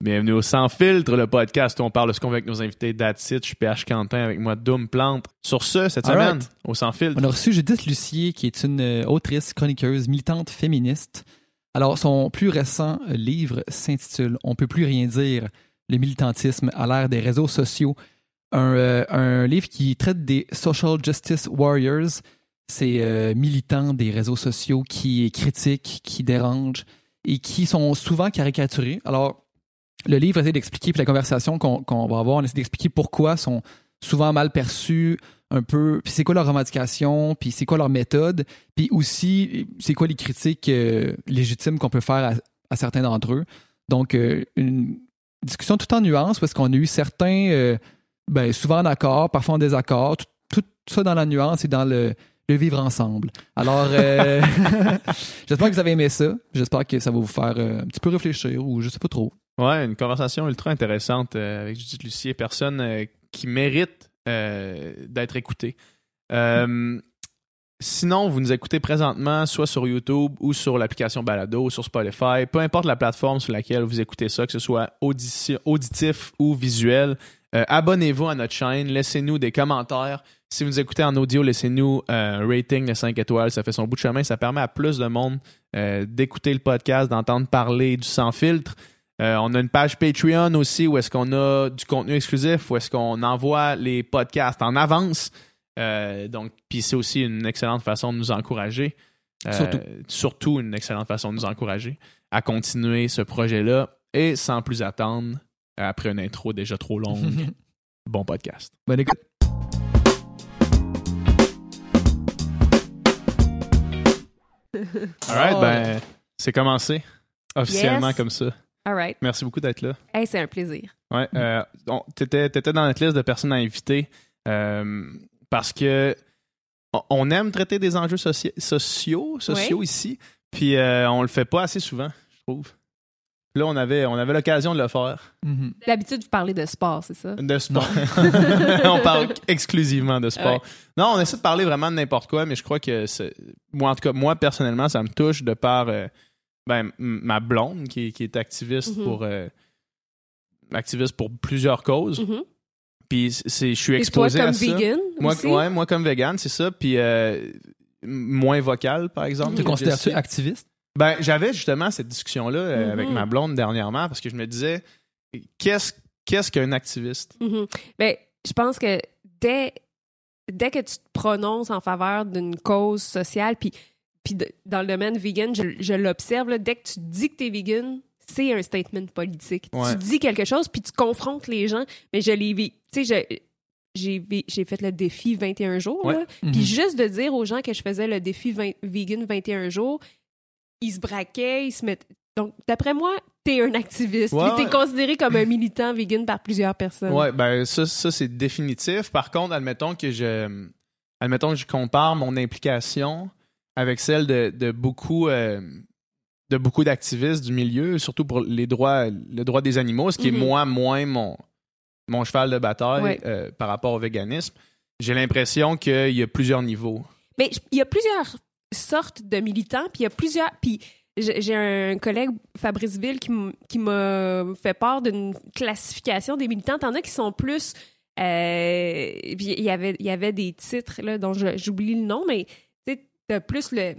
Bienvenue au Sans Filtre, le podcast où on parle de ce qu'on veut avec nos invités. That's it. Je suis PH Quentin avec moi, Doom Plante. Sur ce, cette All semaine, right. au Sans Filtre. On a reçu Judith Lucier, qui est une euh, autrice, chroniqueuse, militante féministe. Alors, son plus récent euh, livre s'intitule On peut plus rien dire, le militantisme à l'ère des réseaux sociaux. Un, euh, un livre qui traite des social justice warriors, ces euh, militants des réseaux sociaux qui critiquent, qui dérangent et qui sont souvent caricaturés. Alors, le livre essaie d'expliquer, puis la conversation qu'on va avoir, on essaie d'expliquer pourquoi sont souvent mal perçus, un peu, puis c'est quoi leur revendication, puis c'est quoi leur méthode, puis aussi c'est quoi les critiques euh, légitimes qu'on peut faire à, à certains d'entre eux. Donc, euh, une discussion tout en nuances, parce qu'on a eu certains, euh, ben, souvent en accord, parfois en désaccord, tout, tout ça dans la nuance et dans le, le vivre ensemble. Alors, j'espère que vous avez aimé ça. J'espère que ça va vous faire un petit peu réfléchir, ou je sais pas trop. Ouais, une conversation ultra intéressante euh, avec Judith Lucier, personne euh, qui mérite euh, d'être écoutée. Sinon, vous nous écoutez présentement soit sur YouTube ou sur l'application Balado ou sur Spotify, peu importe la plateforme sur laquelle vous écoutez ça, que ce soit auditif ou visuel. Abonnez-vous à notre chaîne, laissez-nous des commentaires. Si vous nous écoutez en audio, laissez-nous un rating de 5 étoiles. Ça fait son bout de chemin. Ça permet à plus de monde d'écouter le podcast, d'entendre parler du sans filtre. Euh, on a une page Patreon aussi où est-ce qu'on a du contenu exclusif, où est-ce qu'on envoie les podcasts en avance. Euh, donc, puis c'est aussi une excellente façon de nous encourager. Euh, Surtout. surtout une excellente façon de nous encourager à continuer ce projet-là. Et sans plus attendre, après une intro déjà trop longue, bon podcast. Bonne écoute. All right, Oh. ben, c'est commencé officiellement Yes. comme ça. All right. Merci beaucoup d'être là. Hey, c'est un plaisir. Ouais, euh, on- t'étais, t'étais dans notre liste de personnes à inviter euh, parce que on- aime traiter des enjeux soci- sociaux, sociaux ici, puis euh, on le fait pas assez souvent, je trouve. Là, on avait, on avait l'occasion de le faire. Mhm. D'habitude, vous parlez de sport, c'est ça? De sport. on parle exclusivement de sport. Ouais. Non, on essaie de parler vraiment de n'importe quoi, mais je crois que c'est- moi, en tout cas, moi personnellement, ça me touche de par euh, ben, ma blonde qui, qui est activiste Mhm. pour euh, activiste pour plusieurs causes. Mhm. Puis c'est, je suis Et toi, exposé comme à ça. vegan Moi, aussi? ouais, moi comme vegan, c'est ça. Puis euh, moins vocal, par exemple. Te considères-tu activiste? Ben, j'avais justement cette discussion-là euh, Mhm. avec ma blonde dernièrement parce que je me disais, qu'est-ce, qu'est-ce qu'un activiste? Mhm. Ben, je pense que dès, dès que tu te prononces en faveur d'une cause sociale, puis, puis dans le domaine vegan, je, je l'observe, dès que tu dis que tu es vegan, c'est un statement politique. Ouais. Tu dis quelque chose, puis tu confrontes les gens. Mais je l'ai. Tu sais, j'ai, fait le défi 21 jours. Ouais. Mhm. Puis juste de dire aux gens que je faisais le défi 20 vegan 21 jours, ils se braquaient, ils se mettaient. Donc, d'après moi, t'es un activiste. Ouais, t'es considéré comme un militant vegan par plusieurs personnes. Ouais, ben ça, ça c'est définitif. Par contre, admettons que je admettons que je compare mon implication avec celle de, de beaucoup euh, de beaucoup d'activistes du milieu, surtout pour les droits le droit des animaux, ce qui Mhm. est moi moins mon mon cheval de bataille euh, par rapport au véganisme. J'ai l'impression qu'il y a plusieurs niveaux. Mais il y a plusieurs sortes de militants, puis il y a plusieurs. Puis j'ai un collègue, Fabrice Ville, qui m'a fait part d'une classification des militants. T'en as qui sont plus. euh, puis il y avait, il y avait des titres là, dont j'oublie le nom, mais t'as plus le.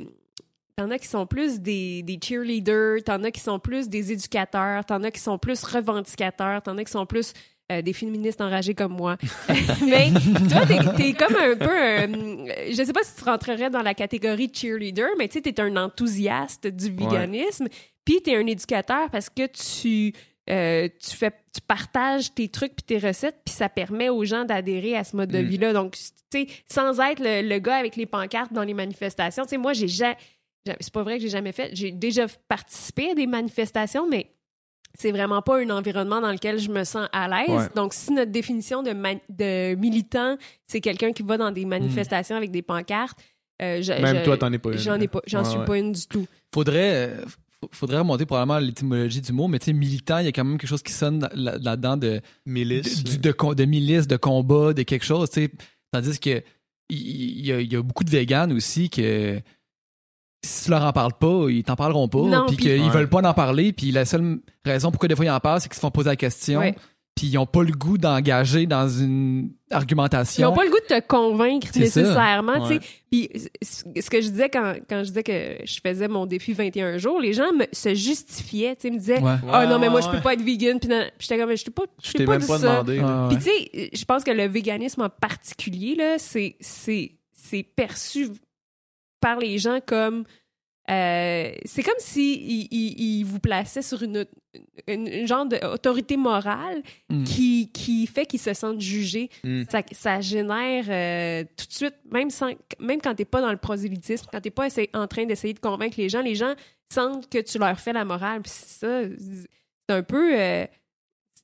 T'en as qui sont plus des, des cheerleaders, t'en as qui sont plus des éducateurs, t'en as qui sont plus revendicateurs, t'en as qui sont plus euh, des féministes enragées comme moi. Mais toi, t'es, t'es comme un peu. un- je sais pas si tu rentrerais dans la catégorie cheerleader, mais tu sais, t'es un enthousiaste du veganisme, puis t'es un éducateur parce que tu. Euh, tu fais tu partages tes trucs puis tes recettes puis ça permet aux gens d'adhérer à ce mode de Mm. vie là donc tu sais sans être le, le gars avec les pancartes dans les manifestations tu sais moi j'ai jamais c'est pas vrai que j'ai jamais fait j'ai déjà participé à des manifestations mais c'est vraiment pas un environnement dans lequel je me sens à l'aise. Ouais. Donc, si notre définition de, de militant, c'est quelqu'un qui va dans des manifestations avec des pancartes, euh, je- Même je- toi, t'en es pas une. J'en ai pas, j'en Ouais, suis ouais. pas une du tout. Faudrait, euh, faudrait remonter probablement à l'étymologie du mot, mais tu sais, militant, il y a quand même quelque chose qui sonne là- là-dedans de, Milice. de, de, milice, de combat, de quelque chose, tu sais. Tandis que il y, a, il y a beaucoup de véganes aussi que si tu leur en parles pas, ils t'en parleront pas, puis puis- qu'ils Ouais. veulent pas en parler, puis la seule raison pourquoi des fois ils en parlent, c'est qu'ils se font poser la question, Ouais. Puis ils ont pas le goût d'engager dans une Ils argumentation. n'ont pas le goût de te convaincre nécessairement. tu sais. Ouais. Puis ce que je disais quand, quand je disais que je faisais mon défi 21 jours, les gens me, se justifiaient. tu sais, me disaient Ouais. Ah non, mais moi, je peux pas être vegan. Puis non- puis j'étais comme Je t'ai pas, je Je t'ai pas même dit pas ça. demandé. Ah, Puis tu sais, je pense que le véganisme en particulier, là, c'est, c'est, c'est perçu par les gens comme. euh, c'est comme si ils ils- ils vous plaçaient sur une, une, une genre d'autorité morale Mm. qui, qui fait qu'ils se sentent jugés. Mm. Ça, ça génère euh, tout de suite, même, sans, même quand t'es pas dans le prosélytisme, quand t'es pas essa- en train d'essayer de convaincre les gens, les gens sentent que tu leur fais la morale. Puis ça, c'est un peu... euh,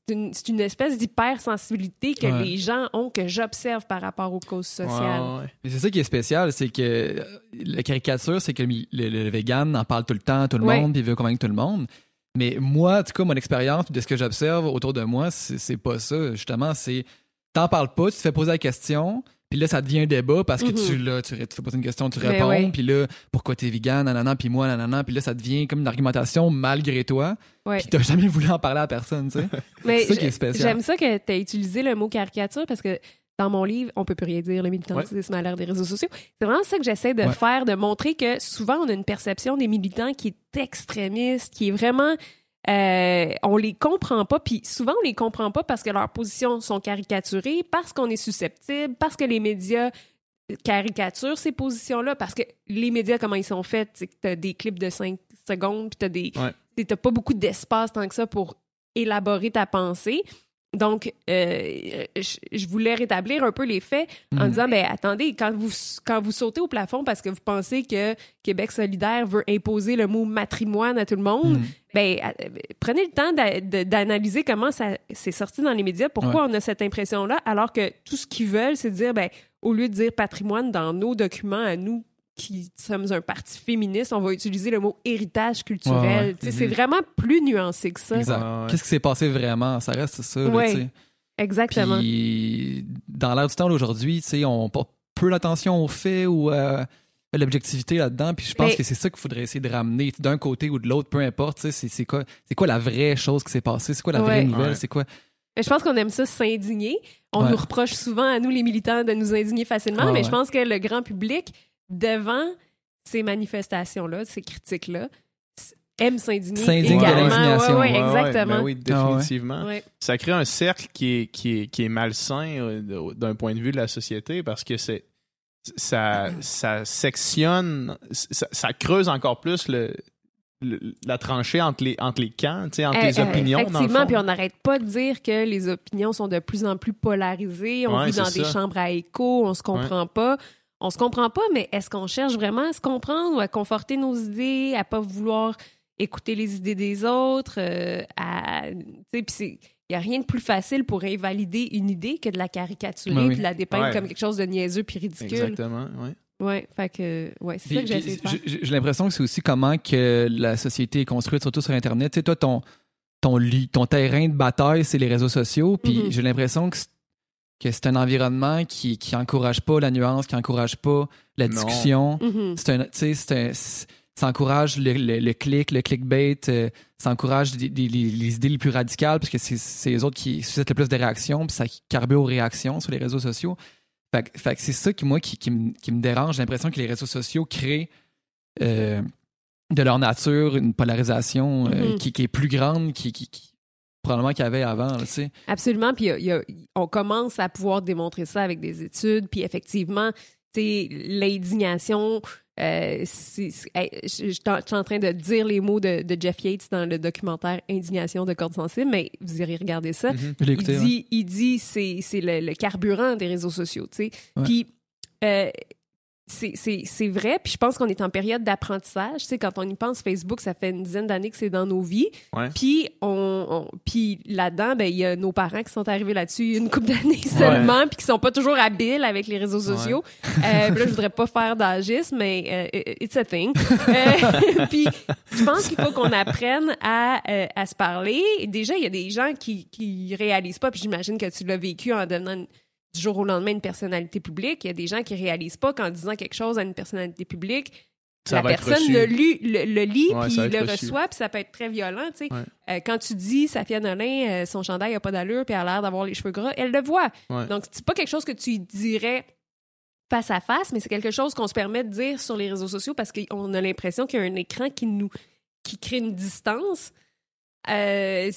c'est une, une espèce d'hypersensibilité que Ouais. les gens ont, que j'observe par rapport aux causes sociales. Ouais, ouais. Mais c'est ça qui est spécial, c'est que euh, la caricature, c'est que le, le, le vegan en parle tout le temps, tout le monde, puis il veut convaincre tout le monde. Mais moi, en tout cas, mon expérience, de ce que j'observe autour de moi, c'est pas ça. Justement, c'est t'en parles pas, tu te fais poser la question, puis là, ça devient un débat parce que tu, là, tu, tu fais poser une question, tu Ben réponds, puis là, pourquoi t'es vegan, nanana, puis moi, nanana, puis là, ça devient comme une argumentation malgré toi, puis t'as jamais voulu en parler à personne, tu sais. C'est ça qui est spécial. J'aime ça que tu as utilisé le mot caricature parce que dans mon livre, on peut plus rien dire, le militantisme à l'ère des réseaux sociaux. C'est vraiment ça que j'essaie de Ouais. faire, de montrer que souvent on a une perception des militants qui est extrémiste, qui est vraiment euh, on les comprend pas, puis souvent on les comprend pas parce que leurs positions sont caricaturées, parce qu'on est susceptible, parce que les médias caricaturent ces positions-là, parce que les médias, comment ils sont faits, c'est que t'as des clips de 5 secondes, puis t'as des... Ouais. t'sais, T'as pas beaucoup d'espace tant que ça pour élaborer ta pensée. Donc, euh, je, je voulais rétablir un peu les faits en Mhm. disant, ben attendez, quand vous, quand vous sautez au plafond parce que vous pensez que Québec solidaire veut imposer le mot matrimoine à tout le monde, Mhm. ben, euh, prenez le temps d'analyser comment ça s'est sorti dans les médias, pourquoi on a cette impression-là, alors que tout ce qu'ils veulent, c'est dire, ben, au lieu de dire patrimoine dans nos documents à nous qui sommes un parti féministe, on va utiliser le mot héritage culturel. Ouais, ouais. Tu sais, C'est Mhm. vraiment plus nuancé que ça. Exact. Ouais, ouais. Qu'est-ce qui s'est passé vraiment? Ça reste ça, là. Exactement. Puis, dans l'air du temps sais, on porte peu l'attention aux faits ou euh, à l'objectivité là-dedans. Puis je pense Mais- que c'est ça qu'il faudrait essayer de ramener d'un côté ou de l'autre, peu importe. tu sais, C'est quoi, c'est quoi la vraie chose qui s'est passée? C'est quoi la vraie nouvelle? Ouais. C'est quoi? Mais Je pense qu'on aime ça s'indigner. On Ouais. nous reproche souvent à nous, les militants, de nous indigner facilement, Ouais, mais ouais. je pense que le grand public, devant ces manifestations-là, ces critiques-là, aime s'indigner également. l'indignation. Ouais, ouais, Ouais, ouais, exactement. ben oui, définitivement. Ouais. Ça crée un cercle qui est, qui est, qui est malsain euh, d'un point de vue de la société parce que c'est ça, ça sectionne, ça, ça creuse encore plus le, le- la tranchée entre les, entre les camps, tu sais, entre Eh, les eh, opinions. dans le Effectivement, fond. puis on n'arrête pas de dire que les opinions sont de plus en plus polarisées. On Ouais, vit dans des chambres à écho, on se comprend pas. On se comprend pas, mais est-ce qu'on cherche vraiment à se comprendre ou à conforter nos idées, à pas vouloir écouter les idées des autres, euh, à, puis il n'y a rien de plus facile pour invalider une idée que de la caricaturer Ben oui. de la dépeindre Ouais. comme quelque chose de niaiseux puis ridicule. Exactement, oui. Fait que ouais, c'est ça que j'ai puis essayé de faire. j'ai- l'impression que c'est aussi comment que la société est construite, surtout sur Internet. Tu sais, toi, ton, ton, ton terrain de bataille, c'est les réseaux sociaux. Puis Mhm. j'ai l'impression que que c'est un environnement qui, qui encourage pas la nuance, qui encourage pas la discussion. Mhm. C'est un, tu sais, c'est un- c'est- ça encourage le, le, le clic, le clickbait, euh, ça encourage des- des- les, les idées les plus radicales parce que c'est c'est les autres qui suscitent le plus de réactions, puis ça carbure aux réactions sur les réseaux sociaux. Fait, que- fait que c'est ça qui, moi, qui, qui, me, qui me dérange. J'ai l'impression que les réseaux sociaux créent euh, de leur nature une polarisation euh, Mhm. qui, qui est plus grande qui, qui, qui- probablement qu'il y avait avant. tu sais. Absolument. Puis il y a- il y a- on commence à pouvoir démontrer ça avec des études. Puis effectivement, tu sais, l'indignation. euh, c'est- c'est- hey, je je suis en je suis en train de dire les mots de, de Jeff Yates dans le documentaire Indignation de cordes sensibles, mais vous irez regarder ça. Mhm. Je l'ai Il écouté. ouais. dit, il dit c'est, c'est le, le carburant des réseaux sociaux, tu sais. Ouais. Puis, euh, c'est, vrai, puis je pense qu'on est en période d'apprentissage. Tu sais, quand on y pense, Facebook, ça fait une dizaine d'années que c'est dans nos vies. Ouais. Puis, on, on- puis là-dedans, ben, il y a nos parents qui sont arrivés là-dessus une couple d'années seulement, puis qui sont pas toujours habiles avec les réseaux sociaux. Euh, puis là, je voudrais pas faire d'agisme, mais euh, it's a thing. Euh, puis, je pense qu'il faut qu'on apprenne à, euh, à se parler. Déjà, il y a des gens qui, qui réalisent pas, puis j'imagine que tu l'as vécu en devenant une- du jour au lendemain une personnalité publique. Il y a des gens qui réalisent pas qu'en disant quelque chose à une personnalité publique, Ça la personne le, lu- le, le lit, Ouais, puis le reçu. reçoit, puis ça peut être très violent. tu sais. Ouais. Euh, quand tu dis Safia Nolin, euh, son chandail n'a pas d'allure, puis elle a l'air d'avoir les cheveux gras, elle le voit. Ouais. Donc, c'est pas quelque chose que tu dirais face à face, mais c'est quelque chose qu'on se permet de dire sur les réseaux sociaux parce qu'on a l'impression qu'il y a un écran qui nous qui crée une distance. Euh,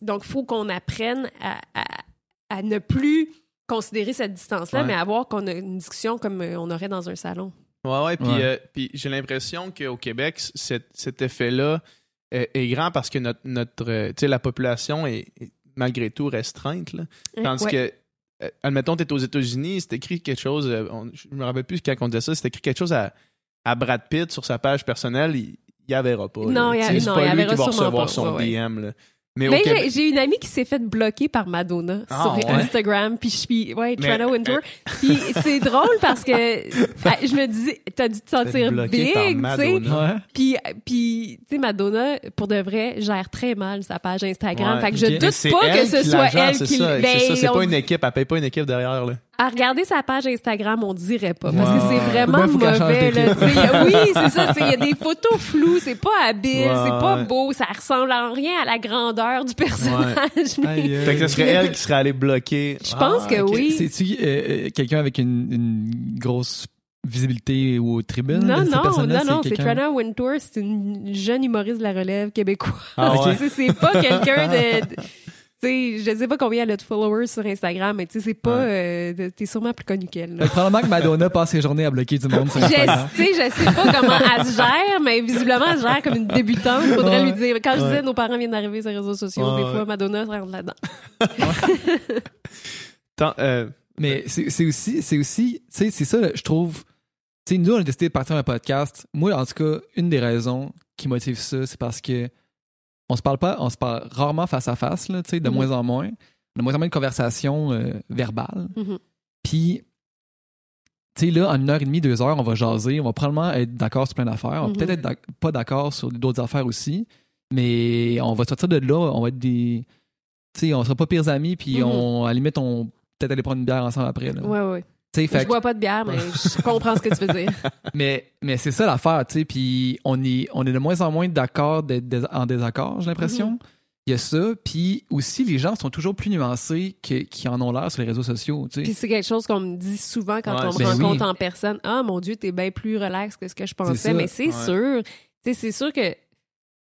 donc, il faut qu'on apprenne à, à- à ne plus considérer cette distance-là, Ouais. mais à voir qu'on a une discussion comme euh, on aurait dans un salon. Ouais, ouais. Puis, Ouais. euh, puis j'ai l'impression qu'au Québec, cet, cet effet-là est, est grand parce que notre, notre euh, tu sais, la population est, est malgré tout restreinte. Là. Tandis Ouais. que, euh, admettons, tu es aux États-Unis, c'est écrit quelque chose, on- je me rappelle plus quand on disait ça, c'est écrit quelque chose à, à Brad Pitt sur sa page personnelle, il, il verra pas. Non, il y a- Tu sais, c'est pas lui qui va recevoir pas. son. DM. Là. Mais, Mais Québec, j'ai- une amie qui s'est fait bloquer par Madonna Ah, sur ouais? Instagram, puis je suis, ouais, Mais- Trana Wintour. Puis c'est drôle parce que ah, je me disais, t'as dû te sentir bloqué par big, tu sais. Madonna. Ouais. Puis, puis tu sais, Madonna, pour de vrai, gère très mal sa page Instagram. Ouais. fait que je. Mais doute c'est pas que elle ce soit elle c'est qui ça, ben, c'est ça, c'est on- pas une équipe, elle paye pas une équipe derrière. Là. À regarder sa page Instagram, on dirait pas. Parce que c'est vraiment Ben, faut mauvais. Là, d'équipe. tu sais. oui, c'est ça. tu sais, Il y a des photos floues, c'est pas habile, Ouais, c'est pas ouais. beau, ça ressemble en rien à la grandeur du personnage. mais- Aïe, aïe. Fait que ce serait elle qui serait allée bloquer. Je pense Ah, que ok. oui. C'est-tu euh, euh, quelqu'un avec une, une grosse visibilité aux tribunes? Non, de ces non, personnes-là? non, non, c'est quelqu'un- Trana Wintour, c'est une jeune humoriste de la relève québécoise. Ah ouais. Tu sais, c'est pas quelqu'un de. Sais, je sais pas combien elle a de followers sur Instagram, mais tu sais, c'est pas. euh, T'es sûrement plus connu qu'elle. probablement que Madonna passe ses journées à bloquer du monde sur Instagram. Je, tu sais, je sais pas comment elle se gère, mais visiblement, elle se gère comme une débutante. Faudrait Ouais. lui dire. Quand je disais nos parents viennent d'arriver sur les réseaux sociaux, Ouais, des fois, Madonna se rentre là-dedans. Tant- euh, Mais c'est c'est aussi, c'est aussi, tu sais, c'est ça, je trouve. Tu sais, nous, on a décidé de partir un podcast. Moi, en tout cas, une des raisons qui motive ça, c'est parce que on se parle pas, on se parle rarement face à face, là, de Mhm. moins en moins. On a de moins en moins de conversations euh, verbales. Mhm. Puis, tu sais, là, en une heure et demie, deux heures, on va jaser. On va probablement être d'accord sur plein d'affaires. On va Mhm. peut-être être pas d'accord sur d'autres affaires aussi. Mais on va sortir de là. On va être des. Tu sais, on sera pas pires amis. Puis, on, à la limite, on peut-être aller prendre une bière ensemble après. Là. Ouais, ouais. Tu sais, fait Je que- bois pas de bière, mais je comprends ce que tu veux dire. mais, mais c'est ça l'affaire, tu sais. Puis on est, on est de moins en moins d'accord en désaccord, j'ai l'impression. Il y a ça. Puis aussi, les gens sont toujours plus nuancés que- qu'ils en ont l'air sur les réseaux sociaux, tu Puis sais. c'est quelque chose qu'on me dit souvent quand Ouais, on me ben rencontre oui. en personne. Ah, mon Dieu, t'es bien plus relax que ce que je pensais. Mais c'est Ouais. sûr. Tu sais, c'est sûr que, tu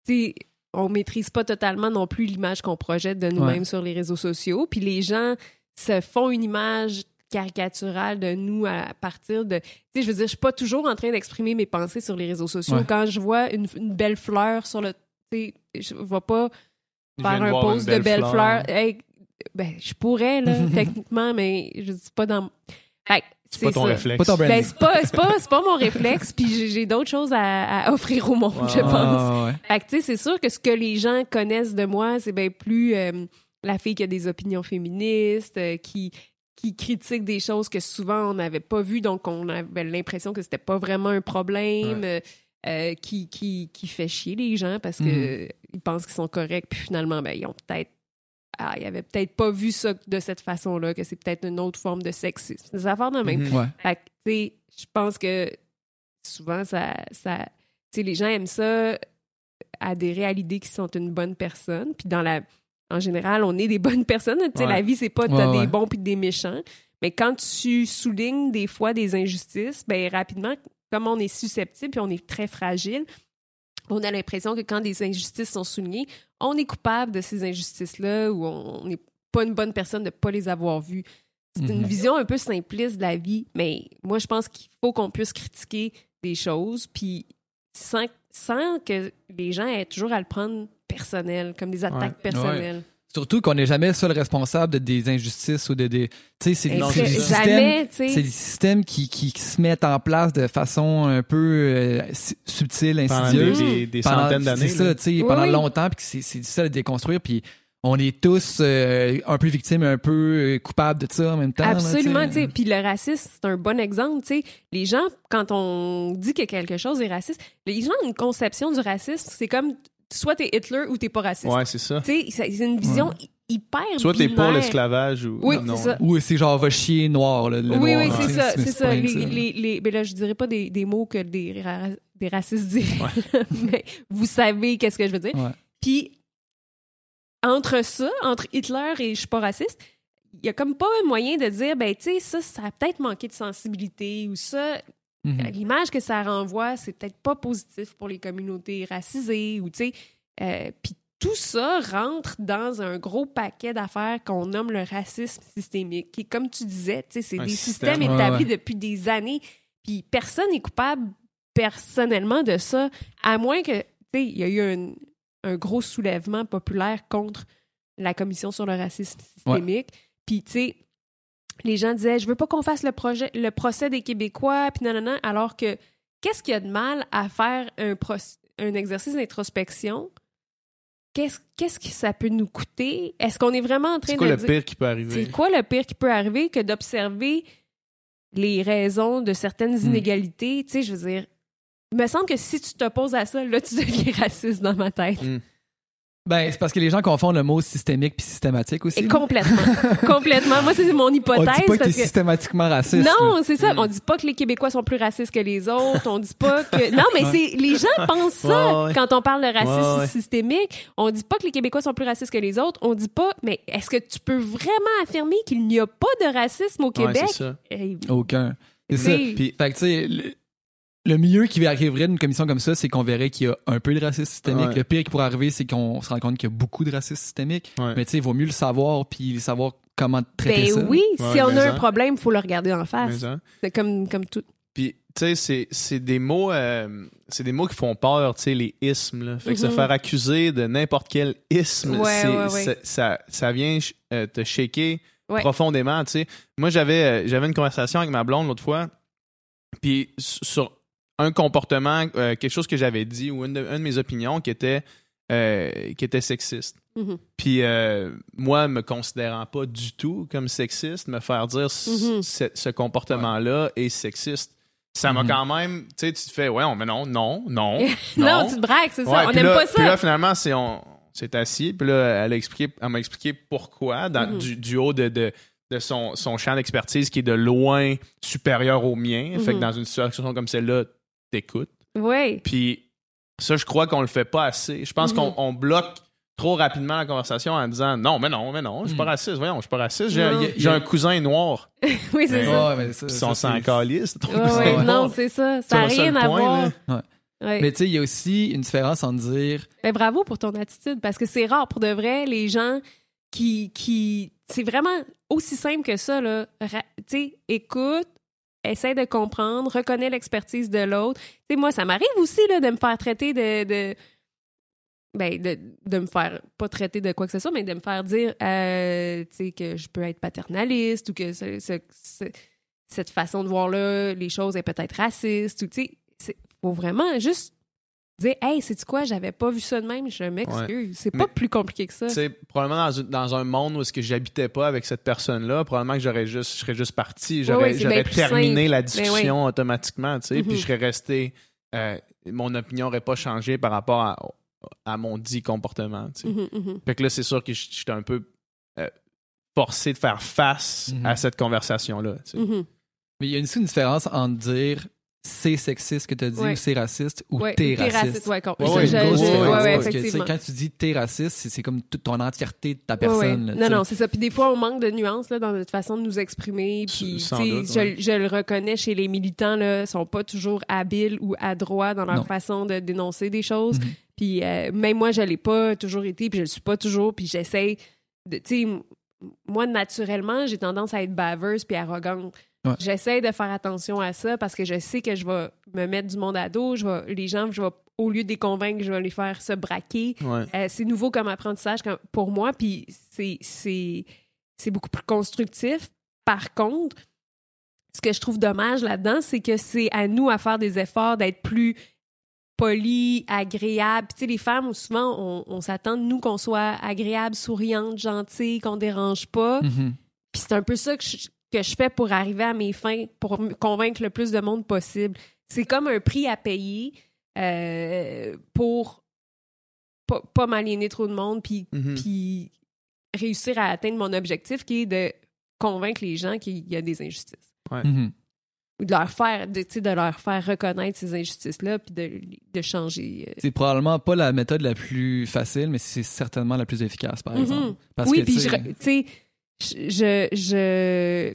sais, on maîtrise pas totalement non plus l'image qu'on projette de nous-mêmes Ouais. sur les réseaux sociaux. Puis les gens se font une image caricaturale de nous à partir de... Tu sais, je veux dire, je suis pas toujours en train d'exprimer mes pensées sur les réseaux sociaux. Ouais. Quand je vois une, une belle fleur sur le... Tu sais, je vais pas faire un post de belles fleur. fleurs. Hey, ben, je pourrais, là, techniquement, mais je dis pas dans. Fait que C'est pas ton ça. réflexe. Pas ton branding. Ben, c'est pas, c'est pas, c'est pas mon réflexe, puis j'ai- d'autres choses à, à offrir au monde, je pense. Ah, ouais. Fait que, tu sais, c'est sûr que ce que les gens connaissent de moi, c'est bien plus euh, la fille qui a des opinions féministes, euh, qui, qui critique des choses que souvent on n'avait pas vues, donc on avait l'impression que c'était pas vraiment un problème, euh, euh, qui, qui, qui fait chier les gens parce que Mhm. ils pensent qu'ils sont corrects, puis finalement, ben, ils ont peut-être. Ah, ils avaient peut-être pas vu ça de cette façon-là, que c'est peut-être une autre forme de sexisme. Des affaires de même. Mhm. Ouais. Fait je pense que souvent, ça. ça les gens aiment ça, adhérer à l'idée qu'ils sont une bonne personne. Puis dans la. En général, on est des bonnes personnes. Tu sais, Ouais. la vie, c'est pas t'as Ouais, des bons puis des méchants. Mais quand tu soulignes des fois des injustices, ben rapidement, comme on est susceptible puis on est très fragile, on a l'impression que quand des injustices sont soulignées, on est coupable de ces injustices-là ou on n'est pas une bonne personne de ne pas les avoir vues. C'est une Mhm. vision un peu simpliste de la vie, mais moi, je pense qu'il faut qu'on puisse critiquer des choses, puis sans, sans que les gens aient toujours à le prendre personnel, comme des attaques Ouais. personnelles. Surtout qu'on n'est jamais seul responsable de des injustices ou de des. Tu sais, c'est c'est des systèmes. jamais, tu sais. C'est des systèmes qui, qui, qui se mettent en place de façon un peu euh, subtile, Pendant insidieuse. des, des- des pendant- centaines d'années. C'est ça, tu sais, Oui, pendant oui. longtemps, puis c'est difficile à déconstruire, puis on est tous euh, un peu victimes, un peu euh, coupables de ça en même temps. Absolument. Puis le racisme, c'est un bon exemple, tu sais. Les gens, quand on dit que quelque chose est raciste, les gens ont une conception du racisme, c'est comme soit t'es Hitler ou t'es pas raciste. Ouais, c'est ça. Tu sais, c'est une vision hy- hyper Soit t'es pour l'esclavage ou. Oui, non. c'est ça. Ou c'est genre va chier noir. Là, le Oui, noir, oui, c'est ça, c'est Les, les, les, ben là, je dirais pas des, des mots que des, ra- des racistes diraient, mais vous savez qu'est-ce que je veux dire. Ouais. Puis, entre ça, entre Hitler et je suis pas raciste, il y a comme pas un moyen de dire, ben, tu sais, ça, ça a peut-être manqué de sensibilité ou ça, Mhm. l'image que ça renvoie, c'est peut-être pas positif pour les communautés racisées ou, tu sais, euh, puis tout ça rentre dans un gros paquet d'affaires qu'on nomme le racisme systémique, qui, comme tu disais, tu sais, c'est des système. systèmes établis ouais. depuis des années, puis personne n'est coupable personnellement de ça, à moins que, tu sais, il y a eu un, un gros soulèvement populaire contre la commission sur le racisme systémique, puis, tu sais, les gens disaient, je veux pas qu'on fasse le projet, le procès des Québécois, puis non, non, non, alors que qu'est-ce qu'il y a de mal à faire un, un exercice d'introspection? Qu'est-ce, que ça peut nous coûter? Est-ce qu'on est vraiment en train C'est de quoi le dire- pire qui peut arriver? c'est quoi le pire qui peut arriver que d'observer les raisons de certaines Hmm. inégalités? Tu sais, je veux dire, il me semble que si tu t'opposes à ça, là, tu deviens raciste dans ma tête. Ben, c'est parce que les gens confondent le mot systémique puis systématique aussi. Et complètement. complètement. Moi, c'est mon On dit hypothèse. pas que t'es parce que... systématiquement raciste. Non, c'est ça. Mm. On dit pas que les Québécois sont plus racistes que les autres. On dit pas que. Non, mais c'est les gens pensent ça Ouais, ouais. quand on parle de racisme Ouais, systémique. On dit pas que les Québécois sont plus racistes que les autres. On dit pas. Mais est-ce que tu peux vraiment affirmer qu'il n'y a pas de racisme au Québec? ça. Eh, Aucun. C'est ça. Puis, Fait que, tu sais, le, mieux qui arriverait d'une commission comme ça, c'est qu'on verrait qu'il y a un peu de racisme systémique. Ouais. Le pire qui pourrait arriver, c'est qu'on se rend compte qu'il y a beaucoup de racisme systémique. Ouais. Mais tu sais, il vaut mieux le savoir puis savoir comment traiter Ben ça. oui, Ouais, si on a un ça. problème, il faut le regarder en face. ça. C'est comme, comme tout. Puis, tu sais, c'est- c'est des mots, euh, c'est des mots qui font peur, tu sais, les ismes. Là. Fait que se Mhm. faire accuser de n'importe quel isme, Ouais, c'est- ouais, ouais. c'est- ça, ça vient euh, te shaker Ouais. profondément, tu sais. Moi, j'avais, euh, j'avais une conversation avec ma blonde l'autre fois, puis sur un comportement, euh, quelque chose que j'avais dit ou une de, une de mes opinions qui était, euh, qui était sexiste. Mhm. Puis euh, moi, me considérant pas du tout comme sexiste, me faire dire Mhm. ce, ce comportement-là est sexiste, ça m'a Mhm. quand même, tu sais, tu te fais, ouais, on- mais non, non, non, Non, tu te braques, c'est ça. On puis n'aime là- pas Puis là, ça. finalement, c'est on, s'est assis, puis là, elle a expliqué, elle m'a expliqué pourquoi, dans- du, du haut de, de, de son, son champ d'expertise qui est de loin supérieur au mien. Fait que dans une situation comme celle-là, t'écoutes. Oui. Puis ça, je crois qu'on le fait pas assez. Je pense Mhm. qu'on on bloque trop rapidement la conversation en disant non, mais non, mais non, je suis pas Mhm. raciste. Voyons, je suis pas raciste. J'ai un- cousin noir. oui, c'est ça. Ouais, ça, Puis ça, on c'est- s'en calisse. ton Ouais, cousin ouais, Ouais. noir. non, c'est ça. Ça n'a rien à point, voir. Ouais. Mais tu sais, il y a aussi une différence en dire Ben, bravo pour ton attitude, parce que c'est rare pour de vrai, les gens qui. qui c'est vraiment aussi simple que ça, là. Ra- Tu sais, écoute, essaie de comprendre, reconnais l'expertise de l'autre. Tu moi, ça m'arrive aussi, là, de me faire traiter de. de ben, de, de me faire, pas traiter de quoi que ce soit, mais de me faire dire, euh, que je peux être paternaliste ou que ce- ce- ce- cette façon de voir là, les choses est peut-être raciste ou, tu sais, faut vraiment juste dire hey c'est quoi? J'avais pas vu ça de même je m'excuse c'est pas Mais- plus compliqué que ça Tu sais, probablement dans, une- dans un monde où est-ce que j'habitais pas avec cette personne-là, probablement que j'aurais juste, je serais juste parti, j'aurais, ouais, c'est terminé simple. la Ben discussion automatiquement, tu sais, Mhm. puis je serais resté, euh, mon opinion n'aurait pas changé par rapport à, à mon dit comportement, tu sais. Mhm. Fait que là, c'est sûr que j'étais un peu euh, forcé de faire face à cette conversation-là, tu sais. Mais il y a aussi une différence entre dire c'est sexiste que tu as dit Ouais. ou c'est raciste ou Ouais, t'es raciste. con- Ouais, ouais, je- quand tu dis t'es raciste, c'est, c'est comme toute ton entièreté de ta Ouais, ouais. personne. là, Non, non, c'est ça. Puis des fois, on manque de nuances là, dans notre façon de nous exprimer. Puis, je, ouais. je le reconnais chez les militants, là, sont pas toujours habiles ou adroits dans leur Non. façon de dénoncer des choses. Mhm. Puis euh, même moi, je l'ai pas toujours été, puis je le suis pas toujours. Puis j'essaie de, tu sais, moi, naturellement, j'ai tendance à être baveuse puis arrogante. Ouais. J'essaie de faire attention à ça parce que je sais que je vais me mettre du monde à dos. Je vais, les gens, je vais, au lieu de les convaincre, je vais les faire se braquer. Ouais. Euh, c'est nouveau comme apprentissage pour moi, puis c'est, c'est, c'est beaucoup plus constructif. Par contre, ce que je trouve dommage là-dedans, c'est que c'est à nous à faire des efforts d'être plus polis, agréables. Puis, Tu sais, les femmes, souvent, on, on s'attend de nous qu'on soit agréable, souriante, gentille, qu'on dérange pas. Mhm. Puis c'est un peu ça que je, que je fais pour arriver à mes fins, pour convaincre le plus de monde possible. C'est comme un prix à payer euh, pour pas, pas m'aliéner trop de monde, puis, Mhm. puis réussir à atteindre mon objectif qui est de convaincre les gens qu'il y a des injustices. Mhm. ou de leur faire, de, tu sais, de leur faire reconnaître ces injustices-là, puis de, de changer. euh. C'est probablement pas la méthode la plus facile, mais c'est certainement la plus efficace, par Mhm. exemple. Parce oui, puis tu sais, je, je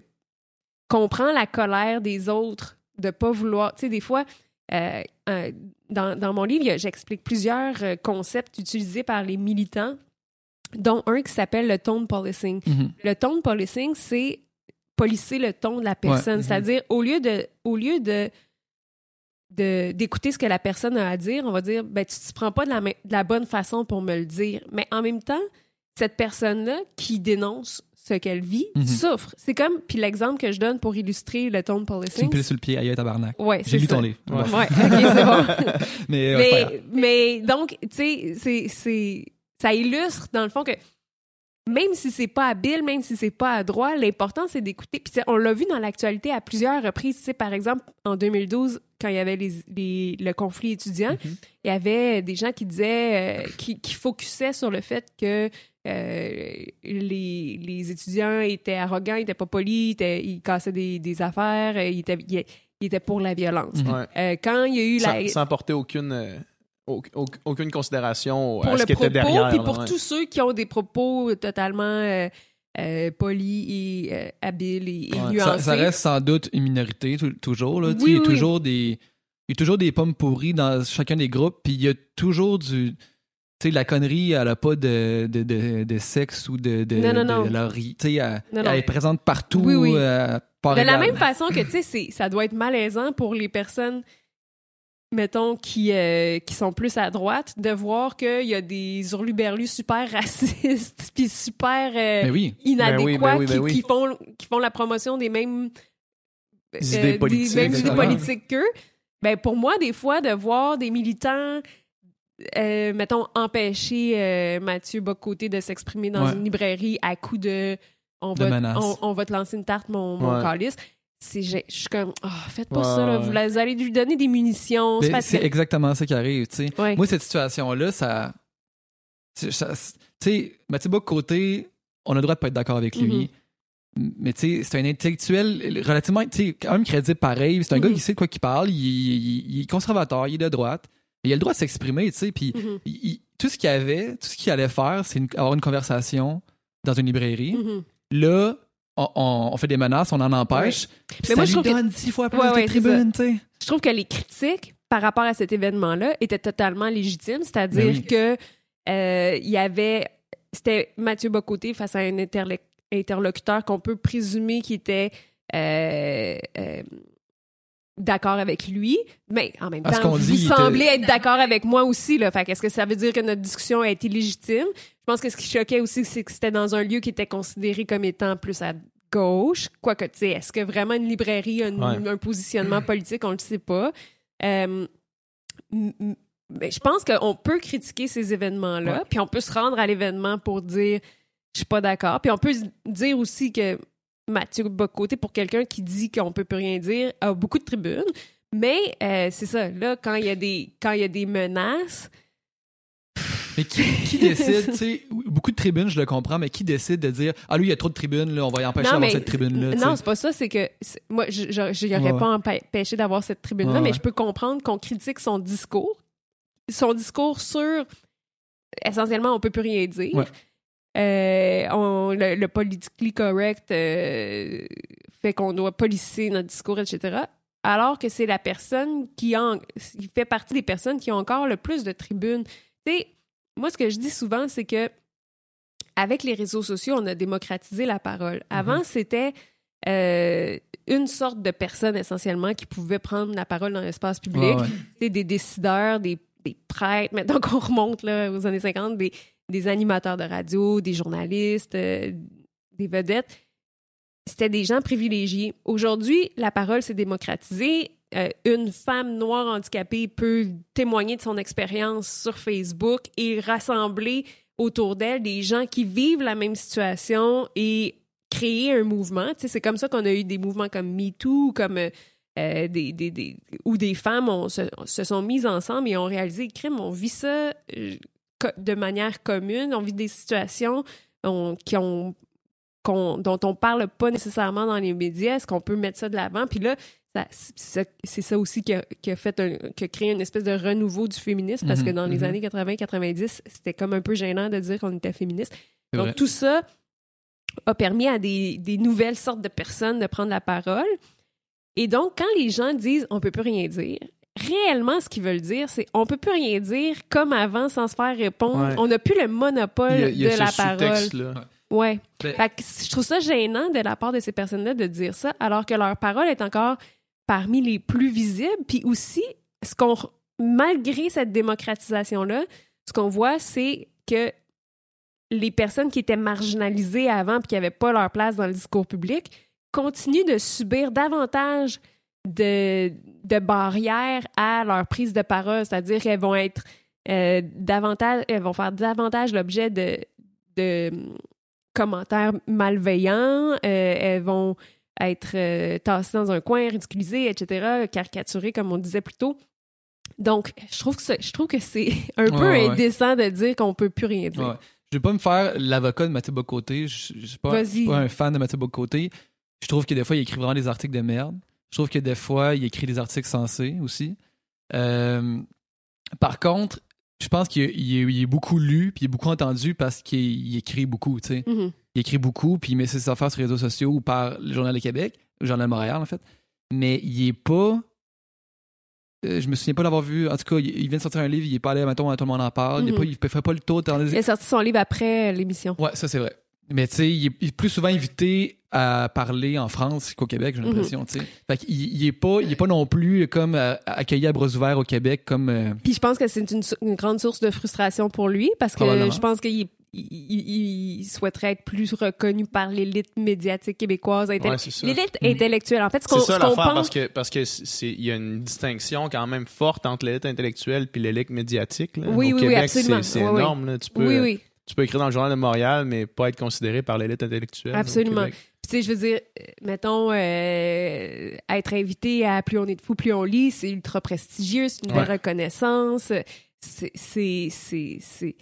comprends la colère des autres de pas vouloir. Tu sais, des fois, euh, euh, dans, dans mon livre, j'explique plusieurs euh, concepts utilisés par les militants, dont un qui s'appelle le tone policing. Mhm. Le tone policing, c'est polisser le ton de la personne. Mhm. C'est-à-dire, au lieu de. Au lieu de d'écouter ce que la personne a à dire, on va dire ben tu te prends pas de la, de la bonne façon pour me le dire. Mais en même temps, cette personne-là qui dénonce ce qu'elle vit Mhm. souffre. C'est comme puis l'exemple que je donne pour illustrer le tone Tu me policing. piles sur le pied, aïe, tabarnak. Ouais, J'ai c'est lu ça. ton livre. Ouais. OK, c'est bon. Mais, grave. mais, mais donc, tu sais, c'est, c'est, ça illustre dans le fond que même si c'est pas habile, même si c'est pas adroit, l'important c'est d'écouter. Puis on l'a vu dans l'actualité à plusieurs reprises. Tu sais, par exemple, en 2012, quand il y avait les, les- le conflit étudiant, Mhm. il y avait des gens qui disaient, euh, qui, qui focusaient sur le fait que euh, les, les étudiants étaient arrogants, ils étaient pas polis, ils, étaient- ils cassaient des, des affaires, ils étaient, ils, ils étaient pour la violence. Euh, quand il y a eu la, Sans, sans porter aucune, au- au- aucune considération pour à ce qui était propos, derrière. puis pour ouais. tous ceux qui ont des propos totalement euh, euh, polis et euh, habiles et, et Ouais. nuancés. Ça, ça reste sans doute une minorité, tou- toujours. Là. Oui, il, y a toujours des, il y a toujours des pommes pourries dans chacun des groupes, puis il y a toujours du. Tu sais, la connerie, elle n'a pas de, de, de, de sexe ou de. de Non, non, de non. leur- tu sais, elle, Non, non. elle est présente partout. Oui, oui. euh, part De la même façon que, tu sais, ça doit être malaisant pour les personnes, mettons, qui, euh, qui sont plus à droite, de voir qu'il y a des hurluberlus super racistes, puis super euh, oui. inadéquats Ben oui, ben oui, ben qui, font, qui font la promotion des mêmes euh, Des idées politiques, mêmes idées exactement. politiques qu'eux. Ben, pour moi, des fois, de voir des militants, euh, mettons, empêcher Mathieu Bocoté de s'exprimer dans Ouais. une librairie à coup de on va, on, on va te lancer une tarte, mon, mon Ouais. calice. C'est, je suis comme, oh, faites pas ça, là. Vous, allez lui donner des munitions. C'est exactement ça qui arrive. tu sais. Ouais. Moi, cette situation-là, ça. c'est- ça- Tu sais, Mathieu Bock-Côté, on a le droit de pas être d'accord avec lui. Mm-hmm. Mais tu sais, c'est un intellectuel relativement, tu sais, quand même crédible pareil. C'est un Mhm. gars qui sait de quoi qu'il parle. Il, il- il est conservateur, il est de droite. Il a le droit de s'exprimer, tu sais. Puis Mhm. il- tout ce qu'il avait, tout ce qu'il allait faire, c'est avoir une conversation dans une librairie. Mhm. Là, on, on- on fait des menaces, on en empêche. Mais ça moi, lui je trouve que- donne dix fois plus Ouais, de ouais, c'est tribunes, tu sais. je trouve que les critiques par rapport à cet événement-là étaient totalement légitimes, c'est-à-dire Ben oui. que euh, il y avait c'était Mathieu Bocoté face à un interle- interlocuteur qu'on peut présumer qui était euh, euh, d'accord avec lui, mais en même temps, vous dit, semblez être d'accord avec moi aussi. Là. Fait qu'est-ce que ça veut dire que notre discussion a été légitime? Je pense que ce qui choquait aussi, c'est que c'était dans un lieu qui était considéré comme étant plus à gauche. Quoique, tu sais, est-ce que vraiment une librairie a une- Ouais. un positionnement politique? On le sait pas. Euh, mais je pense qu'on peut critiquer ces événements-là, puis on peut se rendre à l'événement pour dire je suis pas d'accord. Puis on peut dire aussi que Mathieu Bocoté, pour quelqu'un qui dit qu'on peut plus rien dire, a beaucoup de tribunes. Mais euh, c'est ça, là, quand il y a des quand il y a des menaces, Mais qui, qui décide, tu sais, beaucoup de tribunes, je le comprends, mais qui décide de dire Ah, lui, il y a trop de tribunes, là, on va y empêcher d'avoir cette tribune-là. Non, c'est pas ça, c'est que moi, je n'y aurais Ouais, pas empêché d'avoir cette tribune-là, Ouais, mais ouais. je peux comprendre qu'on critique son discours. Son discours sur essentiellement, on peut plus rien dire. Euh, on- le, le politically correct euh, fait qu'on doit policer notre discours, etc. Alors que c'est la personne qui, en, qui fait partie des personnes qui ont encore le plus de tribunes. Tu sais, moi, ce que je dis souvent, c'est que avec les réseaux sociaux, on a démocratisé la parole. Avant, c'était euh, une sorte de personne essentiellement qui pouvait prendre la parole dans l'espace public. Ouais, ouais. Des décideurs, des, des prêtres, maintenant qu'on remonte là, aux années 50, des, des animateurs de radio, des journalistes, euh, des vedettes. C'était des gens privilégiés. Aujourd'hui, la parole s'est démocratisée. Euh, une femme noire handicapée peut témoigner de son expérience sur Facebook et rassembler autour d'elle des gens qui vivent la même situation et créer un mouvement. C'est comme ça qu'on a eu des mouvements comme MeToo, comme euh, euh, des, des, des- où des femmes se, se sont mises ensemble et ont réalisé crime, on vit ça de manière commune, on vit des situations on- qui ont qu'on- dont on parle pas nécessairement dans les médias, est-ce qu'on peut mettre ça de l'avant? Puis là, c'est ça aussi qui a, qui a fait un- qui a créé une espèce de renouveau du féminisme parce que Mhm, dans les mhm. années 80-90, c'était comme un peu gênant de dire qu'on était féministe. Donc vrai. tout ça a permis à des, des nouvelles sortes de personnes de prendre la parole. Et donc, quand les gens disent on peut plus rien dire, réellement, ce qu'ils veulent dire, c'est on peut plus rien dire comme avant sans se faire répondre. Ouais. On n'a plus le monopole Il y a, il y a de ce la parole. Ouais. Fait que je trouve ça gênant de la part de ces personnes-là de dire ça, alors que leur parole est encore parmi les plus visibles. Puis aussi, ce qu'on, malgré cette démocratisation-là, ce qu'on voit, c'est que les personnes qui étaient marginalisées avant puis qui n'avaient pas leur place dans le discours public continuent de subir davantage de, de barrières à leur prise de parole, c'est-à-dire qu'elles vont être euh, davantage, elles vont faire davantage l'objet de, de hum, commentaires malveillants, euh, elles vont être euh, tassées dans un coin, ridiculisées, etc., caricaturées, comme on disait plus tôt. Donc, je trouve que, ça- je trouve que c'est un peu Ouais, ouais. indécent de dire qu'on peut plus rien dire. Ouais. Je vais pas me faire l'avocat de Mathieu Bocoté. Je je suis pas, un fan de Mathieu Bocoté. Je trouve que des fois, il écrit vraiment des articles de merde. Je trouve que des fois, il écrit des articles sensés aussi. Euh, par contre, je pense qu'il est, beaucoup lu puis il est beaucoup entendu parce qu'il il écrit beaucoup, tu sais. Mhm. Il écrit beaucoup puis il met ses affaires sur les réseaux sociaux ou par le Journal de Québec, le Journal de Montréal, en fait. Mais il est pas... euh, je me souviens pas l'avoir vu. En tout cas, il, il vient de sortir un livre, il est pas allé, mettons, à tout le monde en parle. Il, est Mhm. fait pas le tour dans les- Il a sorti son livre après l'émission. Ouais, ça c'est vrai. Mais tu sais, il, est- il est plus souvent invité à parler en France qu'au Québec, j'ai Mhm. l'impression, tu sais. Fait qu'il il est pas, il est pas non plus comme euh, accueilli à bras ouverts au Québec comme. euh, Puis je pense que c'est une, une grande source de frustration pour lui parce que je pense qu'il il, il- souhaiterait être plus reconnu par l'élite médiatique québécoise. intell- Ouais, l'élite Mm. intellectuelle. En fait, ce qu'on l'affaire, pense. parce que parce que c'est il y a une distinction quand même forte entre l'élite intellectuelle puis l'élite médiatique. Là. Oui, Au oui, oui, Québec, absolument. c'est énorme. là. Tu peux Oui, oui. tu peux écrire dans le journal de Montréal, mais pas être considéré par l'élite intellectuelle. Absolument. Tu sais, je veux dire, euh, mettons, euh, être invité à Plus on est de fou, plus on lit, c'est ultra prestigieux, c'est une belle Ouais. reconnaissance. C'est, c'est, c'est, c'est-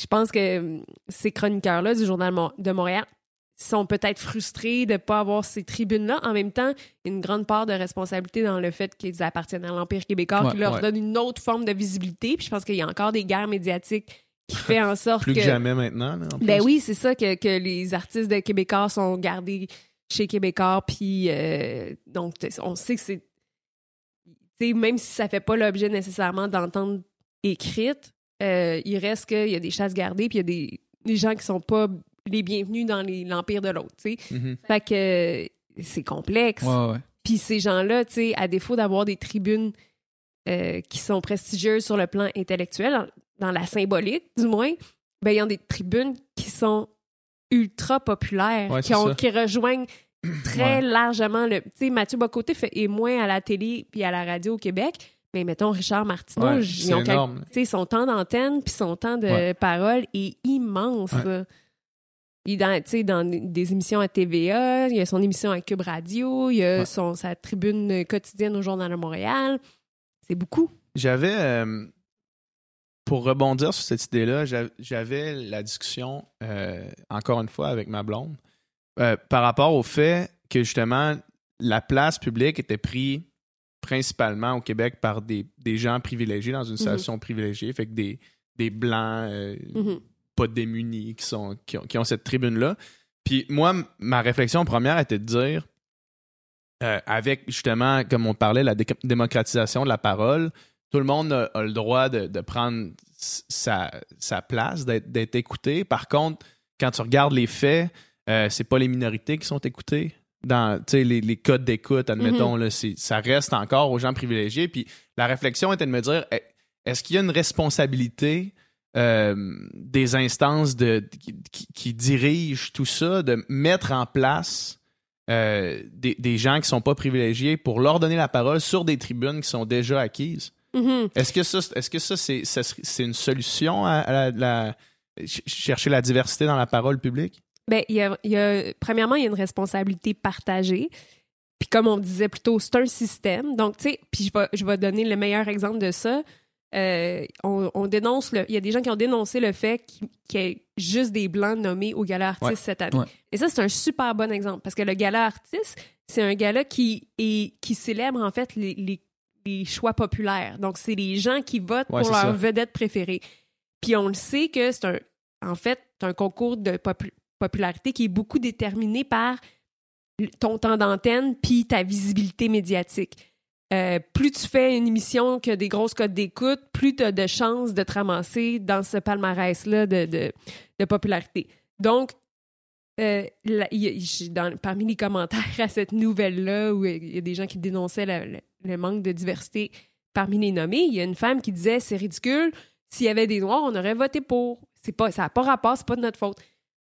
Je pense que hum, ces chroniqueurs-là du Journal de Montréal sont peut-être frustrés de ne pas avoir ces tribunes-là. En même temps, une grande part de responsabilité dans le fait qu'ils appartiennent à l'Empire québécois, Ouais, qui leur ouais. donne une autre forme de visibilité. Puis je pense qu'il y a encore des guerres médiatiques qui fait en sorte Plus que, jamais maintenant. là, en ben plus. oui, c'est ça que, que les artistes de Québécois sont gardés chez Québécois, puis euh, donc on sait que c'est, tu sais, même si ça fait pas l'objet nécessairement d'entendre écrite, euh, il reste qu'il y a des chasses gardées, puis il y a des, des gens qui sont pas les bienvenus dans l'empire de l'autre, tu sais. Mhm. Fait que euh, c'est complexe. Ouais, ouais. Puis ces gens-là, tu sais, à défaut d'avoir des tribunes euh, qui sont prestigieuses sur le plan intellectuel, dans, dans la symbolique du moins, ben ils ont des tribunes qui sont ultra populaires, Ouais, qui, c'est ont, ça. qui rejoignent très largement le. Tu sais, Mathieu Bocoté fait, est moins à la télé puis à la radio au Québec, mais mettons Richard Martineau, Ouais, ils ont son temps d'antenne puis son temps de Ouais. parole est immense. Ouais. Il dans, dans des émissions à TVA, il y a son émission à Cube Radio, il y a son, sa tribune quotidienne au Journal de Montréal. C'est beaucoup. J'avais, euh, pour rebondir sur cette idée-là, j'a- j'avais la discussion, euh, encore une fois, avec ma blonde, euh, par rapport au fait que justement, la place publique était prise principalement au Québec par des, des gens privilégiés dans une situation privilégiée, fait que des, des blancs euh, Mhm. pas démunis qui, sont, qui, ont, qui ont cette tribune-là. Puis moi, ma réflexion première était de dire, euh, avec justement, comme on parlait, la dé- démocratisation de la parole, tout le monde a, a le droit de, de prendre sa, sa place, d'être d'être écouté. Par contre, quand tu regardes les faits, euh, c'est pas les minorités qui sont écoutées. Dans les, les codes d'écoute, admettons, là, c'est- ça reste encore aux gens privilégiés. Puis la réflexion était de me dire est- est-ce qu'il y a une responsabilité euh, des instances de, qui, dirigent tout ça, de mettre en place euh, des, des gens qui sont pas privilégiés pour leur donner la parole sur des tribunes qui sont déjà acquises? Mhm. Est-ce que ça, est-ce que ça, c'est, une solution à, à la, la- ch- chercher la diversité dans la parole publique? Ben, il y a, il y a- premièrement, il y a une responsabilité partagée. Puis comme on disait plus tôt, c'est un système. Donc, tu sais, puis je vais, je vais donner le meilleur exemple de ça. euh, on, on dénonce le. Il y a des gens qui ont dénoncé le fait qu'il y ait juste des blancs nommés au gala artiste Ouais. cette année. Ouais. Et ça, c'est un super bon exemple parce que le gala artiste, c'est un gala qui est qui célèbre en fait les, les, les choix populaires. Donc, c'est les gens qui votent Ouais, pour leur ça. vedette préférée. Puis on le sait que c'est un, en fait, c'est un concours de popularité qui est beaucoup déterminé par ton temps d'antenne puis ta visibilité médiatique. Euh, plus tu fais une émission qui a des grosses codes d'écoute, plus tu as de chances de te ramasser dans ce palmarès-là de, de, popularité. Donc, euh, parmi les commentaires à cette nouvelle-là, où il y a des gens qui dénonçaient le, manque de diversité parmi les nommés, il y a une femme qui disait c'est ridicule, s'il y avait des noirs, on aurait voté pour. Pas, ça n'a pas rapport, c'est pas de notre faute.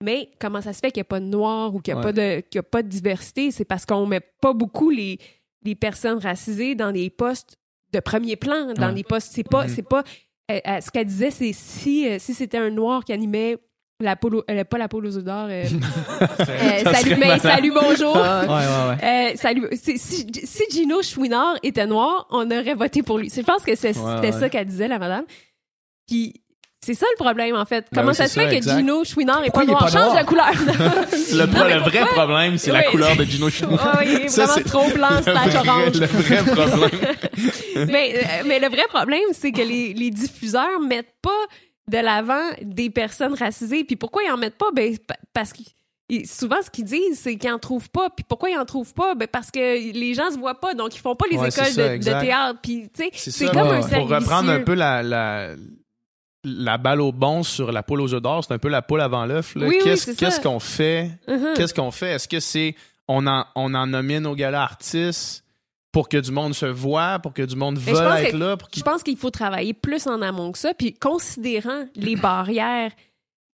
Mais comment ça se fait qu'il n'y a pas de noirs ou qu'il n'y a, Ouais. pas de- qu'il y a pas de diversité? C'est parce qu'on met pas beaucoup les, les personnes racisées dans des postes de premier plan, dans Ouais. des postes. C'est pas. Mhm. c'est pas euh, euh, ce qu'elle disait, c'est si, euh, si c'était un noir qui animait la polo, pas la polo euh, Ça salut, mais salut, bonjour. Ouais, ouais, ouais. Salut. Si, si Gino Chouinard était noir, on aurait voté pour lui. Je pense que c'était ça qu'elle disait, la madame. Puis c'est ça le problème, en fait. Ben Comment oui, ça se fait ça, que exact. Gino Chouinard est pas est noir? pas Change noir? la couleur. Le, Non, mais le vrai problème, c'est la couleur de Gino Chouinard. Ouais, il est Ça, vraiment c'est trop blanc, vrai, orange. le vrai problème. mais, euh, mais le vrai problème, c'est que les, les diffuseurs mettent pas de l'avant des personnes racisées. Puis pourquoi ils en mettent pas? Ben, pa- parce que souvent, ce qu'ils disent, c'est qu'ils en trouvent pas. Puis pourquoi ils en trouvent pas? Ben, parce que les gens se voient pas, donc ils font pas les Ouais, écoles ça, de- théâtre. Puis, tu sais, C'est comme Ouais, un Pour reprendre un peu la, la, la balle au bon sur la poule aux œufs d'or, c'est un peu la poule avant l'œuf. Oui, Qu'est-ce qu'on fait? Mhm. Qu'est-ce qu'on fait? Est-ce que c'est on en, on en nomine au gala artiste pour que du monde se voit, pour que du monde veuille être que- là? Pour Je pense qu'il faut travailler plus en amont que ça, puis considérant les barrières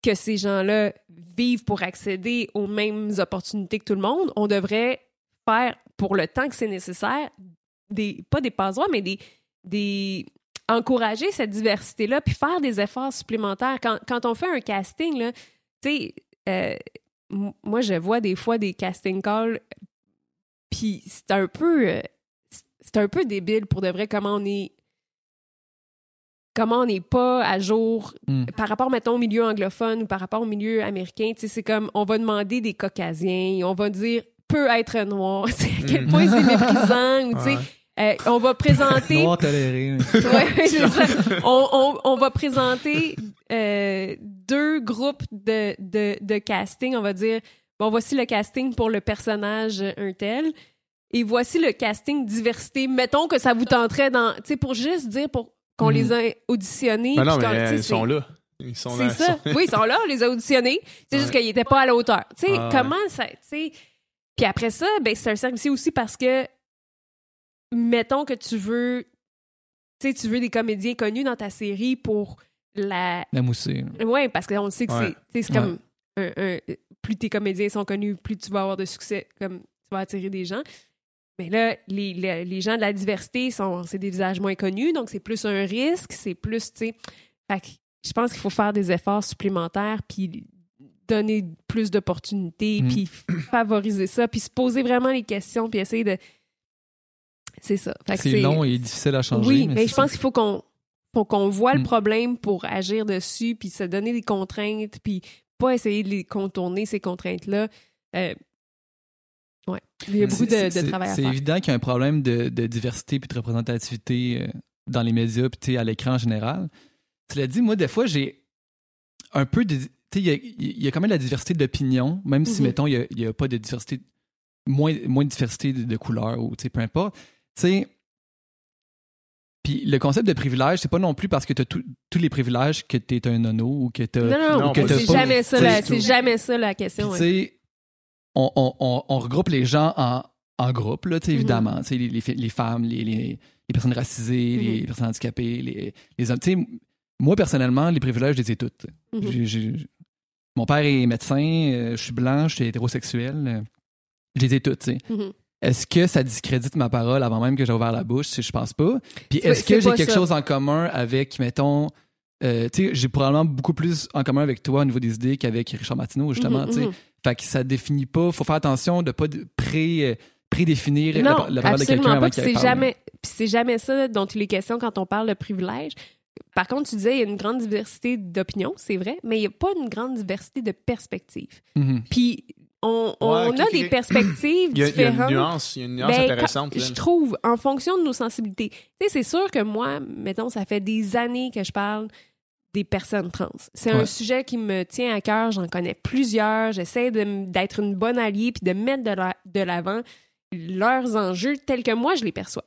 que ces gens-là vivent pour accéder aux mêmes opportunités que tout le monde, on devrait faire, pour le temps que c'est nécessaire, des pas des passoires, mais des, des encourager cette diversité-là, puis faire des efforts supplémentaires. Quand, quand on fait un casting, là, tu sais, euh, moi, je vois des fois des casting calls, puis c'est un peu... euh, c'est un peu débile pour de vrai comment on est comment on n'est pas à jour Mm. par rapport, mettons, au milieu anglophone ou par rapport au milieu américain. Tu sais, c'est comme, on va demander des caucasiens, on va dire peut être noir. Tu sais, à quel Mm. point c'est méprisant. ou tu sais, Ouais. Euh, on va présenter... Noir toléré. Ouais, c'est ça. On, on- on va présenter euh, deux groupes de, de, de casting. On va dire, bon, voici le casting pour le personnage euh, un tel. Et voici le casting diversité. Mettons que ça vous tenterait dans... Tu sais, pour juste dire pour qu'on Mhm. les a auditionnés. Ben non, mais euh, ils sont là. Ils sont c'est là. ça. sont- Oui, ils sont là, on les a auditionnés. C'est juste qu'ils n'étaient pas à la hauteur. Tu sais, Ah, ouais. comment ça. Tu sais. Puis après ça, ben, c'est un cercle aussi parce que, mettons que tu veux. Tu sais, tu veux des comédiens connus dans ta série pour la. La moussée. Ouais, parce qu'on sait que Ouais. c'est- comme. un- un- plus tes comédiens sont connus, plus tu vas avoir de succès, comme tu vas attirer des gens. Mais là, les, les, les gens de la diversité, sont c'est des visages moins connus, donc c'est plus un risque, c'est plus, tu sais... Fait que je pense qu'il faut faire des efforts supplémentaires, puis donner plus d'opportunités, Mm. puis favoriser ça, puis se poser vraiment les questions, puis essayer de... C'est ça. C'est long et difficile à changer. oui, mais, c'est je pense qu'il faut qu'on qu'on voit le Mm. problème pour agir dessus, puis se donner des contraintes, puis pas essayer de les contourner, ces contraintes-là. Euh, ouais. Il y a beaucoup de, C'est- de c'est- travail à C'est faire. évident qu'il y a un problème de, de diversité puis de représentativité euh, dans les médias puis tu à l'écran en général. Cela dit, moi, des fois, j'ai un peu de. tu sais, Il y a, il y a quand même de la diversité d'opinion, même si, Mhm. mettons, il n'y a, pas de diversité, moins, moins de diversité de, de couleurs ou tu sais, peu importe. Tu sais, puis le concept de privilège, c'est pas non plus parce que tu as tous les privilèges que tu es un nono ou que tu Non, non, Non, t'as c'est jamais ça, la- tout. c'est jamais ça la question. tu sais, on, on, on, on regroupe les gens en, en groupe, là, tu sais, Mhm. évidemment. Tu sais, les, les, fi- les femmes, les, personnes racisées, les Mhm. personnes handicapées, les, les hommes. Tu sais, moi, personnellement, les privilèges, je les ai toutes. Mhm. J'ai- mon père est médecin, euh, je suis blanc, je suis hétérosexuel. euh, je les ai toutes, tu sais. Est-ce que ça discrédite ma parole avant même que j'ai ouvert la bouche? Je pense pas. Puis est-ce que j'ai quelque ça. chose en commun avec, mettons, euh, tu sais, j'ai probablement beaucoup plus en commun avec toi au niveau des idées qu'avec Richard Martineau, justement, Mhm, tu sais. mhm. Fait que ça définit pas. Faut faire attention de pas pré, euh, prédéfinir la, Non, la parole de quelqu'un absolument avant qu'il c'est parle. jamais, c'est jamais ça dont il est question quand on parle de privilège. par contre, tu disais, il y a une grande diversité d'opinions, c'est vrai, mais il n'y a pas une grande diversité de perspectives. Mhm. Puis, on, on Ouais, a des perspectives a, il y a différentes. une nuance, il y a une nuance Ben, intéressante. quand- je trouve, en fonction de nos sensibilités. Tu sais, c'est sûr que moi, mettons, ça fait des années que je parle des personnes trans. C'est Ouais. un sujet qui me tient à cœur. J'en connais plusieurs. J'essaie d'être une bonne alliée puis de mettre de la- de l'avant leurs enjeux tels que moi, je les perçois.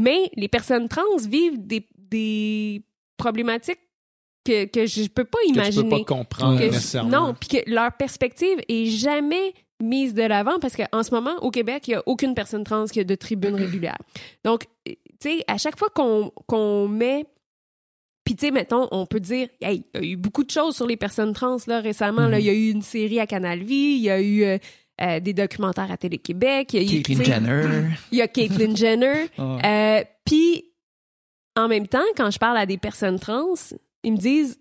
Mais les personnes trans vivent des, des problématiques que, que je peux pas que tu imaginer peux pas comprendre Que- nécessairement. non, puis que leur perspective est jamais mise de l'avant parce qu'en ce moment, au Québec, il n'y a aucune personne trans qui a de tribune régulière. Donc, tu sais, à chaque fois qu'on qu'on met. Puis, tu sais, mettons, on peut dire, hey, il y a eu beaucoup de choses sur les personnes trans, là, récemment. là. Mhm. Il y a eu une série à Canal Vie, il y a eu euh, euh, des documentaires à Télé-Québec, il y a eu. Caitlyn Jenner. Il y a Caitlyn Jenner. Euh, Puis, en même temps, quand je parle à des personnes trans, ils me disent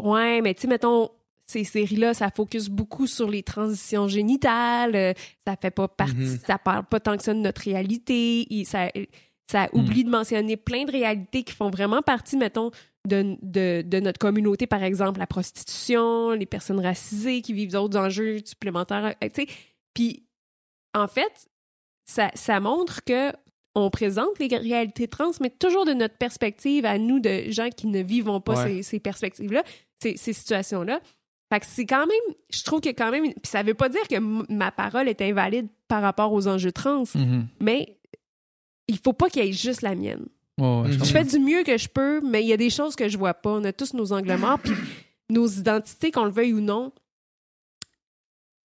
Ouais, mais tu sais, mettons, ces séries-là, ça focus beaucoup sur les transitions génitales, euh, ça fait pas partie, Mhm. ça parle pas tant que ça de notre réalité, et ça, ça oublie de mentionner plein de réalités qui font vraiment partie, mettons, de, de, de notre communauté, par exemple, la prostitution, les personnes racisées qui vivent d'autres enjeux supplémentaires, euh, tu sais. Puis, en fait, ça, ça montre que on présente les réalités trans, mais toujours de notre perspective à nous, de gens qui ne vivons pas Ouais. ces, ces perspectives-là, ces, ces situations-là. Fait que c'est quand même, je trouve que quand même, puis ça veut pas dire que m- ma parole est invalide par rapport aux enjeux trans, Mhm. mais il faut pas qu'il y ait juste la mienne. Ouais, ouais, je Mhm. Je fais du mieux que je peux, mais il y a des choses que je vois pas. On a tous nos angles morts, puis nos identités, qu'on le veuille ou non,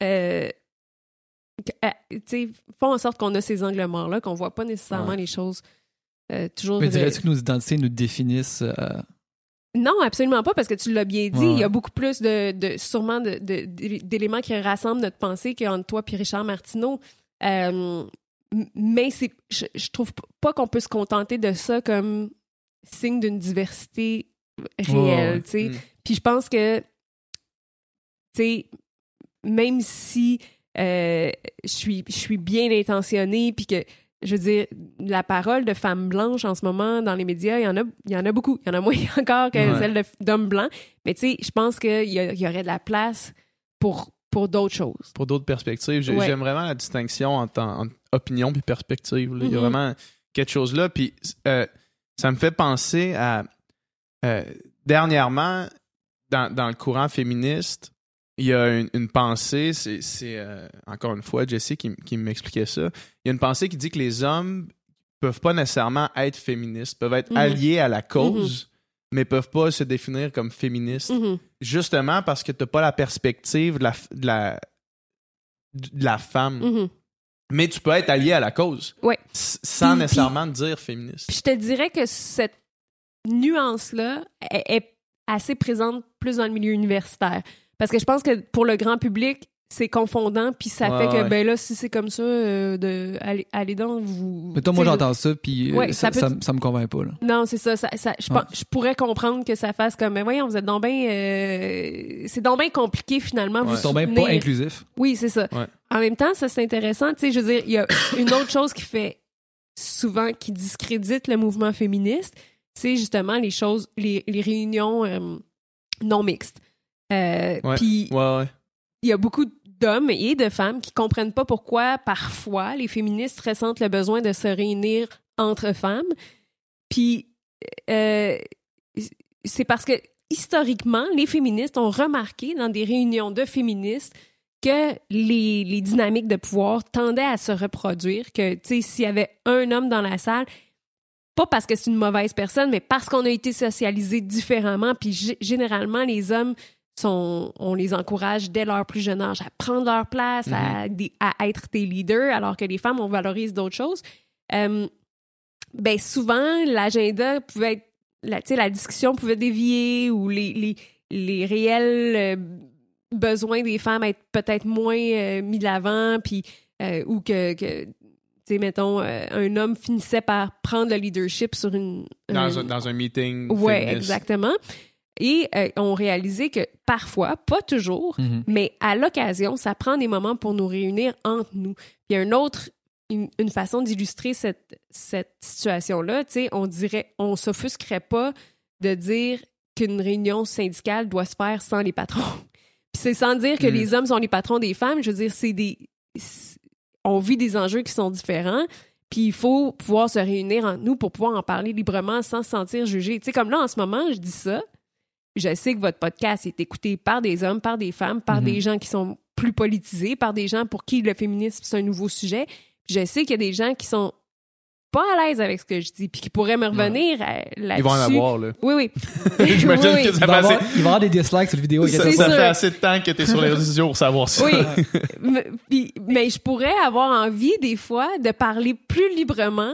euh, que- euh, tu sais, font en sorte qu'on a ces angles morts-là, qu'on voit pas nécessairement Ouais. les choses euh, toujours. Mais dirais-tu que nos identités nous définissent euh, Non, absolument pas, parce que tu l'as bien dit. Ouais. Il y a beaucoup plus de, de sûrement de- de- d'éléments qui rassemblent notre pensée qu'entre toi et Richard Martineau. Euh, mais c'est, je, je trouve pas qu'on peut se contenter de ça comme signe d'une diversité réelle. Ouais, tu sais. Mm. Puis je pense que, tu sais, même si euh, je suis, je suis bien intentionnée, puis que, je veux dire, la parole de femmes blanches en ce moment dans les médias, il y en a, il y en a beaucoup. Il y en a moins encore que Ouais. celle d'hommes blancs. Mais tu sais, je pense qu'il y, y aurait de la place pour, pour d'autres choses. Pour d'autres perspectives, Ouais. j'aime vraiment la distinction entre, entre opinion puis perspective. Il y a Mhm. vraiment quelque chose là. Puis euh, ça me fait penser à euh, dernièrement dans, dans le courant féministe, il y a une, une pensée. C'est euh, encore une fois Jessie qui, qui m'expliquait ça. Il y a une pensée qui dit que les hommes peuvent pas nécessairement être féministes, peuvent être Mhm. alliés à la cause, mais peuvent pas se définir comme féministes Mhm. justement parce que t'as pas la perspective de la, de la, de la femme. Mais tu peux être allié à la cause. Ouais. Sans Puis- nécessairement dire féministe. Puis je te dirais que cette nuance-là est, est assez présente plus dans le milieu universitaire. Parce que je pense que pour le grand public, c'est confondant, puis ça Ouais, fait que, ouais. ben là, si c'est comme ça, euh, de, allez, allez donc, vous... Mais toi, moi, j'entends ça, puis euh, Ouais, ça, ça peut- ça, me- ça me convainc pas. Là. Non, c'est ça. ça, ça- je, pourrais comprendre que ça fasse comme, mais voyons, vous êtes donc bien... euh, c'est donc bien compliqué, finalement, vous sont bien pas inclusifs. Oui, c'est ça. Ouais. En même temps, ça, c'est intéressant. Tu sais, je veux dire, il y a une autre chose qui fait souvent, qui discrédite le mouvement féministe, c'est justement les choses, les, les réunions euh, non mixtes. Euh, Ouais. Puis, Ouais, ouais. il y a beaucoup d'hommes et de femmes qui comprennent pas pourquoi, parfois, les féministes ressentent le besoin de se réunir entre femmes. Puis, euh, c'est parce que, historiquement, les féministes ont remarqué dans des réunions de féministes que les, les dynamiques de pouvoir tendaient à se reproduire, que, tu sais, s'il y avait un homme dans la salle, pas parce que c'est une mauvaise personne, mais parce qu'on a été socialisés différemment, puis généralement, les hommes sont, on les encourage dès leur plus jeune âge à prendre leur place, à, des- à être des leaders, alors que les femmes, on valorise d'autres choses. Euh, ben souvent, l'agenda pouvait être, la, la discussion pouvait dévier ou les, les, les réels euh, besoins des femmes être peut-être moins euh, mis de l'avant, puis euh, ou que, que tu sais, mettons, euh, un homme finissait par prendre le leadership sur une... Dans, un- un, dans un meeting. Féministe. exactement. Et euh, on réalisait que parfois, pas toujours, Mhm. mais à l'occasion, ça prend des moments pour nous réunir entre nous. Il y a un autre, une, une façon d'illustrer cette, cette situation-là, on dirait, on s'offusquerait pas de dire qu'une réunion syndicale doit se faire sans les patrons. Puis c'est sans dire que Mm. les hommes sont les patrons des femmes. Je veux dire, c'est des. On vit des enjeux qui sont différents. Puis il faut pouvoir se réunir entre nous pour pouvoir en parler librement sans se sentir jugé. Tu sais, comme là, en ce moment, je dis ça. Je sais que votre podcast est écouté par des hommes, par des femmes, par Mhm. des gens qui sont plus politisés, par des gens pour qui le féminisme, c'est un nouveau sujet. Je sais qu'il y a des gens qui sont pas à l'aise avec ce que je dis, puis qui pourraient me revenir là-dessus. Ils vont en avoir, là. Oui, oui. J'imagine Oui, que ça Il va, avoir, il va y avoir des dislikes sur la vidéo. ça, fait assez de temps que t'es sur les réseaux sociaux pour savoir ça. Oui. mais, puis- mais je pourrais avoir envie, des fois, de parler plus librement.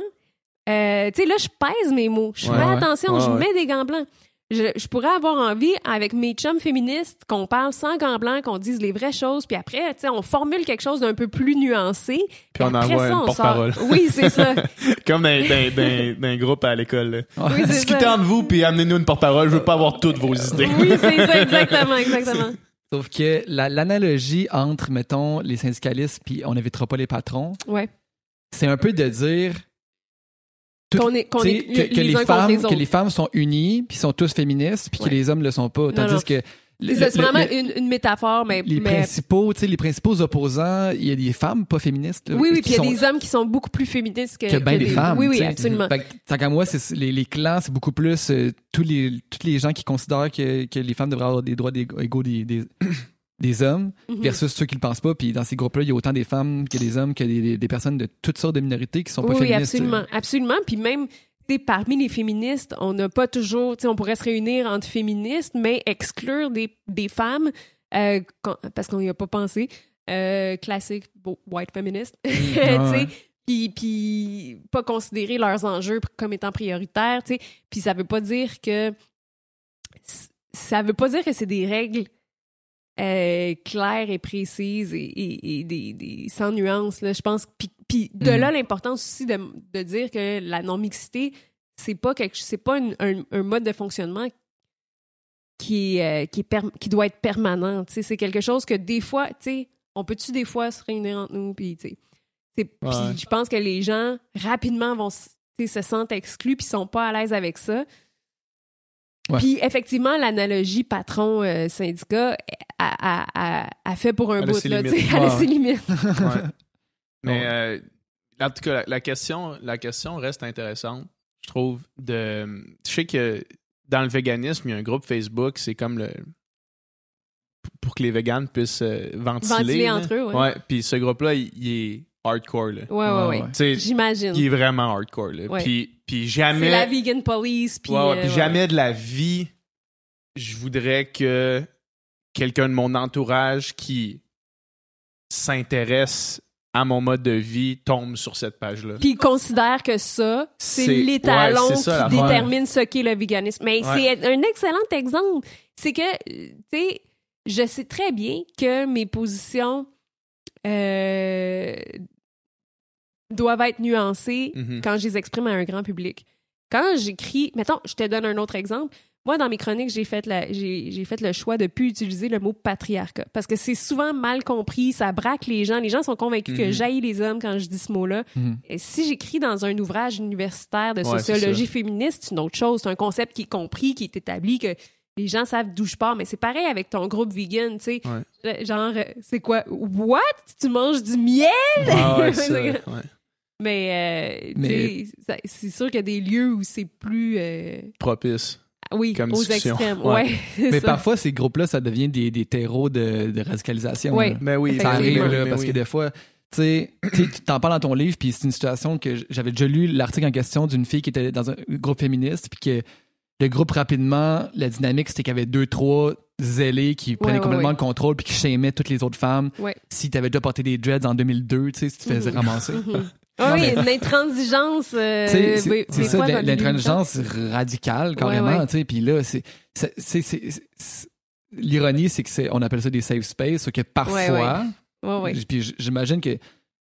Euh, tu sais, là, je pèse mes mots. Je Ouais, fais ouais. attention, Ouais, je ouais. mets des gants blancs. Je, je pourrais avoir envie, avec mes chums féministes, qu'on parle sans gants blancs, qu'on dise les vraies choses, puis après, tu sais, on formule quelque chose d'un peu plus nuancé. Puis on envoie ça, une porte-parole. sort. Oui, c'est ça. Comme dans, dans, dans- dans un groupe à l'école. Oui, Discutez entre vous, puis amenez-nous une porte-parole. Je veux pas avoir toutes vos idées. Oui, c'est ça, exactement, exactement. Sauf que la- l'analogie entre, mettons, les syndicalistes puis on n'évitera pas les patrons, Ouais. c'est un peu de dire Qu'on est, qu'on tu sais, est que, que les, femmes, les que autres. les femmes sont unies puis sont tous féministes puis Ouais. que les hommes le sont pas. Tandis non. que C'est vraiment le- une, une métaphore, mais, les mais principaux, tu sais, les principaux opposants, il y a des femmes pas féministes. là, Oui, oui, puis il y a des hommes qui sont beaucoup plus féministes que, que bien des femmes. Oui, oui, absolument. Fait tant qu'à moi, c'est, les, les clans, c'est beaucoup plus euh, tous les, tous les gens qui considèrent que, que les femmes devraient avoir des droits égaux des, des, des hommes Mhm. versus ceux qui le pensent pas. Puis dans ces groupes-là, il y a autant des femmes que des hommes, que des, des- personnes de toutes sortes de minorités qui sont pas Oui, oui, féministes. absolument. Absolument. Puis même, parmi les féministes, on n'a pas toujours, on pourrait se réunir entre féministes, mais exclure des, des femmes, euh, quand- parce qu'on n'y a pas pensé. Euh, classique white tu sais. ouais. Puis, puis pas considérer leurs enjeux comme étant prioritaires, tu sais. Puis ça veut pas dire que ça veut pas dire que c'est des règles euh, claires et précises et, et- et des, des- sans nuance. Là, je pense. Puis, puis de Mhm. là l'importance aussi de, de dire que la non-mixité, c'est pas quelque, c'est pas une- un, un mode de fonctionnement qui euh, qui, est per- qui doit être permanent. C'est quelque chose que des fois, tu sais, on peut-tu des fois se réunir entre nous, puis tu sais, puis je pense que les gens rapidement vont se sentent exclus puis sont pas à l'aise avec ça. Ouais. Puis effectivement, l'analogie patron-syndicat a, a- a- a fait pour un bout. Là, tu sais, elle a ses limites. Ouais. Mais euh, en tout cas, la, la question, la question reste intéressante, je trouve. De, je sais que dans le véganisme, il y a un groupe Facebook, c'est comme le pour que les véganes puissent euh, ventiler. Ventiler là. entre eux, ouais. Ouais, puis ce groupe-là, il, il est hardcore. Là. Ouais, ouais, J'imagine. il est vraiment hardcore. Là. Ouais. Puis, puis C'est jamais. la vegan police. Puis, Ouais, ouais, euh, puis ouais. jamais de la vie, je voudrais que quelqu'un de mon entourage qui s'intéresse à mon mode de vie tombe sur cette page-là. Puis il considère que ça, c'est C'est- l'étalon ouais, c'est ça, qui détermine ce qu'est le véganisme. Mais Ouais. c'est un excellent exemple. C'est que, euh, tu sais, je sais très bien que mes positions euh, doivent être nuancées Mhm. quand je les exprime à un grand public. Quand j'écris, mettons, je te donne un autre exemple. Moi, dans mes chroniques, j'ai fait, la- j'ai, j'ai fait le choix de plus utiliser le mot patriarcat parce que c'est souvent mal compris, ça braque les gens. Les gens sont convaincus que Mhm. jaillit les hommes quand je dis ce mot-là. Mhm. Et si j'écris dans un ouvrage universitaire de Ouais, sociologie féministe, c'est une autre chose. C'est un concept qui est compris, qui est établi, que les gens savent d'où je pars. Mais c'est pareil avec ton groupe vegan, tu sais. Ouais. Genre, euh, c'est quoi? What? Tu manges du miel? Ah ouais. Mais, euh, Mais- c'est sûr qu'il y a des lieux où c'est plus... euh, Propice. oui, Comme aux discussion. extrêmes. Ouais. Mais ça. parfois, ces groupes-là, ça devient des, des terreaux de, de radicalisation. Ouais. là. Mais oui, Ça arrive, là, mais parce oui. que des fois, tu t'en parles dans ton livre, puis c'est une situation que j'avais déjà lu l'article en question d'une fille qui était dans un groupe féministe, puis que le groupe, rapidement, la dynamique, c'était qu'il y avait deux, trois zélés qui prenaient ouais, complètement ouais. le contrôle, puis qui shamaient toutes les autres femmes. Ouais. Si tu avais déjà porté des dreads en 2002, tu sais, si tu te faisais Mhm. ramasser. Mhm. Ah oui, une intransigeance. euh, c'est ça, l'intransigeance radicale, carrément, Ouais. Puis là, c'est, l'ironie, c'est que c'est, on appelle ça des safe space, que parfois, Ouais, puis j'imagine que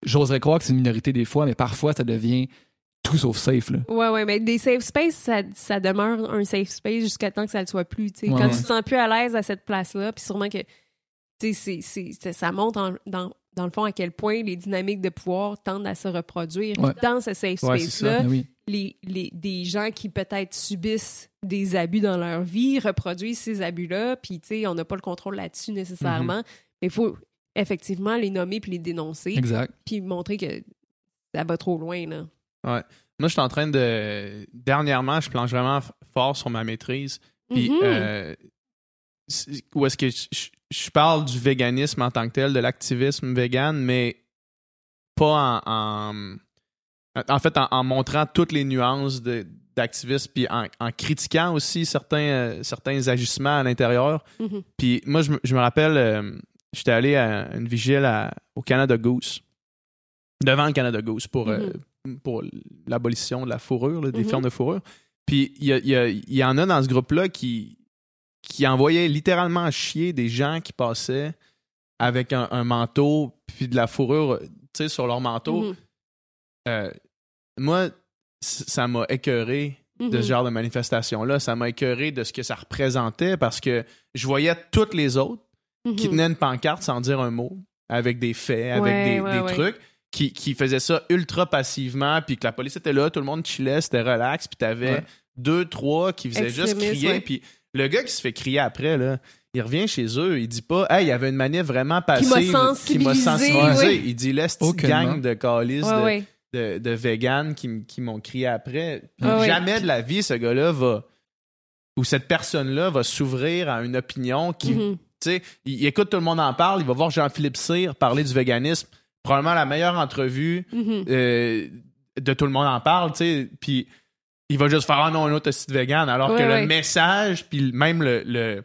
j'oserais croire que c'est une minorité des fois, mais parfois, ça devient tout sauf safe, là. Ouais, ouais, mais des safe spaces, ça, ça demeure un safe space jusqu'à temps que ça le soit plus. Ouais, Quand ouais. tu te sens plus à l'aise à cette place-là, puis sûrement que c'est- ça- montre en- dans, dans le fond à quel point les dynamiques de pouvoir tendent à se reproduire. Ouais. Dans ce safe Ouais, space-là, oui. les, les, des gens qui peut-être subissent des abus dans leur vie reproduisent ces abus-là, puis tu sais, on n'a pas le contrôle là-dessus nécessairement, Mhm. mais il faut effectivement les nommer puis les dénoncer, Exact. puis montrer que ça va trop loin, là. Moi, je suis en train de. Dernièrement, je planche vraiment fort sur ma maîtrise. Puis, Mhm. euh, où est-ce que je, je- je parle du véganisme en tant que tel, de l'activisme vegan, mais pas en. en, en fait, en, en montrant toutes les nuances d'activisme, puis en, critiquant aussi certains, euh, certains agissements à l'intérieur. Mhm. Puis moi, je me, je me rappelle, euh, j'étais allé à une vigile à- au Canada Goose, devant le Canada Goose, pour, euh, pour l'abolition de la fourrure, là, des Mhm. fermes de fourrure. Puis y, y il y en a dans ce groupe-là qui, qui envoyaient littéralement chier des gens qui passaient avec un, un manteau puis de la fourrure sur leur manteau. Mhm. Euh, moi, ça m'a écœuré de Mhm. ce genre de manifestation-là. Ça m'a écœuré de ce que ça représentait parce que je voyais toutes les autres qui Mhm. tenaient une pancarte sans dire un mot, avec des faits, avec Ouais, des, ouais, des ouais. trucs, qui, qui faisaient ça ultra passivement, puis que la police était là, tout le monde chillait, c'était relax, puis t'avais deux, trois qui faisaient juste crier, puis le gars qui se fait crier après, là, il revient chez eux, il dit pas « Hey, il y avait une manif vraiment passive. qui m'a sensibilisé, sensibilisé. oui. Il dit « Laisse Aucunement. gang de calices Ouais, de, ouais. de, de véganes qui, qui m'ont crié après. Puis ouais. jamais de la vie, ce gars-là va. Ou cette personne-là va s'ouvrir à une opinion qui. Mhm. Tu sais, il, il écoute tout le monde en parle, il va voir Jean-Philippe Cyr parler du véganisme. Probablement la meilleure entrevue Mhm. euh, de tout le monde en parle, tu sais. Puis il va juste faire Ah non, un autre site vegan. Alors que le message, puis même le. le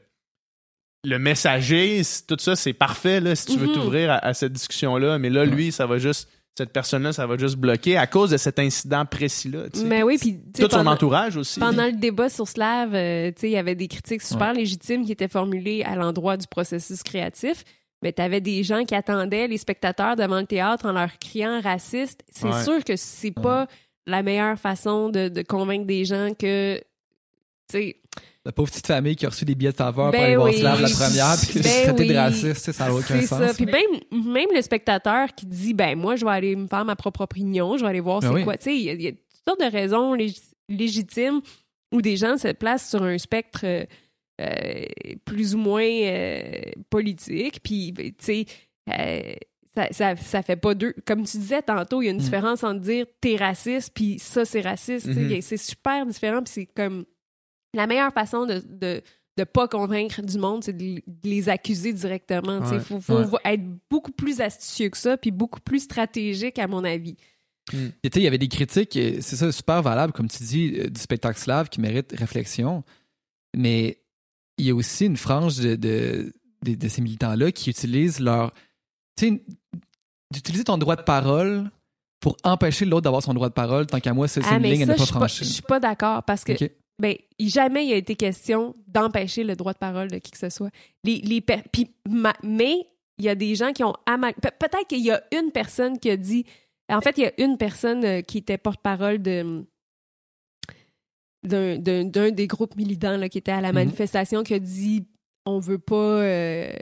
le messager, tout ça, c'est parfait là, si tu veux Mhm. t'ouvrir à, à cette discussion-là. Mais là, lui, ça va juste, cette personne-là, ça va juste bloquer à cause de cet incident précis-là. Mais oui, puis Tout son entourage aussi. Pendant le débat sur Slav, euh, tu sais, il y avait des critiques super légitimes qui étaient formulées à l'endroit du processus créatif. Mais tu avais des gens qui attendaient les spectateurs devant le théâtre en leur criant raciste. C'est Ouais. sûr que c'est pas la meilleure façon de, de convaincre des gens que, tu sais, La pauvre petite famille qui a reçu des billets de faveur Ben pour aller voir oui. Slav la première, puis Ben traité oui. de raciste, ça n'a aucun sens. ça. Puis même, même le spectateur qui dit, ben moi, je vais aller me faire ma propre opinion, je vais aller voir Ben c'est oui. quoi. Tu sais, il y, a- il y a toutes sortes de raisons lég- légitimes où des gens se placent sur un spectre euh, euh, plus ou moins euh, politique. Puis, ben, tu sais, euh, ça, ça, ça fait pas deux. Comme tu disais tantôt, il y a une Mm. différence entre dire t'es raciste, puis ça, c'est raciste. Mhm. C'est super différent, puis c'est comme la meilleure façon de. de de pas convaincre du monde, c'est de, de les accuser directement. Il Ouais. faut, faut Ouais. être beaucoup plus astucieux que ça, puis beaucoup plus stratégique, à mon avis. Et sais, il y avait des critiques, et c'est ça, super valable, comme tu dis, euh, du spectacle slave qui mérite réflexion. Mais il y a aussi une frange de, de, de- de ces militants-là qui utilisent leur. Tu sais, d'utiliser ton droit de parole pour empêcher l'autre d'avoir son droit de parole, tant qu'à moi, c'est Ah, une ligne à ça, ne je pas franchir. je suis pas d'accord parce que ben, jamais il a été question d'empêcher le droit de parole de qui que ce soit. Les, les ma- mais il y a des gens qui ont. Pe- Peut-être qu'il y a une personne qui a dit... En fait, il y a une personne euh, qui était porte-parole de d'un, des groupes militants là, qui était à la Mhm. manifestation qui a dit on veut pas euh,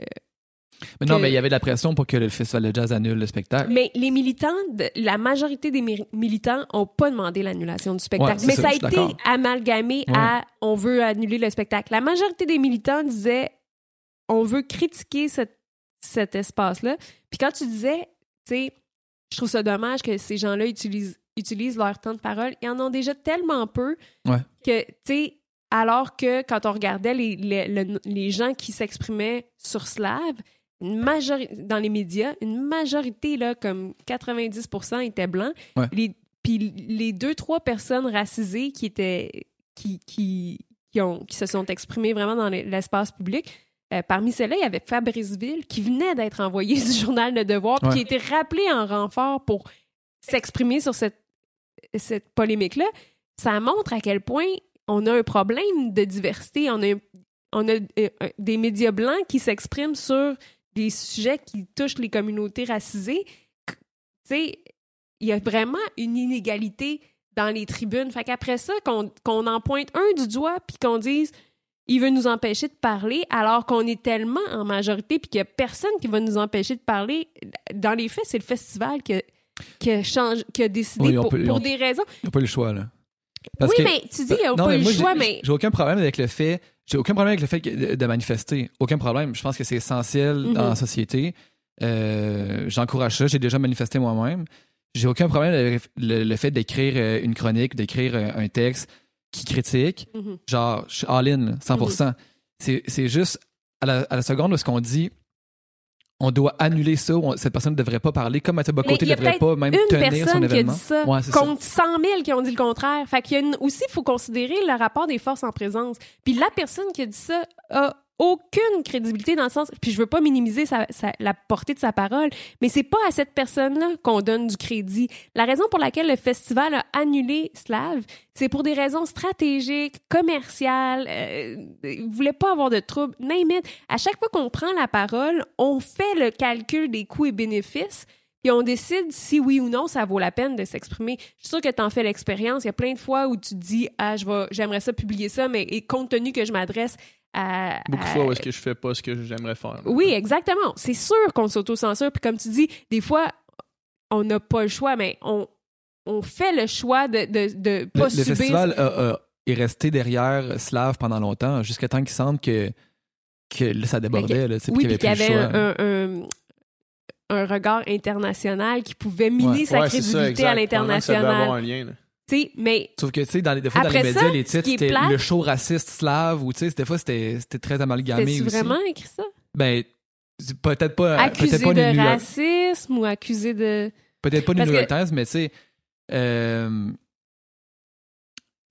Mais non, que- mais il y avait de la pression pour que le festival de jazz annule le spectacle. Mais les militants, la majorité des mi- militants ont pas demandé l'annulation du spectacle. Ouais, mais ça, ça, a été amalgamé Ouais. à on veut annuler le spectacle. La majorité des militants disaient on veut critiquer cette- cet espace-là. Puis quand tu disais, tu sais, je trouve ça dommage que ces gens-là utilisent, utilisent leur temps de parole, ils en ont déjà tellement peu Ouais. que, tu sais, alors que quand on regardait les, les, le- les gens qui s'exprimaient sur Slav, une majorité dans les médias, une majorité là comme 90% étaient blancs. Ouais. Les puis les deux trois personnes racisées qui étaient qui qui qui ont qui se sont exprimées vraiment dans l'espace public. euh, parmi ceux-là, il y avait Fabrice Ville qui venait d'être envoyé du journal Le Devoir, puis Ouais. qui a été rappelé en renfort pour s'exprimer sur cette, cette polémique-là. Ça montre à quel point on a un problème de diversité. On a, on a euh, euh, des médias blancs qui s'expriment sur des sujets qui touchent les communautés racisées. Tu sais, il y a vraiment une inégalité dans les tribunes. Fait qu'après ça, qu'on en pointe un du doigt puis qu'on dise il veut nous empêcher de parler alors qu'on est tellement en majorité puis qu'il n'y a personne qui va nous empêcher de parler. Dans les faits, c'est le festival qui a, qui a change- qui a décidé Oui, pour, peut- pour on- des raisons. Il n'y a pas eu le choix, là. Parce oui, que- mais tu dis qu'il n'y a Non, pas eu le choix, mais J'ai aucun problème avec le fait. J'ai aucun problème avec le fait de, manifester. Aucun problème. Je pense que c'est essentiel Mhm. dans la société. Euh, J'encourage ça. J'ai déjà manifesté moi-même. J'ai aucun problème avec le, le fait d'écrire euh, une chronique, d'écrire euh, un texte qui critique. Mhm. Genre, je suis all-in, là, 100%. C'est- C'est juste à la, à la seconde où ce qu'on dit on doit annuler ça, on- cette personne ne devrait pas parler, comme Mathieu Bocoté ne devrait pas même une tenir son personne qui a événement. dit ça Ouais, c'est ça. contre 100 000 qui ont dit le contraire. Fait qu'il y a une- aussi, il faut considérer le rapport des forces en présence. Puis la personne qui a dit ça a aucune crédibilité dans le sens... Puis je veux pas minimiser la portée de sa parole, mais c'est pas à cette personne-là qu'on donne du crédit. La raison pour laquelle le festival a annulé Slav, c'est pour des raisons stratégiques, commerciales. Euh, il voulait pas avoir de troubles. Name. À chaque fois qu'on prend la parole, on fait le calcul des coûts et bénéfices puis on décide si oui ou non ça vaut la peine de s'exprimer. Je suis sûre que tu en fais l'expérience. Il y a plein de fois où tu te dis ah je vais j'aimerais ça publier ça mais et compte tenu que je m'adresse à, Beaucoup de fois où est-ce que je fais pas ce que j'aimerais faire. oui, exactement. C'est sûr qu'on s'auto-censure. Puis comme tu dis, des fois, on n'a pas le choix, mais on, on fait le choix de de, de Le, pas le subir. festival est resté derrière Slav pendant longtemps, jusqu'à temps qu'il semble que, que là, ça débordait. Là, tu sais, oui, puis qu'il y avait le un, un regard international qui pouvait miner Ouais. sa Ouais, c'est ça, crédibilité à l'international. un lien. là. Tu sais, Mais Sauf que, tu sais, dans les, des fois, dans les médias, ça, les titres, c'était plate- le show raciste slave, ou tu sais, des fois, c'était c'était très amalgamé aussi. vraiment écrit ça? Ben, peut-être pas. accusé peut-être pas de racisme ou accusé de. Peut-être pas New York que- Times, mais tu sais. euh,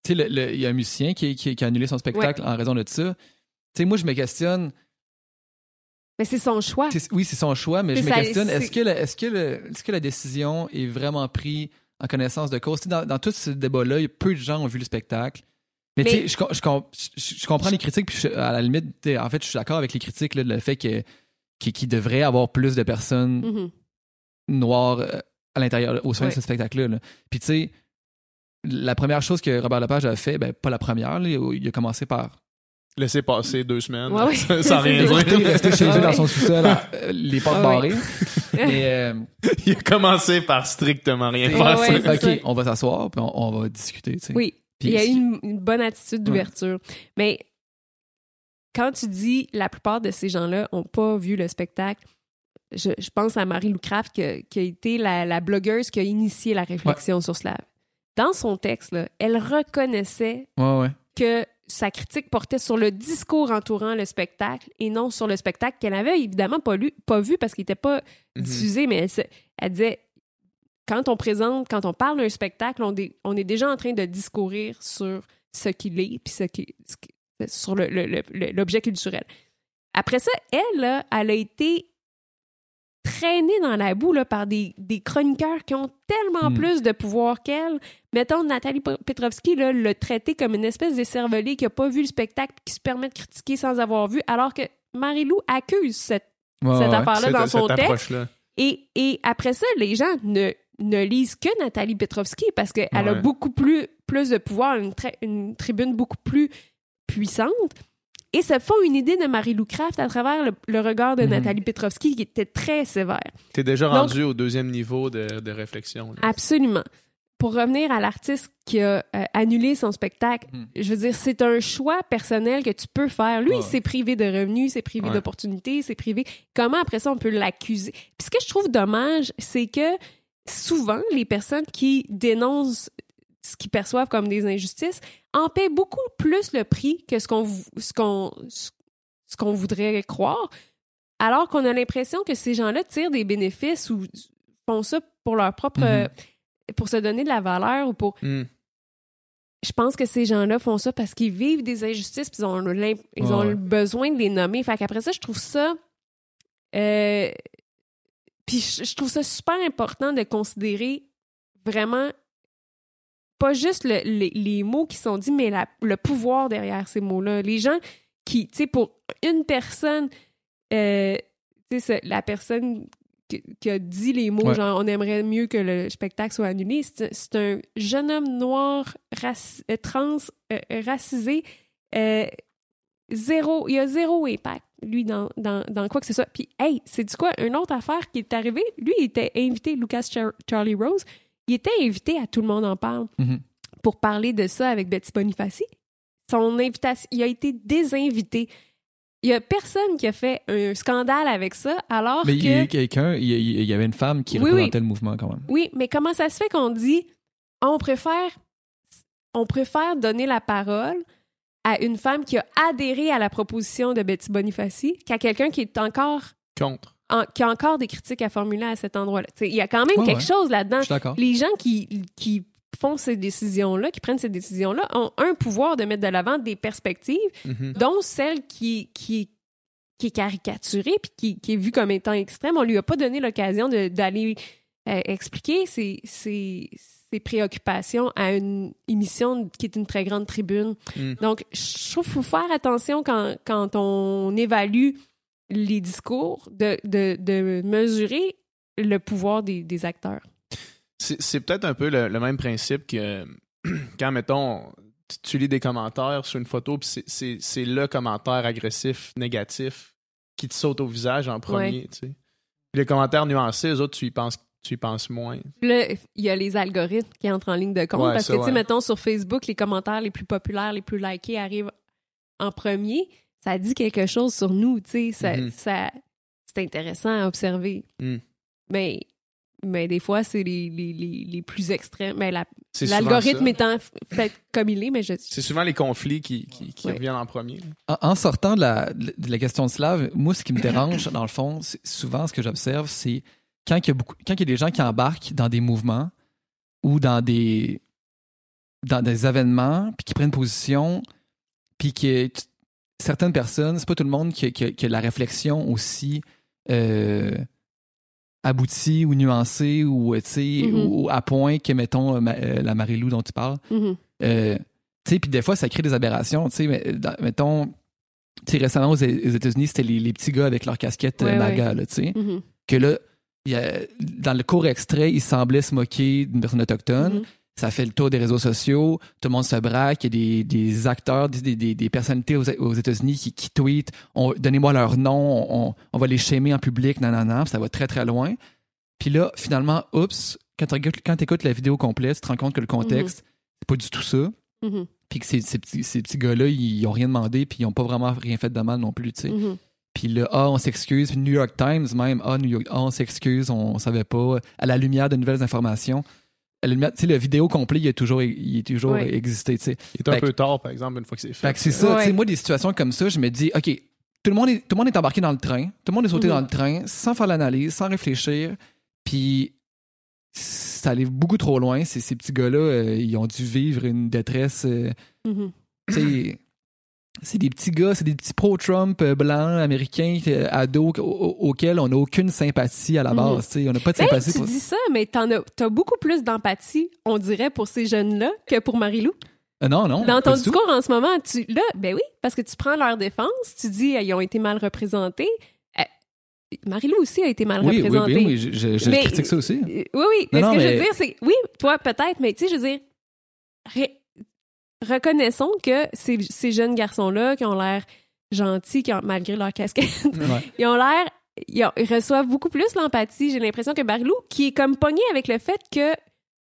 tu sais, il y a un musicien qui, qui- qui a annulé son spectacle en raison de ça. Tu sais, moi, je me questionne. Mais c'est son choix. Oui, c'est son choix, mais je me questionne est-ce que, la- que le- que la décision est vraiment prise en connaissance de cause? Dans, dans tout ce débat-là, peu de gens ont vu le spectacle. Mais, tu sais, je, com- je, com- je- je comprends les critiques, puis à la limite, en fait, je suis d'accord avec les critiques, là, le fait que, qu'il, devrait avoir plus de personnes Mhm. noir euh, à l'intérieur, au sein Ouais. de ce spectacle-là. là. Puis tu sais, la première chose que Robert Lepage a fait, ben pas la première, là, il a commencé par Laisser passer deux semaines Ouais, ouais. sans- rien dire. rester, rester chez eux dans son sous-sol, les portes Ah ouais. barrées. Mais euh, Il a commencé par strictement rien faire. Ouais, ok, on va s'asseoir puis on, on va discuter. tu sais. Oui. Puis il y a une, une bonne attitude d'ouverture. Mais quand tu dis la plupart de ces gens-là n'ont pas vu le spectacle, je, je pense à Marie-Lou Craft qui, a- qui a été la, la blogueuse qui a initié la réflexion sur Slav. Dans son texte, là, elle reconnaissait Ouais, ouais. que sa critique portait sur le discours entourant le spectacle et non sur le spectacle qu'elle avait évidemment pas, lu, pas vu parce qu'il n'était pas Mhm. diffusé, mais elle, se- elle disait quand on présente, quand on parle d'un spectacle, on, dé- on est déjà en train de discourir sur ce qu'il est puis ce qui, ce qui- sur l'objet culturel. Après ça, elle, là, elle a été traînée dans la boue là, par des, des chroniqueurs qui ont tellement Hmm. plus de pouvoir qu'elle. Mettons, Nathalie Pe- Petrovski là, l'a traité comme une espèce d'écervelé qui n'a pas vu le spectacle qui se permet de critiquer sans avoir vu, alors que Marie-Lou accuse cette, Ouais, cette ouais. affaire-là dans son texte. Et, et après ça, les gens ne, ne lisent que Nathalie Petrovski parce qu'elle a Ouais. beaucoup plus, plus de pouvoir, une, tra- une tribune beaucoup plus puissante. Et se font une idée de Marie-Lou Craft à travers le, le regard de Mhm. Nathalie Petrovski qui était très sévère. T'es déjà Donc- rendu au deuxième niveau de, de réflexion. là. Absolument. Pour revenir à l'artiste qui a euh, annulé son spectacle, Mhm. je veux dire, c'est un choix personnel que tu peux faire. Lui, Ouais. il s'est privé de revenus, s'est privé Ouais. d'opportunités, il s'est privé. Comment après ça on peut l'accuser? Puis ce que je trouve dommage, c'est que souvent, les personnes qui dénoncent ce qu'ils perçoivent comme des injustices en paient beaucoup plus le prix que ce qu'on ce qu'on ce qu'on voudrait croire, alors qu'on a l'impression que ces gens-là tirent des bénéfices ou font ça pour leur propre Mhm. euh, pour se donner de la valeur ou pour Hmm. je pense que ces gens-là font ça parce qu'ils vivent des injustices puis ils ont, ils ont ouais. le besoin de les nommer. Fait qu'après ça, je trouve ça. euh, puis je trouve ça super important de considérer vraiment pas juste le- les, les mots qui sont dits, mais la- le pouvoir derrière ces mots-là. Les gens qui, tu sais, pour une personne, euh, tu sais, la personne qui, qui a dit les mots, Ouais. genre, on aimerait mieux que le spectacle soit annulé, c'est un jeune homme noir, raci- euh, trans, euh, racisé. euh, zéro, il y a zéro impact, lui, dans, dans, dans quoi que ce soit. Puis, hey, c'est du quoi? Une autre affaire qui est arrivée, lui, il était invité, Lucas Char- Charlie Rose, il était invité à Tout le monde en parle Mhm. pour parler de ça avec Betty Bonifaci. Son invitation, il a été désinvité. Il y a personne qui a fait un scandale avec ça, alors Mais que... il y a eu quelqu'un, il y, a- il y avait une femme qui Oui, représentait le mouvement quand même. Oui, mais comment ça se fait qu'on dit on préfère on préfère donner la parole à une femme qui a adhéré à la proposition de Betty Bonifaci qu'à quelqu'un qui est encore Contre. En- qui a encore des critiques à formuler à cet endroit-là. Il y a quand même quelque ouais. chose là-dedans. Les gens qui, qui font ces décisions-là, qui prennent ces décisions-là, ont un pouvoir de mettre de l'avant des perspectives, Mhm. dont celle qui, qui, qui est caricaturée puis qui, qui est vue comme étant extrême. On lui a pas donné l'occasion de- d'aller euh, expliquer ses, ses, ses préoccupations à une émission qui est une très grande tribune. Mm. Donc, je trouve qu'il faut faire attention quand, quand on évalue les discours, de, de, de mesurer le pouvoir des, des acteurs. C'est peut-être un peu le, le même principe que quand, mettons, tu, tu lis des commentaires sur une photo, puis c'est- le commentaire agressif, négatif, qui te saute au visage en premier, tu sais. Les commentaires nuancés, eux autres, tu y penses, tu y penses moins. Là, il y a les algorithmes qui entrent en ligne de compte Ouais, parce ça, que, tu sais, ouais. mettons, sur Facebook, les commentaires les plus populaires, les plus likés arrivent en premier. Ça dit quelque chose sur nous, tu sais. Ça, Mhm. ça- c'est intéressant à observer. Mm. Mais, mais des fois, c'est les, les, les, les plus extrêmes. Mais l'algorithme étant fait comme il est, mais je... C'est souvent les conflits qui, qui, qui Ouais. reviennent en premier. En, en sortant de la, de la question de slave, moi, ce qui me dérange, dans le fond, c'est souvent ce que j'observe, c'est quand il y a beaucoup, quand il y a des gens qui embarquent dans des mouvements ou dans des, dans des événements, puis qui prennent position, puis que tu- certaines personnes, c'est pas tout le monde qui, a- qui la réflexion aussi euh, aboutie ou nuancée ou, tu sais, ou, ou à point que, mettons, euh, ma- euh, la Marie-Lou dont tu parles. Mhm. Euh, tu sais, puis des fois, ça crée des aberrations. Tu sais, mettons, tu récemment aux, États-Unis, c'était les, les petits gars avec leur casquette euh, Ouais, MAGA, là, tu sais. Mhm. Que là, il y a- dans le court extrait, ils semblaient se moquer d'une personne autochtone. Mhm. Ça fait le tour des réseaux sociaux. Tout le monde se braque. Il y a des, des acteurs, des, des, des personnalités aux, aux États-Unis qui, qui tweetent on- Donnez-moi leur nom, on, on va les shamer en public, nanana. Puis Ça va très, très loin. Puis là, finalement, oups, quand tu écoutes la vidéo complète, tu te rends compte que le contexte, c'est pas du tout ça. Mhm. Puis que ces, ces petits, ces petits gars-là, ils, ils ont rien demandé, puis ils ont pas vraiment rien fait de mal non plus, tu sais. Mhm. Puis là, ah, on s'excuse. Puis New York Times, même, ah, New York, ah, on s'excuse, on, savait pas. À la lumière de nouvelles informations. La vidéo complet, il a toujours, il a toujours existé, tu sais. Il est un Fait que- peu tard, par exemple, une fois que c'est fait. Fait que c'est ça, Ouais. tu sais, moi, des situations comme ça, je me dis, OK, tout le monde est, tout le monde est embarqué dans le train, tout le monde est sauté Mhm. dans le train, sans faire l'analyse, sans réfléchir, puis ça allait beaucoup trop loin. Ces, ces petits gars-là, euh, ils ont dû vivre une détresse, euh, Mhm. C'est des petits gars, c'est des petits pro-Trump euh, blancs, américains, euh, ados, au- au- auxquels on n'a aucune sympathie à la Mhm. base, on n'a pas de Ben, sympathie tu pour... dis ça, mais t'en as, beaucoup plus d'empathie, on dirait, pour ces jeunes-là que pour Marie-Lou. Euh, non, non, Dans ton tout. discours en ce moment, tu là, ben oui, parce que tu prends leur défense, tu dis ils ont été mal représentés. Marie-Lou aussi a été mal Oui, oui, représentée. oui, oui, je, je- je Mais- critique ça aussi. Oui, oui. Mais Non, ce que je veux dire, c'est oui, toi peut-être, mais tu sais, je veux dire, ré- reconnaissons que ces, ces jeunes garçons-là qui ont l'air gentils, qui ont, malgré leur casquette, Ouais. ils ont l'air, ils, ont- ils reçoivent beaucoup plus l'empathie. J'ai l'impression que Marie-Lou, qui est comme pognée avec le fait que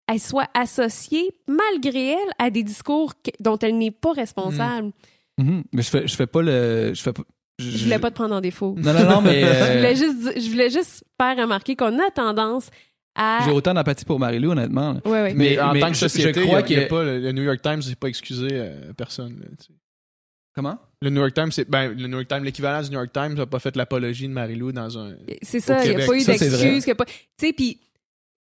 elle soit associée, malgré elle, à des discours dont elle n'est pas responsable. Mhm. Mais je fais, je fais pas le... Je fais pas... Je voulais pas te prendre en défaut. Non, non, non, mais... je, euh, voulais juste, di- je voulais juste faire remarquer qu'on a tendance à. J'ai autant d'empathie pour Marie-Lou, honnêtement. là. Ouais, ouais. Mais, Mais- en mais tant que je- je société, crois il y a- a que- pas, le, le New York Times n'est pas excusé euh, personne. là, tu sais. Comment? Le New York Times, c'est ben, le New York Times, l'équivalent du New York Times n'a pas fait l'apologie de Marie-Lou dans un. C'est ça, il n'y a pas eu qu'il pas- Tu sais, puis.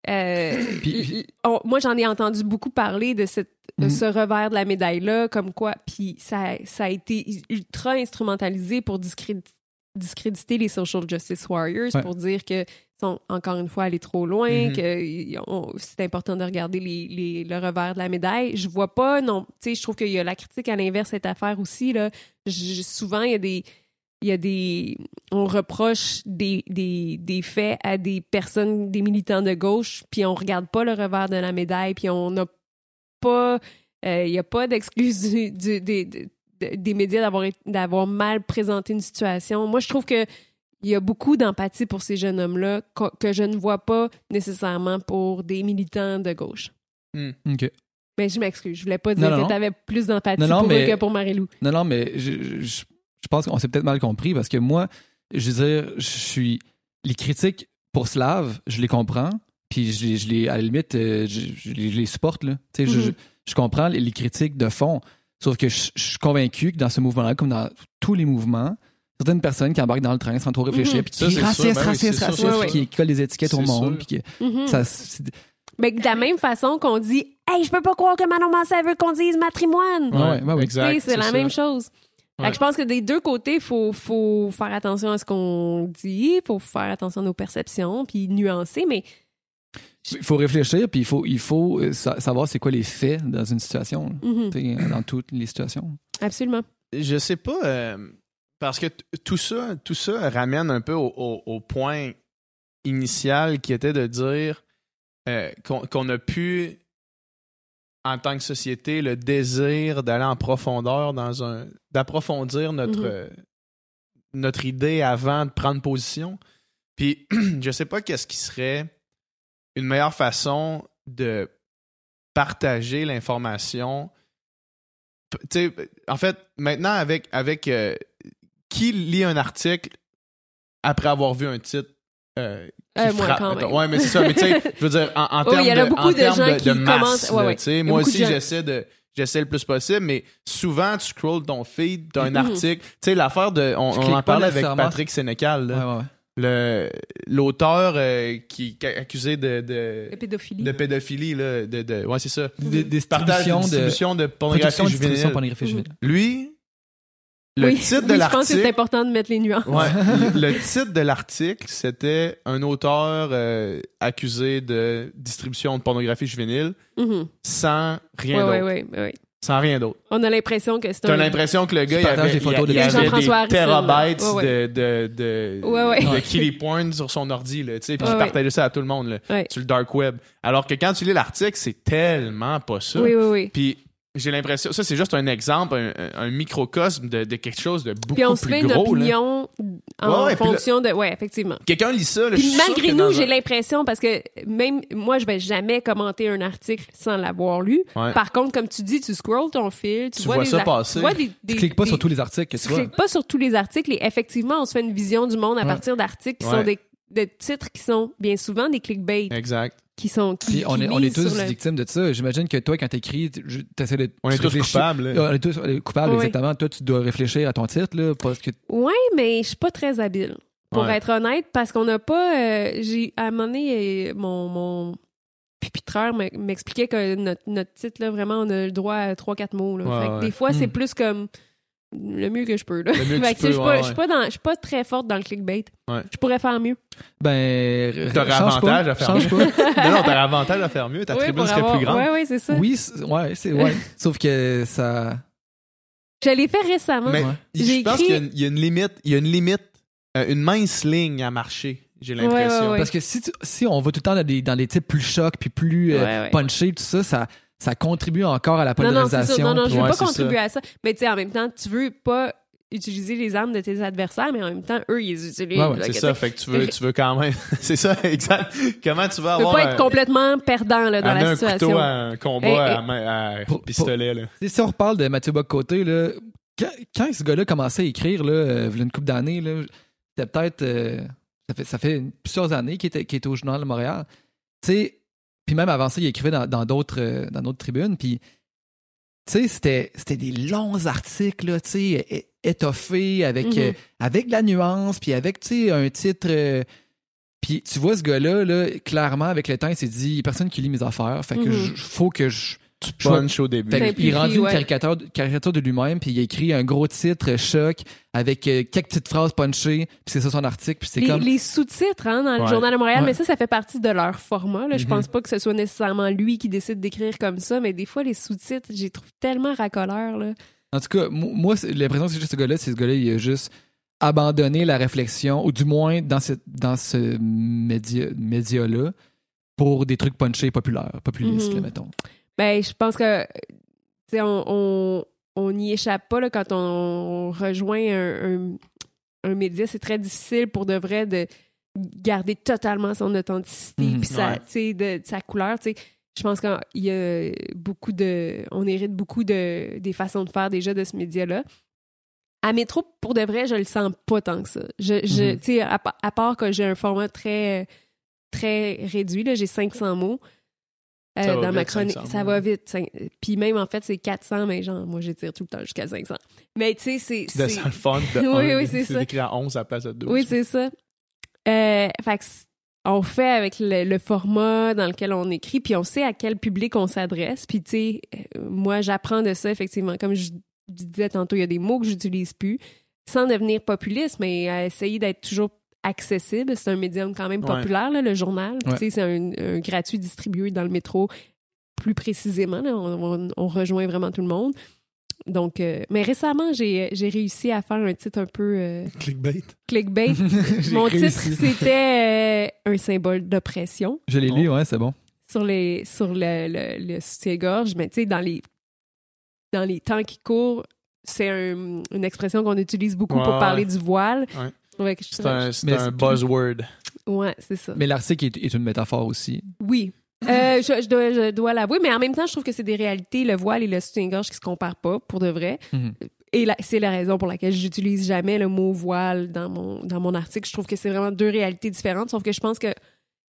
euh, Puis- moi, j'en ai entendu beaucoup parler de, cette, de Mhm. ce revers de la médaille-là, comme quoi, puis ça, ça a été ultra instrumentalisé pour discréditer, discréditer les social justice warriors, Ouais. pour dire que sont encore une fois allés trop loin, Mhm. que c'est important de regarder les, les- le revers de la médaille. Je vois pas, non, tu sais, je trouve qu'il y a la critique à l'inverse cette affaire aussi, là. Je- souvent, il y a des il y a des on reproche des, des, des faits à des personnes des militants de gauche puis on regarde pas le revers de la médaille puis on n'a pas euh, il y a pas d'excuse des- des- de- des médias d'avoir d'avoir mal présenté une situation. Moi, je trouve que il y a beaucoup d'empathie pour ces jeunes hommes-là que, je ne vois pas nécessairement pour des militants de gauche. OK. Mais je m'excuse, je voulais pas dire Non, que tu avais plus d'empathie pour eux que pour Marie-Lou. Non, non, mais je, je, je pense qu'on s'est peut-être mal compris parce que moi, je veux dire, je suis. Les critiques pour Slav, je les comprends. Puis je, les- je les, à la limite, euh, je, je les, je les supporte. Là. Tu sais, je, Mhm. je, je comprends les, les critiques de fond. Sauf que je, je suis convaincu que dans ce mouvement-là, comme dans tous les mouvements, certaines personnes qui embarquent dans le train sans trop réfléchir, Mhm. puis qui raciste, Ben raciste, raciste, qui collent des étiquettes au monde. Puis que Mhm. ça, Mais de la même façon qu'on dit Hey, je peux pas croire que Manon Massé veut qu'on dise matrimoine. Ouais, ouais, ouais, exact. C'est la ça. même chose. Fait Ouais. que je pense que des deux côtés, il faut, faut faire attention à ce qu'on dit, il faut faire attention à nos perceptions, puis nuancer, mais il faut réfléchir, puis il faut, il faut euh, sa- savoir c'est quoi les faits dans une situation, Tu sais, dans toutes les situations. absolument. Je sais pas, euh, parce que tout ça, tout ça ramène un peu au, au- au point initial qui était de dire euh, qu'on a pu, en tant que société, le désir d'aller en profondeur dans un. d'approfondir notre, Mhm. euh, notre idée avant de prendre position. Puis, je sais pas qu'est-ce qui serait une meilleure façon de partager l'information. En fait, maintenant, avec, avec euh, qui lit un article après avoir vu un titre euh, qui Euh, moi, quand même. Ouais, mais c'est ça. Mais tu sais, je veux dire, en, en Oui, termes il y en a de, beaucoup en de termes gens de, qui de masse, ouais, là, ouais. moi aussi, j'essaie de j'essaie le plus possible, mais souvent, tu scrolls ton feed, t'as un Mhm. article. Tu sais, l'affaire de... On, en parlait avec. Patrick Sénécal, là. Ouais, ouais, ouais. Le- l'auteur euh, qui, est accusé de, de, pédophilie. de pédophilie, là, de, de, ouais, c'est ça. Des, des Partage, distributions de, distribution de pornographie juvénile. pornographie Mhm. juvénile. Lui, le oui, titre oui, de je pense que c'est l'article... important de mettre les nuances. Ouais, le, titre de l'article, c'était un auteur euh, accusé de distribution de pornographie juvénile Mhm. sans Oui, rien oui, d'autre. oui, oui. Sans rien d'autre. On a l'impression que c'est T'as un... l'impression que le gars, il avait, des photos il de avait Jean-François des terabytes Ouais, ouais. de, de, de, Ouais, ouais. de porn sur son ordi, là, tu sais, puis Ouais, il ouais. partageait ça à tout le monde, là, Ouais. sur le dark web. Alors que quand tu lis l'article, c'est tellement pas ça. Oui, oui, oui. Puis j'ai l'impression, ça c'est juste un exemple, un, un- microcosme de, de quelque chose de beaucoup Puis on se plus fait une gros. là. opinion en Ouais, ouais, puis là- fonction de... Ouais, effectivement. Quelqu'un lit ça, là, je Puis malgré nous, j'ai un- l'impression, parce que même moi, je vais jamais commenter un article sans l'avoir lu. Ouais. Par contre, comme tu dis, tu scrolls ton fil, tu, Tu vois, vois ça passer. Tu vois des, des- Tu cliques pas des- sur tous les articles que tu tu vois. cliques pas sur tous les articles et effectivement, on se fait une vision du monde à Ouais. partir d'articles qui Ouais. sont des de titres qui sont bien souvent des clickbait Exact. qui sont qui, Puis on qui est, on est misent tous le- victimes de ça. J'imagine que toi, quand t'écris, tu essaies de. On est tous coupables. là. On est tous coupables, Oui. exactement. Toi, tu dois réfléchir à ton titre, là, parce que Ouais, mais je suis pas très habile. Pour Ouais. être honnête, parce qu'on n'a pas. euh, j'ai à un moment donné, euh, mon, mon pupitreur me- m'expliquait que notre, notre titre, là, vraiment, on a le droit à 3-4 mots. Là. Ouais, Fait que ouais. Des fois, c'est Hmm. plus comme le mieux que je peux. Là. Le mieux que Fait tu que, tu sais, je suis peux, pas- ouais, suis pas, dans- je suis pas très forte dans le clickbait. Ouais. Je pourrais faire mieux. ben. T'aurais change avantage pas, à faire change mieux. pas. non, non, t'aurais avantage à faire mieux. Ta Oui, tribune pour serait avoir- plus grande. Ouais, ouais, c'est ça. Oui, c'est- ouais, c'est ouais. Sauf que ça. Je l'ai fait récemment. Mais Ouais. je pense écrit- qu'il y a une- il y, a une limite, il y a une limite, euh, une mince ligne à marcher, j'ai Ouais, l'impression. ouais, ouais. Parce que si, tu- si on va tout le temps dans des, dans des types plus chocs puis plus euh, Ouais, ouais. punchés, tout ça, ça, ça contribue encore à la Non, non, polarisation. sûr. Non, non, je veux Ouais, pas contribuer à ça. Mais tu sais, en même temps, tu veux pas utiliser les armes de tes adversaires, mais en même temps, eux, ils les utilisent. Ouais, ouais, C'est ça, tu fait que tu veux, tu veux quand même. c'est ça, exact. Comment tu vas Tu peux avoir. pas être un- complètement perdant là, dans la un situation. couteau à un combat Et- et- à, main- à Pour- pistolet, là. Tu Si on reparle de Mathieu Bock-Côté, là, quand, quand ce gars-là commençait à écrire, là, euh, v'là une couple d'années, là, c'était peut-être. euh, ça, fait, ça fait plusieurs années qu'il était, qu'il était au Journal de Montréal. Tu sais, puis même avant ça, il écrivait dans d'autres euh, dans d'autres tribunes. Puis, tu sais, c'était, des longs articles, là, tu sais, étoffés, avec, Mhm. euh, avec de la nuance, puis avec, tu sais, un titre. euh, puis tu vois ce gars-là, là, clairement, avec le temps, il s'est dit, il y a personne qui lit mes affaires. Fait que je- faut que je. Tu je- punch au début. fait est rendu une caricature, caricature de lui-même, puis il a écrit un gros titre euh, choc avec euh, quelques petites phrases punchées, puis c'est ça son article, puis c'est Les, comme les sous-titres hein, dans le Ouais. Journal de Montréal, Ouais. mais ça, ça fait partie de leur format. Là. Je Mhm. pense pas que ce soit nécessairement lui qui décide d'écrire comme ça, mais des fois, les sous-titres, j'y trouve tellement racoleurs. Là. En tout cas, mo- moi, l'impression que j'ai de ce gars-là, c'est ce gars-là, il a juste abandonné la réflexion, ou du moins dans ce, dans ce média, média-là, pour des trucs punchés populaires, populistes, Mhm. là, mettons. Ben, je pense que, on, on, on n'y échappe pas là, quand on rejoint un, un- un média. C'est très difficile pour de vrai de garder totalement son authenticité puis sa, ouais. de, de sa couleur. Je pense qu'il y a beaucoup de... On hérite beaucoup de, des façons de faire déjà de ce média-là. À Métro, pour de vrai, je le sens pas tant que ça. Je, je, Mhm. à, à part que j'ai un format très, très réduit, j'ai 500 mots. Euh, dans ma chronique, 500 ça va vite. Puis même, en fait, c'est 400, mais genre, moi, j'étire tout le temps jusqu'à 500. Mais tu sais, c'est... C'est- ça, le fond de Oui, oui, c'est ça. écrit à 11 à la place de 12. Oui, c'est ça. Euh, fait que on fait avec le, le format dans lequel on écrit, puis on sait à quel public on s'adresse. Puis, tu sais, euh, moi, j'apprends de ça, effectivement. Comme je disais tantôt, il y a des mots que j'utilise plus, sans devenir populiste, mais à essayer d'être toujours accessible. C'est un médium quand même Ouais. populaire, là, le journal. Ouais. C'est un, un gratuit distribué dans le métro. Plus précisément, là, on, on- on rejoint vraiment tout le monde. Donc, euh, mais récemment, j'ai j'ai réussi à faire un titre un peu euh, Clickbait. clickbait. Mon réussi. titre, c'était euh, un symbole d'oppression Je l'ai lu, ouais, c'est bon. sur, les, sur le, le, le soutien-gorge. Mais tu sais, dans les, dans les temps qui courent, c'est un- une expression qu'on utilise beaucoup Ouais, pour ouais. parler du voile. Ouais. Ouais, que je- C'est un, un buzzword. Ouais, c'est ça. Mais l'article est, est une métaphore aussi. Oui. Euh, je, je dois, je dois l'avouer, mais en même temps, je trouve que c'est des réalités, le voile et le soutien-gorge qui se comparent pas, pour de vrai. Mhm. Et la- c'est la raison pour laquelle j'utilise jamais le mot voile dans mon, dans mon article. Je trouve que c'est vraiment deux réalités différentes, sauf que je pense que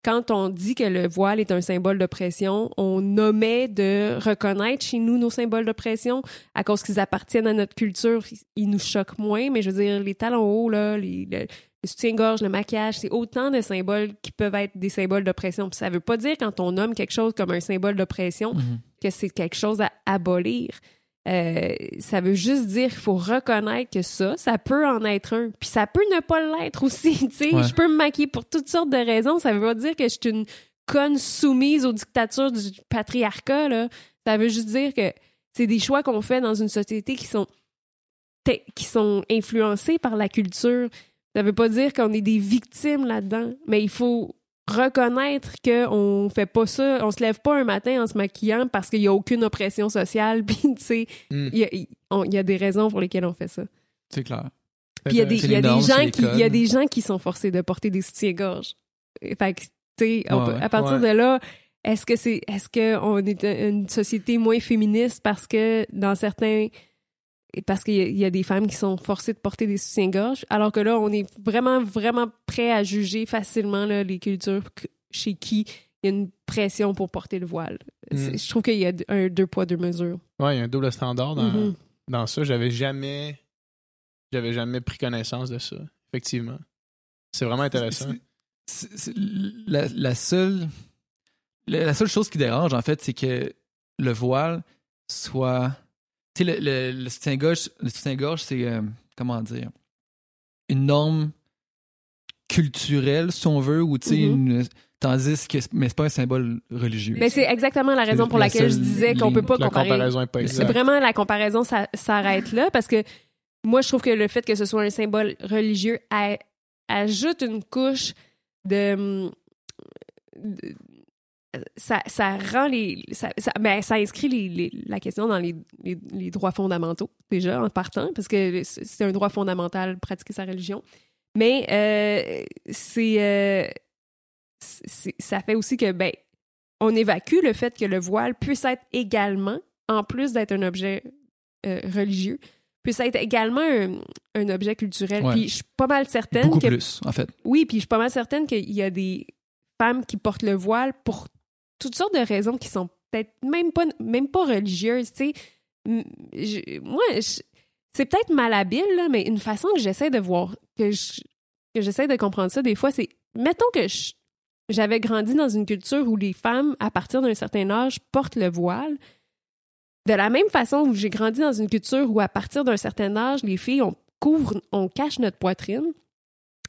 quand on dit que le voile est un symbole d'oppression, on omet de reconnaître chez nous nos symboles d'oppression à cause qu'ils appartiennent à notre culture. Ils nous choquent moins, mais je veux dire, les talons hauts, là, les, le, le soutien-gorge, le maquillage, c'est autant de symboles qui peuvent être des symboles d'oppression. Puis ça veut pas dire quand on nomme quelque chose comme un symbole d'oppression Mhm. que c'est quelque chose à abolir. Euh, ça veut juste dire qu'il faut reconnaître que ça, ça peut en être un. Puis ça peut ne pas l'être aussi. tu sais. Ouais. Je peux me maquiller pour toutes sortes de raisons. Ça veut pas dire que je suis une conne soumise aux dictatures du patriarcat. Là. Ça veut juste dire que c'est des choix qu'on fait dans une société qui sont, qui sont influencés par la culture. Ça veut pas dire qu'on est des victimes là-dedans, mais il faut reconnaître qu'on fait pas ça, on se lève pas un matin en se maquillant parce qu'il y a aucune oppression sociale, puis tu sais, Mm. il y a, y des raisons pour lesquelles on fait ça. C'est clair. Puis il y a des, y a les des normes, c'est gens qui, il y a des gens qui sont forcés de porter des soutiens-gorge. Fait que, tu sais, Ouais, ouais. à partir Ouais. de là, est-ce que c'est, est-ce que on est une société moins féministe parce que dans certains, parce qu'il y, a- il y a des femmes qui sont forcées de porter des soutiens-gorge, alors que là, on est vraiment, vraiment prêt à juger facilement là, les cultures que- chez qui il y a une pression pour porter le voile. Mm. Je trouve qu'il y a un deux poids, deux mesures. Ouais, il y a un double standard dans, Mhm. dans ça. J'avais jamais. J'avais jamais pris connaissance de ça. Effectivement. C'est vraiment intéressant. La, la seule, la, la seule chose qui dérange, en fait, c'est que le voile soit. Tu sais, le, le, le soutien-gorge, le soutien-gorge, c'est. euh, comment dire Une norme culturelle, si on veut, ou tu sais, Mhm. une- tandis que. Mais c'est pas un symbole religieux. Mais c'est exactement la raison pour la laquelle je disais qu'on peut pas La comparer. comparaison n'est pas exacte. vraiment la comparaison ça- s'arrête là parce que moi je trouve que le fait que ce soit un symbole religieux ajoute une couche de, de- ça, ça rend les ça, ça, ben, ça inscrit les- les- la question dans les, les- droits fondamentaux déjà en partant parce que c'est c'est un droit fondamental pratiquer sa religion mais euh, c'est euh, c'est- ça fait aussi que ben on évacue le fait que le voile puisse être également, en plus d'être un objet euh, religieux, puisse être également un, un objet culturel. Ouais. Puis je suis pas mal certaine Beaucoup que plus, en fait. oui, puis je suis pas mal certaine qu'il y a des femmes qui portent le voile pour toutes sortes de raisons qui sont peut-être même pas même pas religieuses, tu sais. Moi, c'est peut-être malhabile, là, mais une façon que j'essaie de voir, que je- que j'essaie de comprendre ça des fois, c'est mettons que j'avais grandi dans une culture où les femmes, à partir d'un certain âge, portent le voile. De la même façon où j'ai grandi dans une culture où, à partir d'un certain âge, les filles, on couvre, on cache notre poitrine.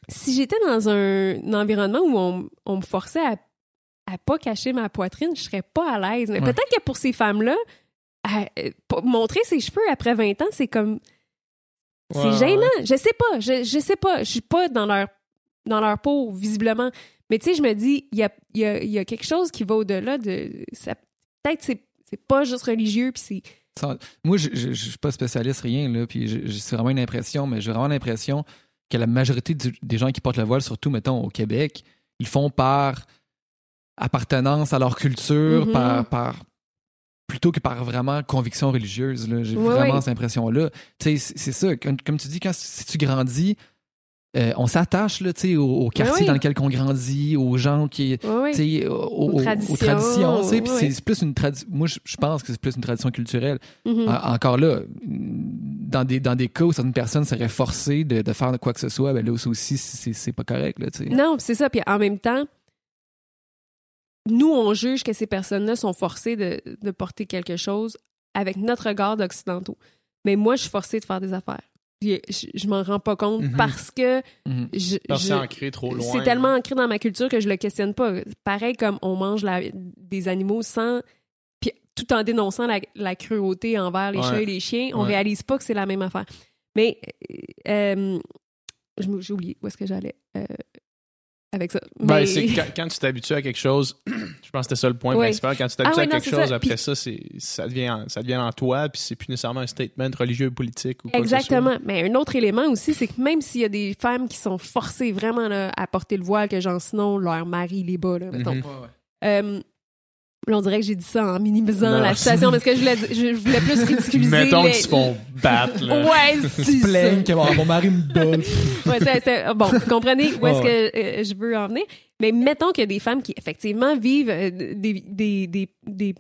Si j'étais dans un, un environnement où on, on me forçait à, à pas cacher ma poitrine, je serais pas à l'aise. Mais Ouais. peut-être que pour ces femmes-là, euh, montrer ses cheveux après 20 ans, c'est comme. C'est Ouais, gênant. ouais. Je sais pas. Je, je sais pas. Je suis pas dans leur, dans leur peau, visiblement. Mais tu sais, je me dis, il y a, y, a, il y a quelque chose qui va au-delà de. ça- Peut-être c'est c'est pas juste religieux, puis c'est moi, je, je, je suis pas spécialiste, rien, là, puis c'est vraiment une impression, mais j'ai vraiment l'impression que la majorité du- des gens qui portent le voile, surtout, mettons, au Québec, ils font par appartenance à leur culture, Mhm. par, par plutôt que par vraiment conviction religieuse. J'ai vraiment cette impression-là. C'est ça. Comme, comme tu dis, quand si tu grandis, euh, on s'attache au, au quartier oui. dans lequel on grandit, aux gens qui, aux, aux- aux traditions, c'est- plus une tradition. Moi, je, pense que c'est plus une tradition culturelle. Mhm. En- encore là, dans des, dans des cas où certaines personnes seraient forcées de, de faire quoi que ce soit, ben là aussi, c'est c'est pas correct. Là. Non, c'est ça. Puis en même temps, nous, on juge que ces personnes-là sont forcées de, de porter quelque chose avec notre regard d'occidentaux. Mais moi, je suis forcée de faire des affaires. Puis je, je m'en rends pas compte Mhm. parce que Mhm. Parce que c'est ancré trop loin. c'est tellement ancré dans ma culture que je le questionne pas. Pareil comme on mange la- des animaux sans puis tout en dénonçant la, la cruauté envers les Ouais. chats et les chiens, on Ouais. réalise pas que c'est la même affaire. Mais euh, j'ai oublié où est-ce que j'allais euh, avec ça. Ben, c'est quand, quand tu t'habitues à quelque chose, je pense que c'était ça le point Ouais. principal. Quand tu t'habitues Ah à quelque chose, ça. après Puis- ça, c'est, ça, devient, en- ça devient en toi, puis c'est plus nécessairement un statement religieux ou politique. Ou quoi que ce soit. Exactement. Mais un autre élément aussi, c'est que même s'il y a des femmes qui sont forcées vraiment là, à porter le voile, que genre sinon leur mari les bat, là, mettons. Euh, là, on dirait que j'ai dit ça en minimisant la situation parce que je voulais, je voulais plus ridiculiser. Mettons les- qu'ils se font battre. Là. Ouais, c'est ça. plaignent que mon, mari me donne. Ouais, bon, vous comprenez où est-ce Ouais, que euh, je veux en venir. Mais mettons qu'il y a des femmes qui, effectivement, vivent euh, des, des, des, des-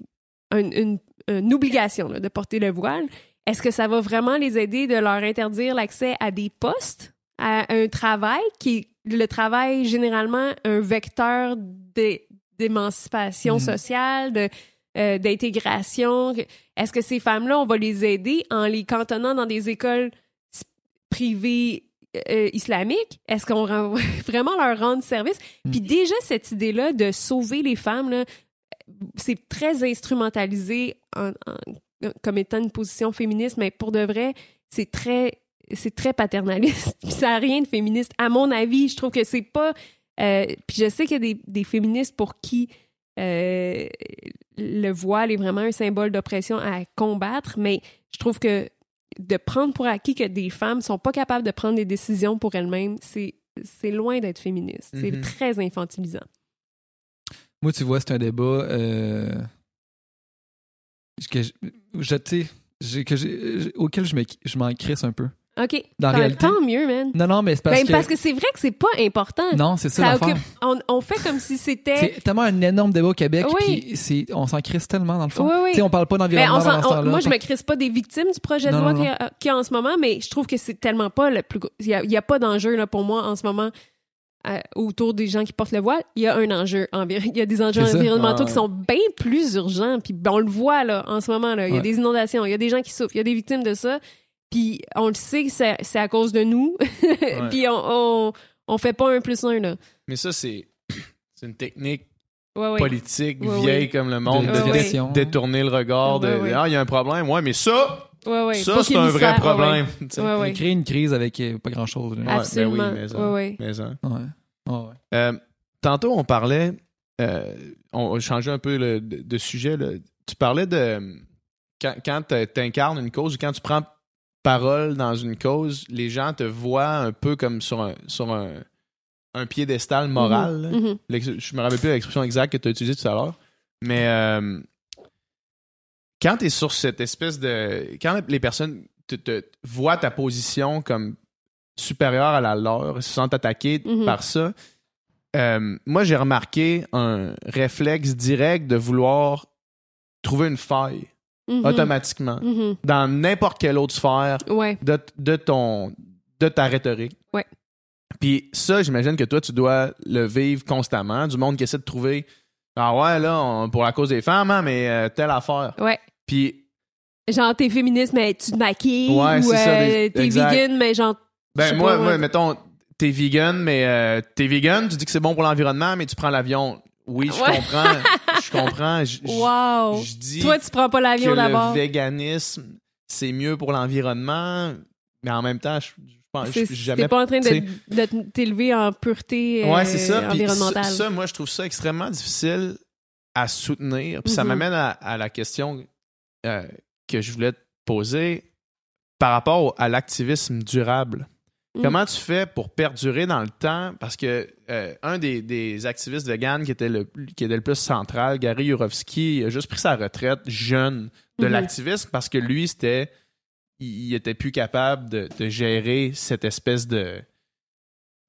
un- une, une obligation là, de porter le voile. Est-ce que ça va vraiment les aider de leur interdire l'accès à des postes, à un travail qui le travail généralement un vecteur d'é- d'émancipation Mhm. sociale, de, euh, d'intégration? Est-ce que ces femmes-là, on va les aider en les cantonnant dans des écoles privées euh, islamiques? Est-ce qu'on va vraiment leur rendre service? Mm. Puis déjà, cette idée-là de sauver les femmes, là, c'est très instrumentalisé en- en- comme étant une position féministe, mais pour de vrai, c'est très c'est très paternaliste. Ça n'a rien de féministe. À mon avis, je trouve que c'est pas. Euh, puis je sais qu'il y a des, des féministes pour qui euh, le voile est vraiment un symbole d'oppression à combattre, mais je trouve que de prendre pour acquis que des femmes sont pas capables de prendre des décisions pour elles-mêmes, c'est c'est loin d'être féministe. C'est Mhm. très infantilisant. Moi, tu vois, c'est un débat euh, que je, je- que auquel je m'en crisse un peu. OK. Dans Tant- réalité- Tant mieux, man. Non, non, mais c'est parce Ben, que... parce que c'est vrai que c'est pas important. Non, c'est ça, ça occupe, on, on fait comme si c'était. C'est tellement un énorme débat au Québec, Oui. puis on s'en crisse tellement dans le fond. Oui, oui. Tu sais, on parle pas Ben, d'environnement dans on- moi, je me crisse pas des victimes du projet de loi qu'il y a- qu'il y, a en ce moment, mais je trouve que c'est tellement pas le plus. Il y a, il y a pas d'enjeu là, pour moi en ce moment euh, autour des gens qui portent le voile. Il y a un enjeu. Il y a des enjeux environnementaux Ah, qui sont bien plus urgents. Puis ben, on le voit là, en ce moment. Là. Il y a Ouais. des inondations, il y a des gens qui souffrent, il y a des victimes de ça. Puis on le sait que c'est à cause de nous. Puis on, on, on fait pas un plus un. Là. Mais ça, c'est, c'est une technique Ouais, ouais. politique Ouais, vieille ouais. comme le monde De détourner le regard de. Ah, il y a un problème. Ouais, mais ça, Ouais, ouais. ça c'est un vrai problème. Ouais. créé une crise avec euh, pas grand-chose. là. Ouais, ben Absolument. oui, mais ça, Ouais, ouais. mais ça. Ouais. Ouais, ouais. Euh, tantôt, on parlait, euh, on changeait un peu le- de, de sujet. là. Tu parlais de quand, quand tu incarnes une cause ou quand tu prends parole dans une cause, les gens te voient un peu comme sur un, sur un, un piédestal moral. Mhm. L'ex- Je me rappelle plus l'expression exacte que tu as utilisée tout à l'heure. Mais euh, quand tu es sur cette espèce de. Quand les personnes te, te- voient ta position comme supérieure à la leur, se sentent attaquées Mhm. par ça, euh, moi j'ai remarqué un réflexe direct de vouloir trouver une faille Mhm. automatiquement Mhm. dans n'importe quelle autre sphère Ouais. de, de ton de ta rhétorique. Ouais. Puis ça, j'imagine que toi, tu dois le vivre constamment. Du monde qui essaie de trouver Ah ouais, là, on- pour la cause des femmes, hein, mais euh, telle affaire. Ouais. Puis, Genre, t'es féministe, mais tu te maquilles. Ouais, ou c'est ça, euh, t'es vegan, mais genre. Ben moi, pas, moi, ouais. mettons, t'es vegan, mais euh, t'es vegan, tu dis que c'est bon pour l'environnement, mais tu prends l'avion. Oui, je Ouais. comprends. Je comprends. Je, Wow. je dis Toi, tu prends pas que l'avion le d'abord. véganisme, c'est mieux pour l'environnement, mais en même temps, je, pense je suis jamais T'es pas en train de, de t'élever en pureté euh, Ouais, c'est ça. Environnementale. ça, ça, moi, je trouve ça extrêmement difficile à soutenir. Puis ça Mhm. m'amène à, à la question euh, que je voulais te poser par rapport à l'activisme durable. Mm. Comment tu fais pour perdurer dans le temps? Parce que euh, un des, des activistes vegan qui était le, qui était le plus central, Gary Yurovsky, a juste pris sa retraite jeune de Mhm. l'activisme parce que lui, c'était. Il, il était plus capable de, de gérer cette espèce de.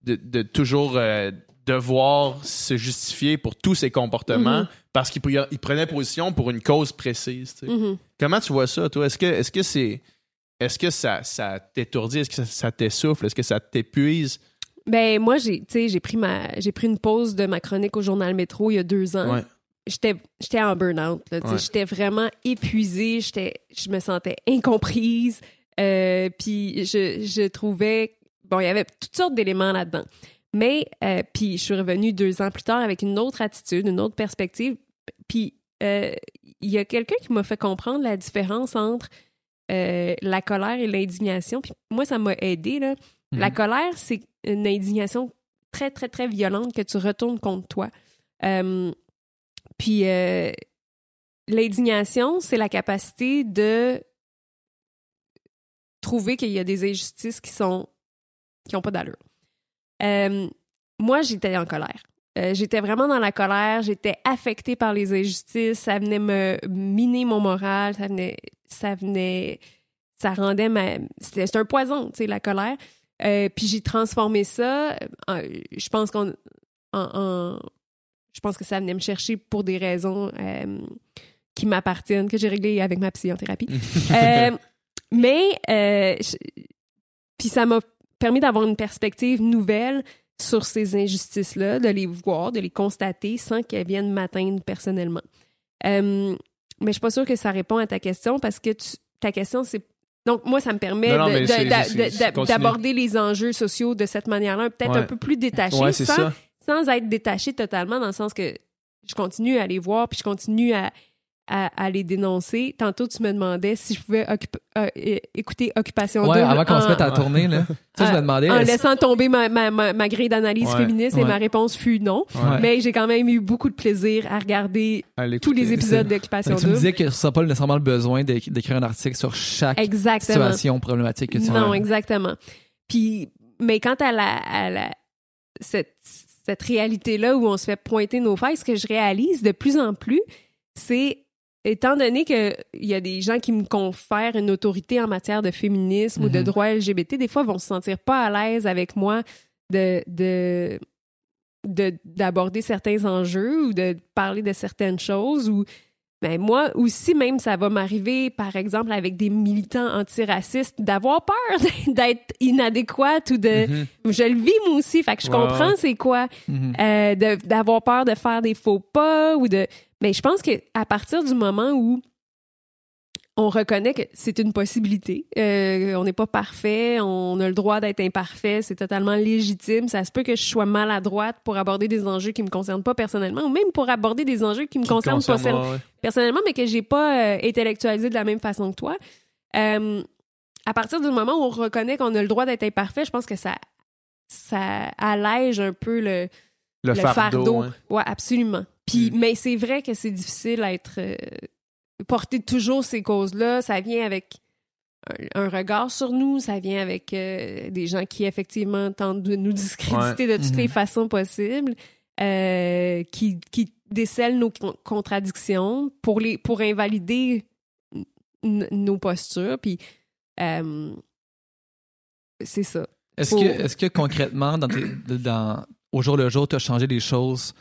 de, de toujours euh, devoir se justifier pour tous ses comportements Mhm. parce qu'il pre- il prenait position pour une cause précise. tu sais. Mhm. Comment tu vois ça, toi? Est-ce que est-ce que c'est. Est-ce que ça, ça t'étourdit? Est-ce que ça, ça t'essouffle? Est-ce que ça t'épuise? Ben moi j'ai pris ma j'ai pris une pause de ma chronique au journal Métro il y a deux ans. Ouais. J'étais j'étais en burn-out là. Ouais. j'étais vraiment épuisée, j'étais je me sentais incomprise. Euh, puis je, je trouvais bon il y avait toutes sortes d'éléments là-dedans. Mais euh, puis je suis revenue deux ans plus tard avec une autre attitude, une autre perspective. Puis euh, il y a quelqu'un qui m'a fait comprendre la différence entre euh, la colère et l'indignation. Puis moi ça m'a aidé là. Mhm. La colère, c'est une indignation très, très, très violente que tu retournes contre toi. Euh, puis euh, l'indignation, c'est la capacité de trouver qu'il y a des injustices qui sont qui n'ont pas d'allure. Euh, moi, j'étais en colère. Euh, j'étais vraiment dans la colère, j'étais affectée par les injustices, ça venait me miner mon moral, ça venait, ça venait, ça rendait ma, c'était un poison, tu sais, la colère. Euh, puis j'ai transformé ça. en- je pense qu'on, en, en- je pense que ça venait me chercher pour des raisons euh, qui m'appartiennent, que j'ai réglées avec ma psychothérapie. Euh, mais, euh, puis ça m'a permis d'avoir une perspective nouvelle sur ces injustices-là, de les voir, de les constater sans qu'elles viennent m'atteindre personnellement. Euh, mais je suis pas sûre que ça répond à ta question parce que tu- ta question, c'est. Donc, moi, ça me permet d'aborder les enjeux sociaux de cette manière-là, peut-être Ouais. un peu plus détaché, Ouais, sans, sans être détaché totalement, dans le sens que je continue à les voir, puis je continue à, à, à les dénoncer. Tantôt, tu me demandais si je pouvais occup- euh, écouter Occupation Ouais, Double avant qu'on se mette à tourner, là. Ça, je me demandais. en laissant tomber ma, ma, ma, ma grille d'analyse Ouais. féministe et ma réponse fut non. Ouais. Mais j'ai quand même eu beaucoup de plaisir à regarder tous les épisodes d'Occupation tu me disais que ça n'a pas nécessairement le besoin d'éc- d'écrire un article sur chaque Exactement. situation problématique que tu Non, as. exactement. Puis, mais quant à la, à la cette, cette réalité-là où on se fait pointer nos failles, ce que je réalise de plus en plus, c'est étant donné qu'il y a des gens qui me confèrent une autorité en matière de féminisme ou de Mhm. droits LGBT, des fois vont se sentir pas à l'aise avec moi de, de, de- d'aborder certains enjeux ou de parler de certaines choses ou ben moi aussi même ça va m'arriver par exemple avec des militants antiracistes d'avoir peur d'être inadéquate ou de Mhm. je le vis moi aussi fait que je comprends c'est quoi euh, de- d'avoir peur de faire des faux pas ou de mais je pense que à partir du moment où on reconnaît que c'est une possibilité. Euh, on n'est pas parfait, on a le droit d'être imparfait, c'est totalement légitime. Ça se peut que je sois maladroite pour aborder des enjeux qui me concernent pas personnellement, ou même pour aborder des enjeux qui me Qui concernent pas concerne, ouais. personnellement, mais que j'ai pas euh, intellectualisé de la même façon que toi. Euh, à partir du moment où on reconnaît qu'on a le droit d'être imparfait, je pense que ça, ça allège un peu le, Le, le fardeau. fardeau. hein. Ouais, absolument. Puis, Mm. mais c'est vrai que c'est difficile à être euh, porter toujours ces causes-là. Ça vient avec un, un regard sur nous, ça vient avec euh, des gens qui effectivement tentent de nous discréditer de toutes les façons possibles, euh, qui, qui décèlent nos con- contradictions pour les pour invalider nos postures. Puis c'est ça. Est-ce que, est-ce que concrètement, dans tes- dans, au jour le jour, tu as changé des choses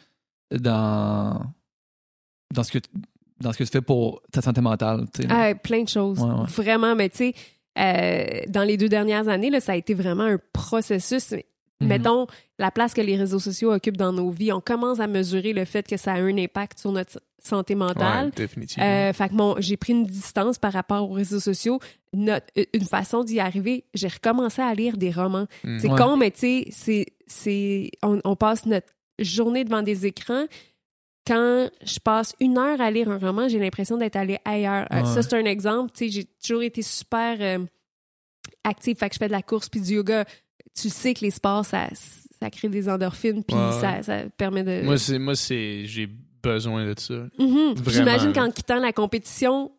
dans, dans, ce que, dans ce que tu fais pour ta santé mentale? tu sais? Ah, plein de choses. Ouais, ouais. Vraiment, mais tu sais, euh, dans les deux dernières années, là, ça a été vraiment un processus. Mhm. Mettons, la place que les réseaux sociaux occupent dans nos vies, on commence à mesurer le fait que ça a un impact sur notre santé mentale. Ouais, définitivement. Euh, fait que mon, j'ai pris une distance par rapport aux réseaux sociaux. Notre- une façon d'y arriver, j'ai recommencé à lire des romans. Mm. C'est Ouais. con, mais tu sais, c'est, c'est, on, on passe notre journée devant des écrans. Quand je passe une heure à lire un roman, j'ai l'impression d'être allée ailleurs. Euh, Ouais. ça, c'est un exemple. Tu sais, j'ai toujours été super euh, active. Fait que je fais de la course puis du yoga. Tu sais que les sports, ça, ça crée des endorphines puis Ouais, ça, ça permet de... Moi, c'est, moi, c'est, j'ai besoin de ça. Mhm. Vraiment, J'imagine qu'en quittant la compétition,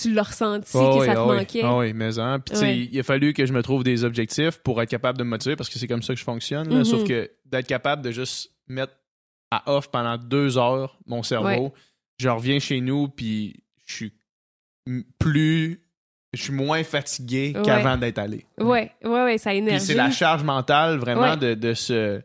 tu l'as ressenti Ah que oui, ça te oui. manquait. Ah oui, mais hein. Puis, Ouais. il a fallu que je me trouve des objectifs pour être capable de me motiver parce que c'est comme ça que je fonctionne. là. Sauf que d'être capable de juste mettre à off pendant deux heures mon cerveau, Ouais. je reviens chez nous, puis je suis plus. Je suis moins fatigué Ouais. qu'avant d'être allé. Ouais, ouais, ouais, ça énergie. c'est la charge mentale vraiment Ouais. de, de ce.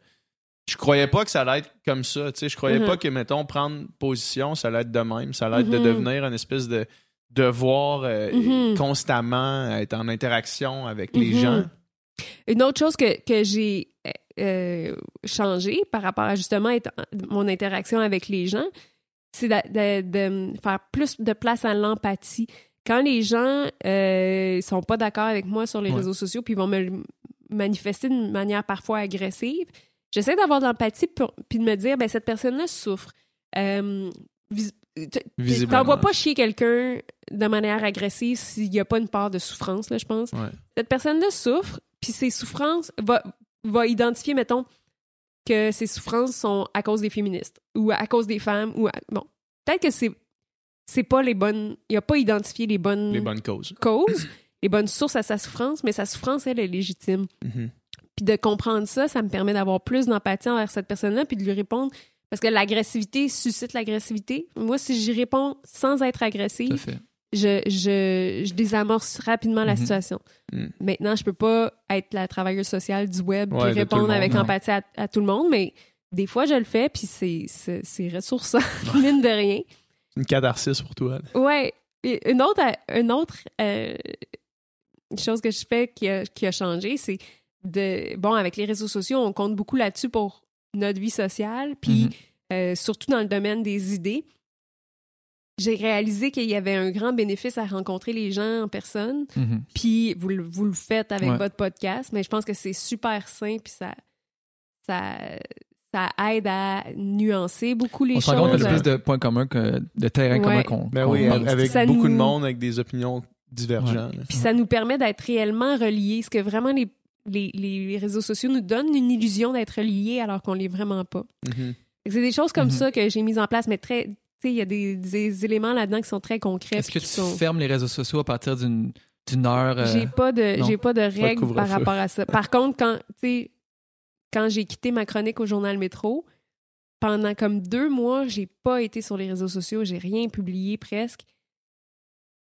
Je croyais pas que ça allait être comme ça. Tu sais, je croyais Mhm. pas que, mettons, prendre position, ça allait être de même. Ça allait être de Mhm. devenir une espèce de devoir euh, Mhm. constamment être en interaction avec les gens. Une autre chose que, que j'ai euh, changé par rapport à justement être- mon interaction avec les gens, c'est de, de- de faire plus de place à l'empathie. Quand les gens euh, sont pas d'accord avec moi sur les Ouais. réseaux sociaux puis vont me manifester d'une manière parfois agressive, j'essaie d'avoir de l'empathie pour- puis de me dire ben cette personne-là souffre. Euh, vis- t- Visiblement. T'envoies pas chier quelqu'un de manière agressive s'il n'y a pas une part de souffrance, là, je pense. Ouais. Cette personne-là souffre, puis ses souffrances va, va identifier, mettons, que ses souffrances sont à cause des féministes ou à cause des femmes ou à- bon, peut-être que c'est c'est pas les bonnes, il a pas identifié les bonnes, Les bonnes causes. causes, les bonnes sources à sa souffrance, mais sa souffrance elle est légitime. Mhm. Puis de comprendre ça, ça me permet d'avoir plus d'empathie envers cette personne-là, puis de lui répondre. Parce que l'agressivité suscite l'agressivité. Moi, si j'y réponds sans être Tout à agressive, fait. Je, je, je désamorce rapidement la Mhm. situation. Mhm. Maintenant, je peux pas être la travailleuse sociale du web Ouais, le répondre avec empathie à, à tout le monde, mais des fois, je le fais, puis c'est, ressourçant, mine de rien. Une catharsis pour toi. là. Ouais. Et une autre, une autre euh, chose que je fais qui a, qui a changé, c'est de. Bon, avec les réseaux sociaux, on compte beaucoup là-dessus pour notre vie sociale, puis Mhm. euh, surtout dans le domaine des idées. J'ai réalisé qu'il y avait un grand bénéfice à rencontrer les gens en personne, Mhm. puis vous, le- vous le faites avec Ouais. votre podcast, mais je pense que c'est super sain, puis ça, ça, ça aide à nuancer beaucoup les On se rend choses. compte qu'il y a plus de points communs que de terrains communs Ouais. qu'on. Ben qu'on oui, avec Ça beaucoup de monde avec des opinions divergentes. Puis ça nous permet d'être réellement reliés. Ce que vraiment les, les, les réseaux sociaux nous donnent une illusion d'être reliés alors qu'on l'est vraiment pas. Mhm. C'est des choses comme Mhm. ça que j'ai mises en place, mais très. Il y a des, des éléments là-dedans qui sont très concrets. Est-ce que tu sont... fermes les réseaux sociaux à partir d'une heure? euh, J'ai pas de j'ai pas de règles par rapport à ça. Par contre, quand quand j'ai quitté ma chronique au journal Métro, pendant comme deux mois, j'ai pas été sur les réseaux sociaux, j'ai rien publié presque.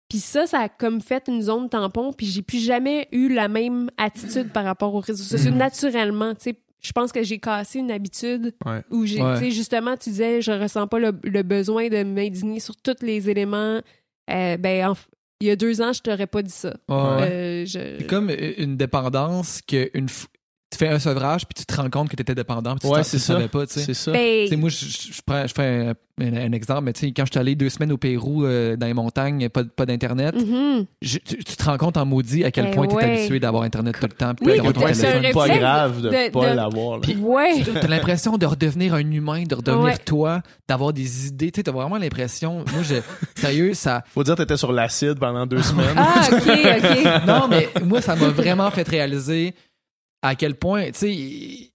Puis ça, ça a comme fait une zone tampon, puis j'ai plus jamais eu la même attitude par rapport aux réseaux sociaux Mhm. naturellement. Tu sais, je pense que j'ai cassé une habitude Ouais. où j'ai, Ouais. justement, tu disais, je ressens pas le, le besoin de m'indigner sur tous les éléments. Euh, ben, en- il y a deux ans, je t'aurais pas dit ça. ouais. Euh, je... C'est comme une dépendance que une f- tu fais un sevrage puis tu te rends compte que tu étais dépendant puis tu Ouais, t'en- c'est tu ça. savais pas, tu sais. C'est ça. Ben, Tu moi, je, je, je prends, je fais un, un- un exemple, mais tu sais, quand je suis allé deux semaines au Pérou, euh, dans les montagnes, pas, pas d'Internet, mhm. je- tu, tu te rends compte en maudit à quel Eh point tu es habitué d'avoir Internet tout le temps. puis Oui, c'est pas grave de, de- pas de- l'avoir. Ouais. T'as l'impression de redevenir un humain, de redevenir Ouais. toi, d'avoir des idées. Tu sais, t'as vraiment l'impression. Moi, je, sérieux, ça. Faut dire que t'étais sur l'acide pendant deux semaines. Ah, OK, OK. Non, mais moi, ça m'a vraiment fait réaliser à quel point, tu sais, il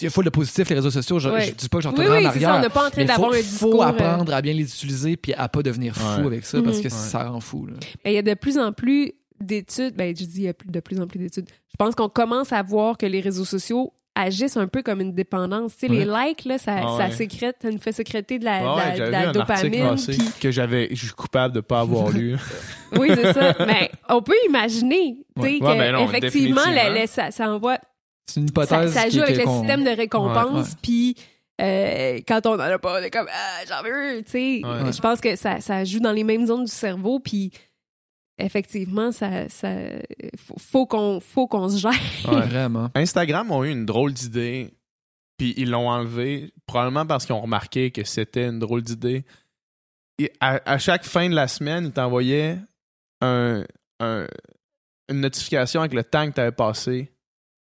il faut le positif, les réseaux sociaux. Je, Ouais. je dis pas que j'en Oui, oui, en ça. On arrière. n'est pas en train Mais d'avoir faut, un discours. faut euh, apprendre à bien les utiliser puis à pas devenir fou Ouais. avec ça parce que Mhm. ça rend fou. là. ben, Il y a de plus en plus d'études. Ben, je dis il y a plus- de plus en plus d'études. Je pense qu'on commence à voir que les réseaux sociaux agissent un peu comme une dépendance. Tu sais, les likes, là, ça, Ah ça sécrète, ça nous fait sécréter de la, Ah ouais, de la dopamine. que j'avais, je suis coupable de pas avoir lu. Oui, c'est ça. Mais on peut imaginer, tu sais, ben effectivement, la- définitivement. la- ça, ça envoie C'est une hypothèse. ça joue avec le système de récompense, puis euh, quand on en a pas, on est comme ah, j'en veux, tu sais. Je pense que ça, ça joue dans les mêmes zones du cerveau, puis effectivement, ça, ça faut, faut qu'on faut qu'on se gère. Ouais. Vraiment. Instagram ont eu une drôle d'idée, puis ils l'ont enlevé, probablement parce qu'ils ont remarqué que c'était une drôle d'idée. Et à, à chaque fin de la semaine, ils t'envoyaient un, un- une notification avec le temps que tu avais passé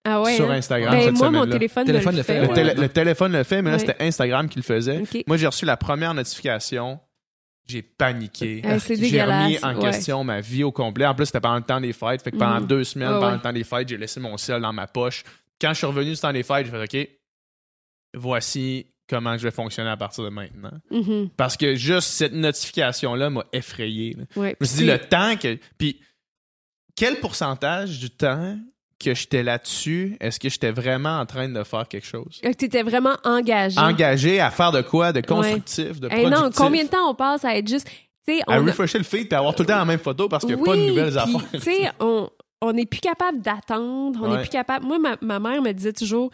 Ah ouais. sur hein? Instagram Ben, cette moi, mon téléphone, le le fait, fait. Le, ouais. télé- le téléphone le fait, mais là, c'était Instagram qui le faisait. Moi, j'ai reçu la première notification. J'ai paniqué. C'est j'ai remis en ouais. question ma vie au complet. En plus, c'était pendant le temps des fêtes. Fait que pendant Mhm. deux semaines, Ouais, pendant ouais. le temps des fêtes, j'ai laissé mon sel dans ma poche. Quand je suis revenu du temps des fêtes, j'ai fait OK, voici comment je vais fonctionner à partir de maintenant. Mhm. Parce que juste cette notification-là m'a effrayé. là. Je me suis dit, le temps que. Puis, quel pourcentage du temps que j'étais là-dessus, est-ce que j'étais vraiment en train de faire quelque chose? Tu étais vraiment engagé. Engagé à faire de quoi? De constructif, de Hey, productif? non, combien de temps on passe à être juste. On À refresher le feed et avoir tout le temps la même photo parce qu'il n'y a pas de nouvelles affaires. Tu sais, on on n'est plus capable d'attendre. On n'est Ouais. plus capable. Moi, ma, ma mère me disait toujours.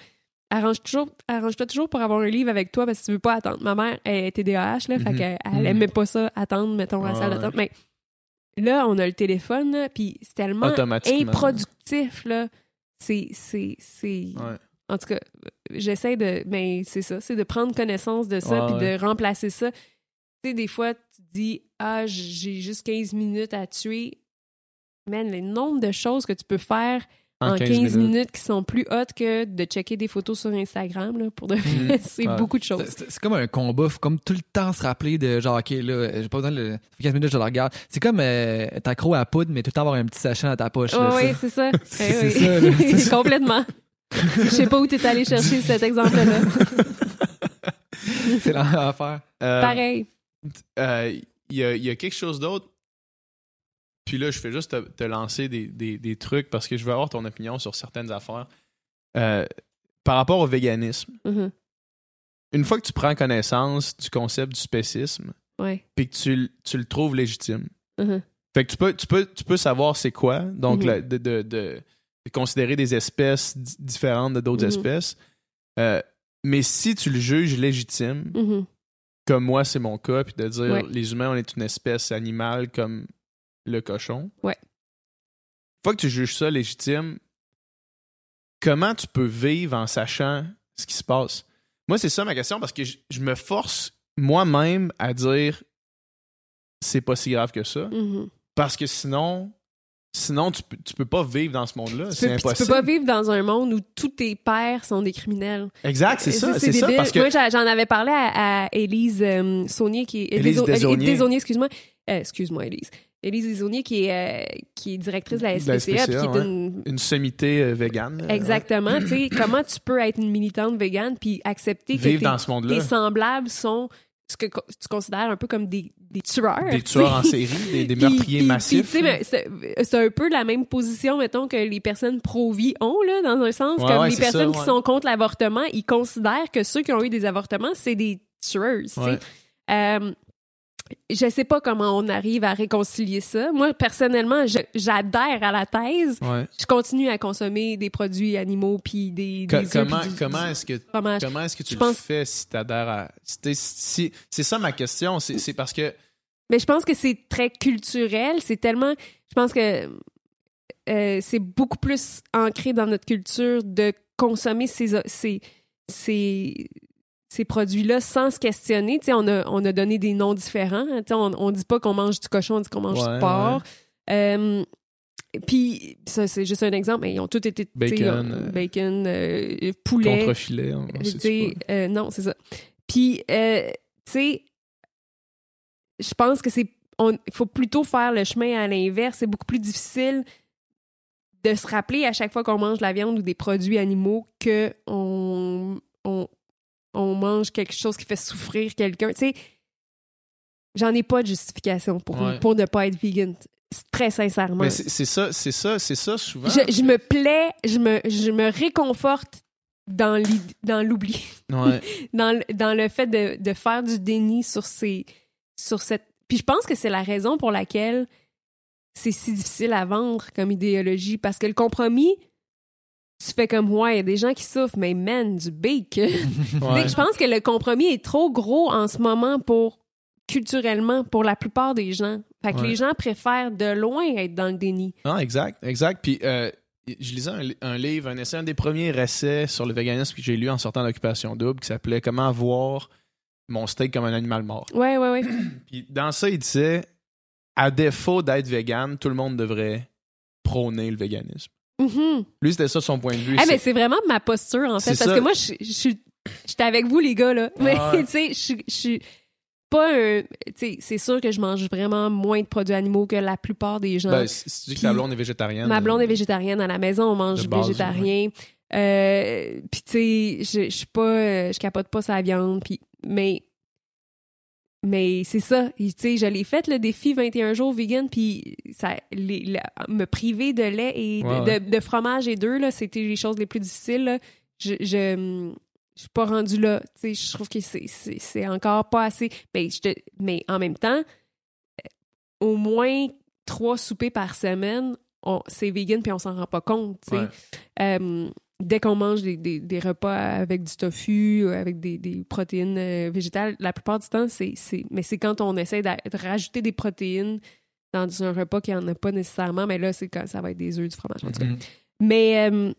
Arrange toujours, arrange-toi toujours pour avoir un livre avec toi parce que tu veux pas attendre. Ma mère elle est TDAH, là, fait Mhm. qu'elle elle aimait pas ça, attendre, mettons, à la Ouais, salle d'attente. Mais là, on a le téléphone, puis c'est tellement improductif, là. C'est, c'est, c'est... Ouais. En tout cas, j'essaie de... Mais c'est ça, c'est de prendre connaissance de ça puis de remplacer ça. Tu sais, des fois, tu dis « Ah, j'ai juste 15 minutes à tuer. » Man, le nombre de choses que tu peux faire en, 15, minutes. qui sont plus hautes que de checker des photos sur Instagram, là, pour de Mhm. c'est Ouais. beaucoup de choses. C'est- comme un combat, faut comme tout le temps se rappeler de genre, ok, là, j'ai pas besoin de. le- Ça fait 15 minutes, je le regarde. C'est comme euh, être accro à la poudre, mais tout le temps avoir un petit sachet dans ta poche. là, Oui, c'est ça. C'est oui. ça, là. C'est ça. Complètement. Je sais pas où t'es allé chercher cet exemple-là. C'est l'enfer. Euh, Pareil. euh, Il y, il y a quelque chose d'autre? Puis là, je fais juste te, te lancer des, des- des trucs parce que je veux avoir ton opinion sur certaines affaires. Euh, par rapport au véganisme, Mhm. une fois que tu prends connaissance du concept du spécisme, puis que tu, tu le trouves légitime, Mhm. fait que tu peux, tu peux, tu peux savoir c'est quoi, donc Mhm. la- de, de- de- de considérer des espèces di- différentes de d'autres espèces. Euh, mais si tu le juges légitime, comme moi c'est mon cas, puis de dire Ouais. les humains on est une espèce animale comme le cochon. Ouais. Une fois que tu juges ça légitime, comment tu peux vivre en sachant ce qui se passe? Moi, c'est ça ma question parce que je, je me force moi-même à dire c'est pas si grave que ça. Mhm. Parce que sinon, sinon tu, peux- tu peux pas vivre dans ce monde-là. C'est puis tu impossible. peux pas vivre dans un monde où tous tes pères sont des criminels. Exact, c'est ça. C'est ça parce que. Moi, j'en avais parlé à, à Élise euh, Saunier, qui est... Élise excuse-moi. Euh, excuse-moi, Élise. Élise Desaulniers, qui est, euh, qui est directrice de la SPCA, puis qui est ouais. une Une sommité euh, végane. Exactement. tu sais, comment tu peux être une militante végane puis accepter ouais. que dans ce monde-là. tes semblables sont ce que tu considères un peu comme des, des tueurs. Des tueurs en série, des, des meurtriers puis- massifs. c'est un peu la même position, mettons, que les personnes pro-vie ont, là, dans un sens. Ouais, comme ouais, les personnes ça, qui ouais. sont contre l'avortement, ils considèrent que ceux qui ont eu des avortements, c'est des tueurs. tu sais. Ouais. Euh, je sais pas comment on arrive à réconcilier ça. Moi, personnellement, j'adhère à la thèse. Ouais. Je continue à consommer des produits animaux puis des, comment du- comment est-ce que fromage. comment est-ce que tu Je le pense- fais si t'adhères à si, t'es- si- c'est ça ma question c'est c'est parce que Mais je pense que c'est très culturel. C'est tellement. Je pense que euh, c'est beaucoup plus ancré dans notre culture de consommer ces, ces, ces, ces produits-là sans se questionner. Tu sais, on, a, on a donné des noms différents. Tu sais, on, on dit pas qu'on mange du cochon, on dit qu'on mange Ouais, du porc. Euh, puis, ça, c'est juste un exemple, mais ils ont tous été. Bacon, euh, bacon, euh, poulet. contrefilet on- pas. euh, non, c'est ça. Puis, tu sais, je pense que c'est. Il faut plutôt faire le chemin à l'inverse. C'est beaucoup plus difficile de se rappeler à chaque fois qu'on mange de la viande ou des produits animaux que on, on, on mange quelque chose qui fait souffrir quelqu'un. Tu sais, j'en ai pas de justification pour, Ouais. pour ne pas être vegan. Très sincèrement. mais c'est ça c'est ça c'est ça souvent Je, je me plais, je me, je me réconforte dans l'oubli ouais dans, le- dans le fait de, de faire du déni sur ces sur cette puis je pense que c'est la raison pour laquelle c'est si difficile à vendre comme idéologie parce que le compromis tu fais comme ouais il y a des gens qui souffrent mais man du bake ouais. je pense que le compromis est trop gros en ce moment pour culturellement pour la plupart des gens fait que Ouais. les gens préfèrent de loin être dans le déni non exact exact puis euh, je lisais un, li- un livre un essai un des premiers essais sur le véganisme que j'ai lu en sortant d'occupation double qui s'appelait comment voir mon steak comme un animal mort ouais ouais ouais Puis dans ça, il disait à défaut d'être vegan, tout le monde devrait prôner le véganisme. Mhm. Lui, c'était ça son point de vue. Ah, C'est- mais c'est vraiment ma posture, en fait. Parce ça. que moi, je suis. J'étais avec vous, les gars, là. Mais, tu sais, je suis- pas un. Tu sais, c'est sûr que je mange vraiment moins de produits animaux que la plupart des gens. Ben, si tu dis que ta blonde est végétarienne. Ma blonde euh, est végétarienne à la maison, on mange base, végétarien. Euh, puis tu sais, je je suis pas, euh, je capote pas sa viande. Puis mais mais c'est ça. Tu sais, je l'ai fait le défi 21 jours vegan, puis ça, les- la- me priver de lait et de, Ouais, ouais. de- de fromage et d'œufs là, c'était les choses les plus difficiles. là. Je, je, je suis pas rendue là. Tu sais, je trouve que c'est, c'est, c'est encore pas assez. Mais, je te- mais en même temps, euh, au moins trois soupers par semaine, on, c'est vegan puis on s'en rend pas compte. tu sais. Ouais. Euh, dès qu'on mange des, des- des repas avec du tofu, euh, avec des, des protéines euh, végétales, la plupart du temps, c'est. Mais c'est quand on essaie de rajouter des protéines dans un repas qu'il n'y en a pas nécessairement, mais là, c'est quand ça va être des œufs, du fromage. en tout cas. Mhm. Mais, euh,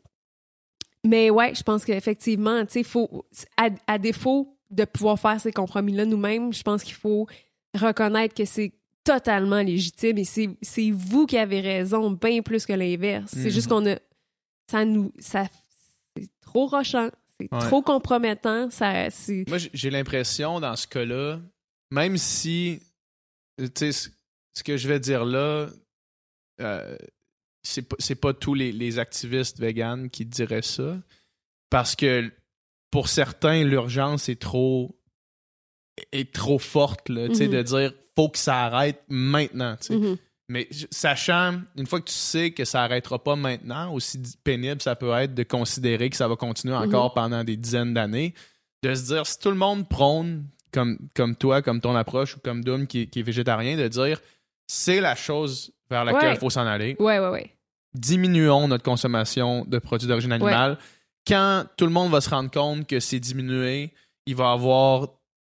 mais ouais, je pense qu'effectivement, tu sais, faut, à, à défaut de pouvoir faire ces compromis-là nous-mêmes, je pense qu'il faut reconnaître que c'est totalement légitime et c'est vous qui avez raison, bien plus que l'inverse. C'est juste qu'on a. Ça nous. Ça, trop rochant, c'est Ouais. trop compromettant. Ça, c'est. Moi, j'ai- l'impression, dans ce cas-là, même si, ce- que je vais dire là, euh, c'est pas, c'est pas tous les, les activistes véganes qui diraient ça, parce que pour certains, l'urgence est trop est trop forte, là, Mhm. de dire faut que ça arrête maintenant, sais. Mhm. Mais sachant, une fois que tu sais que ça arrêtera pas maintenant, aussi pénible ça peut être de considérer que ça va continuer encore pendant des dizaines d'années, de se dire, si tout le monde prône, comme, comme toi, comme ton approche, ou comme Doom qui, qui est végétarien, de dire, c'est la chose vers laquelle il Ouais. faut s'en aller. Ouais, ouais, ouais. Diminuons notre consommation de produits d'origine animale. Quand tout le monde va se rendre compte que c'est diminué, il va y avoir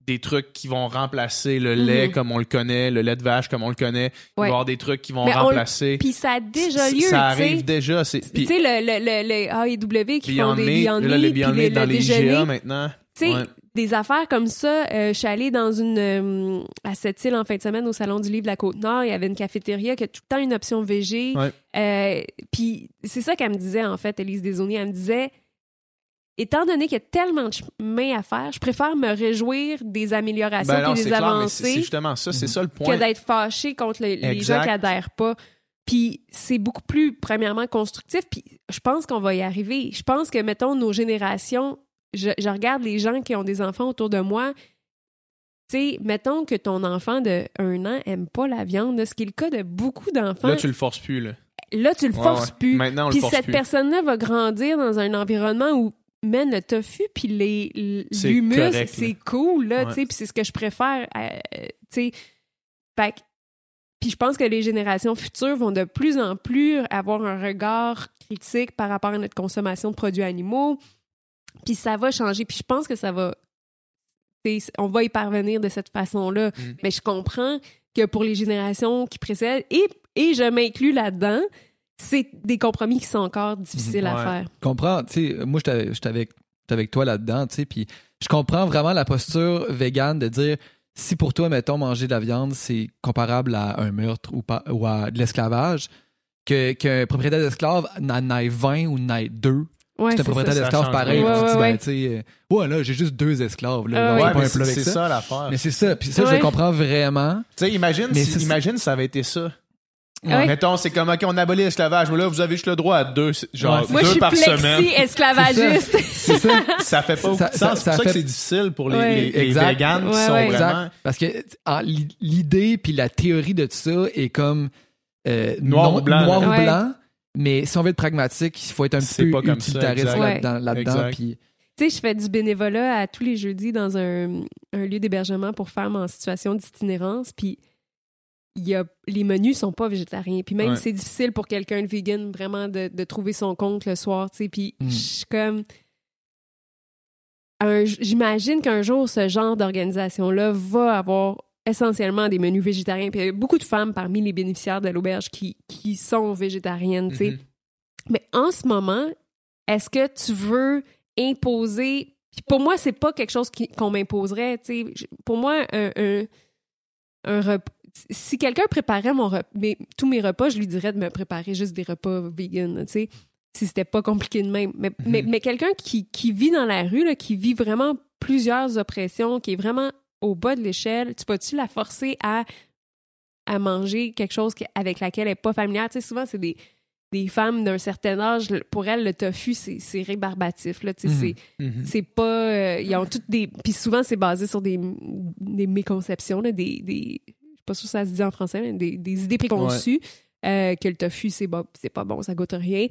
des trucs qui vont remplacer le lait Mhm. comme on le connaît, le lait de vache comme on le connaît. Il va y avoir des trucs qui vont Mais remplacer. Puis ça a déjà lieu, Ça arrive sais. déjà. c'est- Tu sais, le, le, le, le AEW qui font des Beyond là, les Meat, Beyond puis Meat le, dans le les. IGA maintenant. Tu sais, Ouais. des affaires comme ça, euh, je suis allée dans une euh, à cette île en fin de semaine au salon du livre de la Côte-Nord, il y avait une cafétéria qui a tout le temps une option. Ouais. Euh, puis c'est ça qu'elle me disait en fait, Elise Desaulniers, elle me disait étant donné qu'il y a tellement de chemin à faire, je préfère me réjouir des améliorations Ben non, et c'est des avancées c'est justement ça, c'est Mhm. ça le que point. d'être fâché contre les, gens qui adhèrent pas. Puis c'est beaucoup plus, premièrement, constructif. Puis je pense qu'on va y arriver. Je pense que, mettons, nos générations, je, je regarde les gens qui ont des enfants autour de moi. Tu sais, mettons que ton enfant de un an aime pas la viande, ce qui est le cas de beaucoup d'enfants. Là, tu le forces plus. Là. Là, tu le Ouais, forces ouais. plus. Maintenant, on Puis le force cette personne-là va grandir dans un environnement où mène le tofu puis les l'humus, c'est cool là, Ouais. tu sais, puis c'est ce que je préfère euh, tu sais. Puis je pense que les générations futures vont de plus en plus avoir un regard critique par rapport à notre consommation de produits animaux. Puis ça va changer, puis je pense que ça va tu sais, on va y parvenir de cette façon-là. Mm. Mais je comprends que pour les générations qui précèdent et et je m'inclus là-dedans, c'est des compromis qui sont encore difficiles à faire. Je comprends, tu sais, moi, j'étais j'étais avec, toi là-dedans, tu sais, puis je comprends vraiment la posture végane de dire si pour toi, mettons, manger de la viande, c'est comparable à un meurtre ou, pas, ou à de l'esclavage, que- qu'un propriétaire d'esclave n'en ait 20 ou n'en ait deux, Ouais, c'est un propriétaire ça. ça d'esclave change pareil, tu dis, ouais, ben, tu sais, euh, ouais, là, j'ai juste deux esclaves, là, ouais. c'est ça. ça l'affaire. Mais c'est ça, puis ça, je comprends vraiment. Tu sais, imagine, Mais si, imagine ça avait été ça. Ah ouais. Mettons, c'est comme, OK, on abolit l'esclavage, mais là, vous avez juste le droit à deux, genre, Ouais, Moi, je deux suis par flexi semaine. esclavagiste. C'est ça. Ça fait pas Ça- C'est ça pour ça que fait- c'est difficile pour les, Ouais. les, les Exact. véganes qui sont ouais. vraiment... Exact. Parce que l'idée puis la théorie de tout ça est comme euh, Noir non- ou blanc, noir là. ou Ouais. blanc, mais si on veut être pragmatique, il faut être un peu pas comme ça, utilitariste là-dedans. là-dedans, Exact. puis- Tu sais, je fais du bénévolat à tous les jeudis dans un, un lieu d'hébergement pour femmes en situation d'itinérance. Puis y a, les menus sont pas végétariens. Puis même, Ouais. c'est difficile pour quelqu'un de vegan vraiment de, de trouver son compte le soir. Tu sais, puis Mm. je suis comme. J'imagine qu'un jour, ce genre d'organisation-là va avoir essentiellement des menus végétariens. Puis il y a beaucoup de femmes parmi les bénéficiaires de l'auberge qui, qui sont végétariennes, tu sais. Mhm. Mais en ce moment, est-ce que tu veux imposer. Puis pour moi, c'est pas quelque chose qu'on m'imposerait. tu sais. Je- Pour moi, un, un, un repas. Si quelqu'un préparait mon repas, mes- tous mes repas, je lui dirais de me préparer juste des repas vegan, tu sais, si c'était pas compliqué de même. Mais, mais, mais quelqu'un qui, qui vit dans la rue, là, qui vit vraiment plusieurs oppressions, qui est vraiment au bas de l'échelle, tu peux-tu la forcer à, à manger quelque chose avec laquelle elle n'est pas familière? Tu sais, souvent, c'est des, des femmes d'un certain âge, pour elles, le tofu, c'est rébarbatif. Là, tu sais, Mhm. c'est- Mhm. c'est pas. euh, ils ont toutes des. Puis souvent, c'est basé sur des, des méconceptions, là, des. des pas sûr si ça se dit en français, mais des, des idées préconçues. euh, que le tofu, c'est bon, c'est pas bon, ça goûte rien.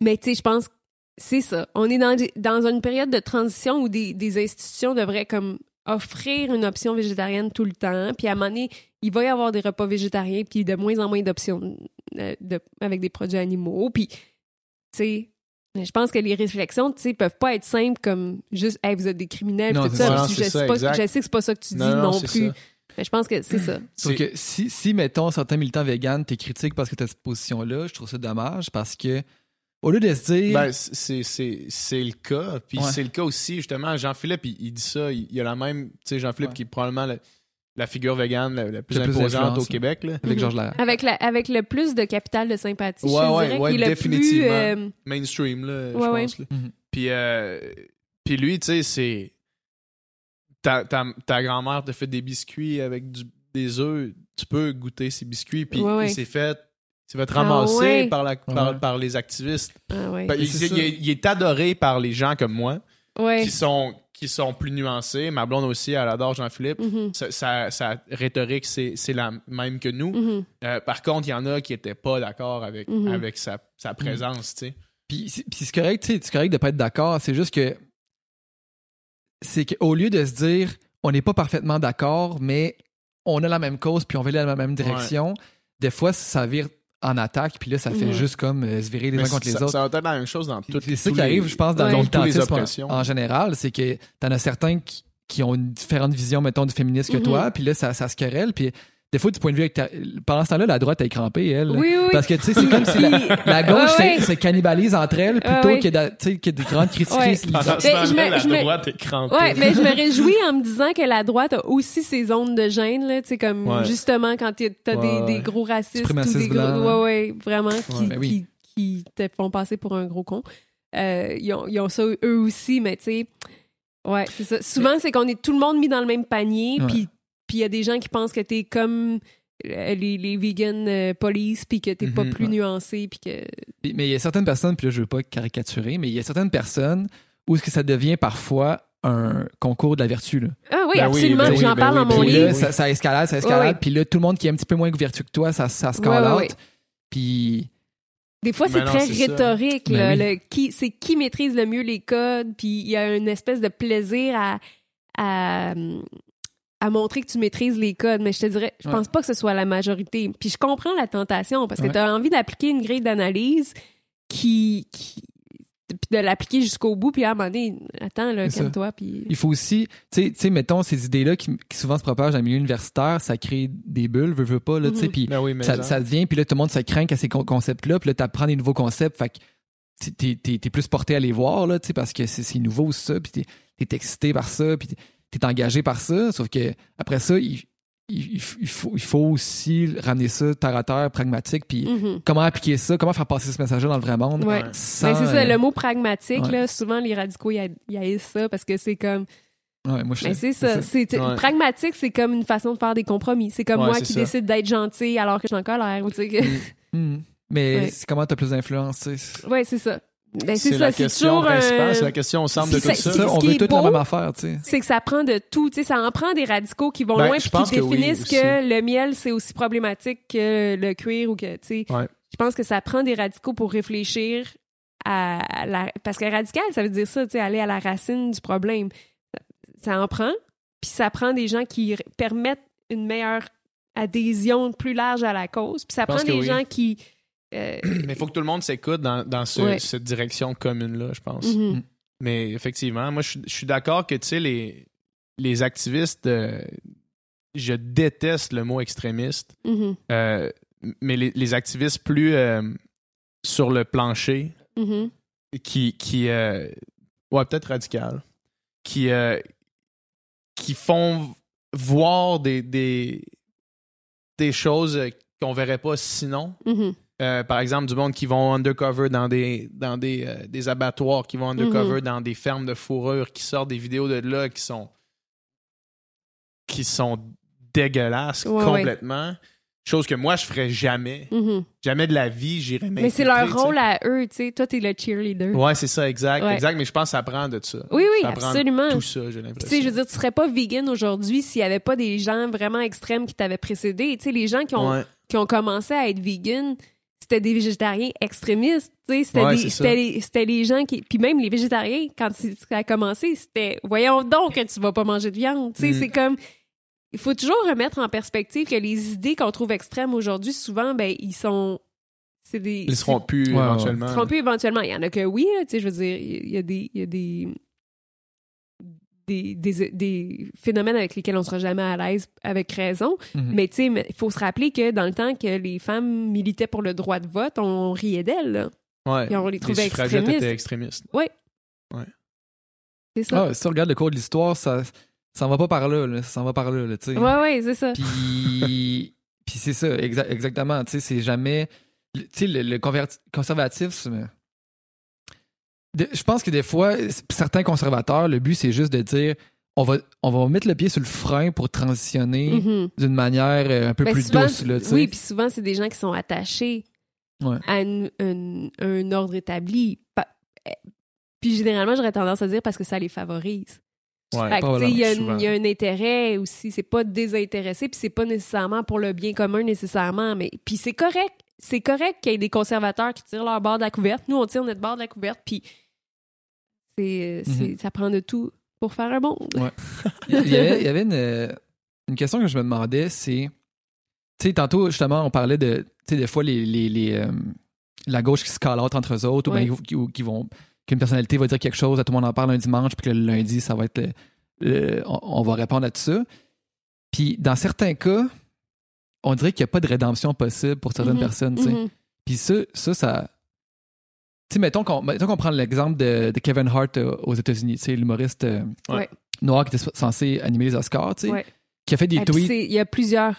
Mais tu sais, je pense que c'est ça. On est dans, dans une période de transition où des, des institutions devraient comme offrir une option végétarienne tout le temps. Puis à un moment donné, il va y avoir des repas végétariens, puis de moins en moins d'options euh, de- avec des produits animaux. Puis, tu sais, je pense que les réflexions, tu sais, peuvent pas être simples comme juste, hey, vous êtes des criminels, Non, tout ça. je, sais ça, pas- exact. je sais que c'est pas ça que tu dis Non, non, non, c'est plus. ça. Mais je pense que c'est ça. Sauf C'est- que si, si, mettons, certains militants véganes te critiquent parce que tu as cette position-là, je trouve ça dommage parce que, au lieu de se dire. Ben, c'est, c'est, c'est le cas. Puis Ouais. c'est le cas aussi, justement. Jean-Philippe, il, il dit ça. Il, il a la même. Tu sais, Jean-Philippe, Ouais. qui est probablement la, la figure végane la, la plus Le plus imposante au Québec. Là. avec. Georges Larac. Avec, la, avec le plus de capital de sympathie, Ouais, je ouais, ouais, définitivement. plus... euh, Mainstream, là, je Ouais, ouais. pense. là. Mhm. Puis, euh, puis lui, tu sais, c'est. Ta, ta, ta grand-mère te fait des biscuits avec du- des œufs. Tu peux goûter ces biscuits. Puis Ouais, il s'est fait. S'est fait Ah ramasser ouais. par, la, par, Ouais. par les activistes. ah ouais. Ben, il, est, il est adoré par les gens comme moi, qui sont, qui sont plus nuancés. Ma blonde aussi, elle adore Jean-Philippe. Mhm. Sa, sa- sa rhétorique, c'est c'est la même que nous. Mhm. Euh, par contre, il y en a qui n'étaient pas d'accord avec, Mhm. avec sa, sa présence, tu. Puis, c'est- puis c'est correct, tu c'est correct de pas être d'accord. C'est juste que. C'est qu'au lieu de se dire, on n'est pas parfaitement d'accord, mais on a la même cause, puis on va aller dans la même direction, des fois, ça vire en attaque, puis là, ça fait juste comme euh, se virer les Mais uns contre les ça, autres. ça va être la même chose dans toutes C'est ça qui les- arrive, je pense, dans Ouais. les en, en général, c'est que t'en as certains qui, qui ont une différente vision, mettons, du féminisme que Mhm. toi, puis là, ça, ça se querelle, puis des fois, du point de vue avec ta... Pendant ce temps-là, la droite est crampée, elle. Oui, oui. Parce que, tu sais, c'est comme si la, la gauche se- se cannibalise entre elles plutôt que, de, tu sais, que des grandes critiques. Ouais. Pendant ce Mais me- la me- droite est crampée. Ouais, mais je me réjouis en me disant que la droite a aussi ses zones de gêne, là, tu sais, comme Ouais. justement quand t'as Ouais, des, ouais. des gros racistes ou des gros, ouais, ouais, vraiment, qui, ben oui. qui, qui te font passer pour un gros con. Euh, ils, ont, ils ont ça eux aussi, mais tu sais, ouais, c'est ça. Souvent, c'est qu'on est tout le monde mis dans le même panier, puis puis il y a des gens qui pensent que t'es comme euh, les, les vegan euh, police, puis que t'es pas Mhm, plus ouais. nuancé, puis que... Mais il y a certaines personnes, puis là, je veux pas caricaturer, mais il y a certaines personnes où est-ce que ça devient parfois un concours de la vertu, là. Ah oui, Ben oui, absolument, ben oui, j'en ben parle oui, dans mon livre. ça, ça escalade, ça escalade. Puis là, tout le monde qui est un petit peu moins vertueux que toi, ça, ça ouais. Puis Des fois, c'est très rhétorique. Ben là, le qui, c'est qui maîtrise le mieux les codes, puis il y a une espèce de plaisir à, à, à montrer que tu maîtrises les codes. Mais je te dirais, je Ouais. pense pas que ce soit la majorité. Puis je comprends la tentation, parce que Ouais. tu as envie d'appliquer une grille d'analyse qui... qui puis de l'appliquer jusqu'au bout, puis à un moment donné, attends, là, calme-toi, puis... il faut aussi, tu sais- tu sais, mettons, ces idées-là qui, qui souvent se propagent dans le milieu universitaire, ça crée des bulles, veux, veux pas, là, tu sais. Mhm. Puis Ben oui, ça, devient, puis là, tout le monde se craint à ces con- concepts-là, puis là, t'apprends des nouveaux concepts, fait que t'es- t'es plus porté à les voir, là, tu sais, parce que c'est nouveau, ça, puis t'es t'es excité par ça, puis t'es- t'es engagé par ça, sauf que après ça, il, il, il faut, il faut aussi ramener ça terre à terre, pragmatique, puis Mhm. comment appliquer ça, comment faire passer ce message-là dans le vrai monde. Ouais. sans, Ben, c'est ça, euh, le mot pragmatique, ouais. là, souvent les radicaux, ils haïssent ça parce que c'est comme ouais, moi, je- Mais c'est ça. Ouais. Pragmatique, c'est comme une façon de faire des compromis. C'est comme Ouais, moi qui ça. décide d'être gentil alors que je suis en colère. ou tu que- Hmm. Mais Ouais. c'est comment t'as plus d'influence, tu ouais, c'est ça. Ben, c'est, C'est la question principale, euh, c'est la question au centre de tout ça. on veut toute la même affaire, tu sais. C'est que ça prend de tout. Tu sais, ça en prend des radicaux qui vont Ben, loin pense qui que définissent que le miel, c'est aussi problématique que le cuir ou que, tu sais. Ouais. Je pense que ça prend des radicaux pour réfléchir à la. Parce que radical, ça veut dire ça, tu sais, aller à la racine du problème. Ça en prend. Puis ça prend des gens qui permettent une meilleure adhésion plus large à la cause. Puis ça prend des oui. gens qui. Euh, Mais il faut que tout le monde s'écoute dans, dans ce- Ouais. cette direction commune-là, je pense. mhm. Mais effectivement, moi, je, suis- je suis d'accord que, tu sais, les, les activistes, euh, je déteste le mot extrémiste, Mhm. euh, mais les, les activistes plus euh, sur le plancher, Mhm. qui, qui euh, ouais, peut-être radical, qui, euh, qui font voir des, des, des choses qu'on verrait pas sinon. Mhm. Euh, par exemple, du monde qui vont undercover dans des, dans des, euh, des abattoirs, qui vont undercover dans des fermes de fourrure, qui sortent des vidéos de là qui sont qui sont dégueulasses Ouais, complètement. Chose que moi, je ferais jamais. Mhm. Jamais de la vie, j'irais Mais c'est leur rôle à eux, tu sais. Toi, t'es le cheerleader. tu. Ouais, c'est ça, exact. Ouais. Exact, mais je pense que ça prend de ça. Oui, oui, Ça absolument. Tout ça, j'ai Tu l'impression. sais, je veux dire, tu serais pas vegan aujourd'hui s'il y avait pas des gens vraiment extrêmes qui t'avaient précédé. Tu sais, les gens qui ont, qui ont commencé à être vegan, c'était des végétariens extrémistes. Tu sais, c'était Ouais, des- les gens qui. Puis même les végétariens, quand ça a commencé, c'était voyons donc que tu vas pas manger de viande. Tu sais, Mm. c'est comme. Il faut toujours remettre en perspective que les idées qu'on trouve extrêmes aujourd'hui, souvent, ben, ils sont. C'est des. Ils seront plus Ouais, éventuellement. Ils seront plus éventuellement. Il y en a que oui, là, tu sais, je veux dire, il y a des, il y a des, des, des, des phénomènes avec lesquels on sera jamais à l'aise avec raison. Mhm. Mais tu sais, il faut se rappeler que dans le temps que les femmes militaient pour le droit de vote, on riait d'elles. Ouais. Puis on les Les trouvait suffragettes extrémistes. étaient extrémistes. C'est ça. Ah, si tu regardes le cours de l'histoire, ça ça en va pas par là, là. ça s'en va par là, là, tu sais. Ouais, ouais, c'est ça. Puis, puis c'est ça, exa- exactement. Tu sais, c'est jamais. Tu sais, le, le conservatisme. De- je pense que des fois, certains conservateurs, le but, c'est juste de dire on va, on va mettre le pied sur le frein pour transitionner Mhm. d'une manière euh, un peu Ben, plus souvent, douce. Là, tu sais. oui, puis souvent, c'est des gens qui sont attachés Ouais. à une- une- un ordre établi. Eh, Puis généralement, j'aurais tendance à dire parce que ça les favorise. Ouais. Il y, y a un intérêt aussi. C'est pas désintéressé, puis c'est pas nécessairement pour le bien commun nécessairement. Mais puis c'est correct. C'est correct qu'il y ait des conservateurs qui tirent leur bord de la couverte. Nous, on tire notre bord de la couverte, puis c'est, c'est- ça prend de tout pour faire un monde. Ouais. Il y avait, il y avait une, une question que je me demandais, c'est. Tu sais, tantôt, justement, on parlait de. Tu sais, des fois, les, les, les, euh, la gauche qui se calote entre eux autres, Ouais. ou bien qui, ou qui vont. qu'une personnalité va dire quelque chose, à tout le monde en parle un dimanche, puis que le lundi, ça va être. le- le- on, on va répondre à tout ça. Puis, dans certains cas, on dirait qu'il n'y a pas de rédemption possible pour certaines Mhm. personnes, tu sais. Mhm. Puis ça, ça, ça. Tu sais, mettons qu'on mettons qu'on prend l'exemple de, de Kevin Hart euh, aux États-Unis, tu sais, l'humoriste euh, Ouais. noir qui était censé animer les Oscars, tu sais, Ouais. qui a fait des Et puis tweets. Il y a plusieurs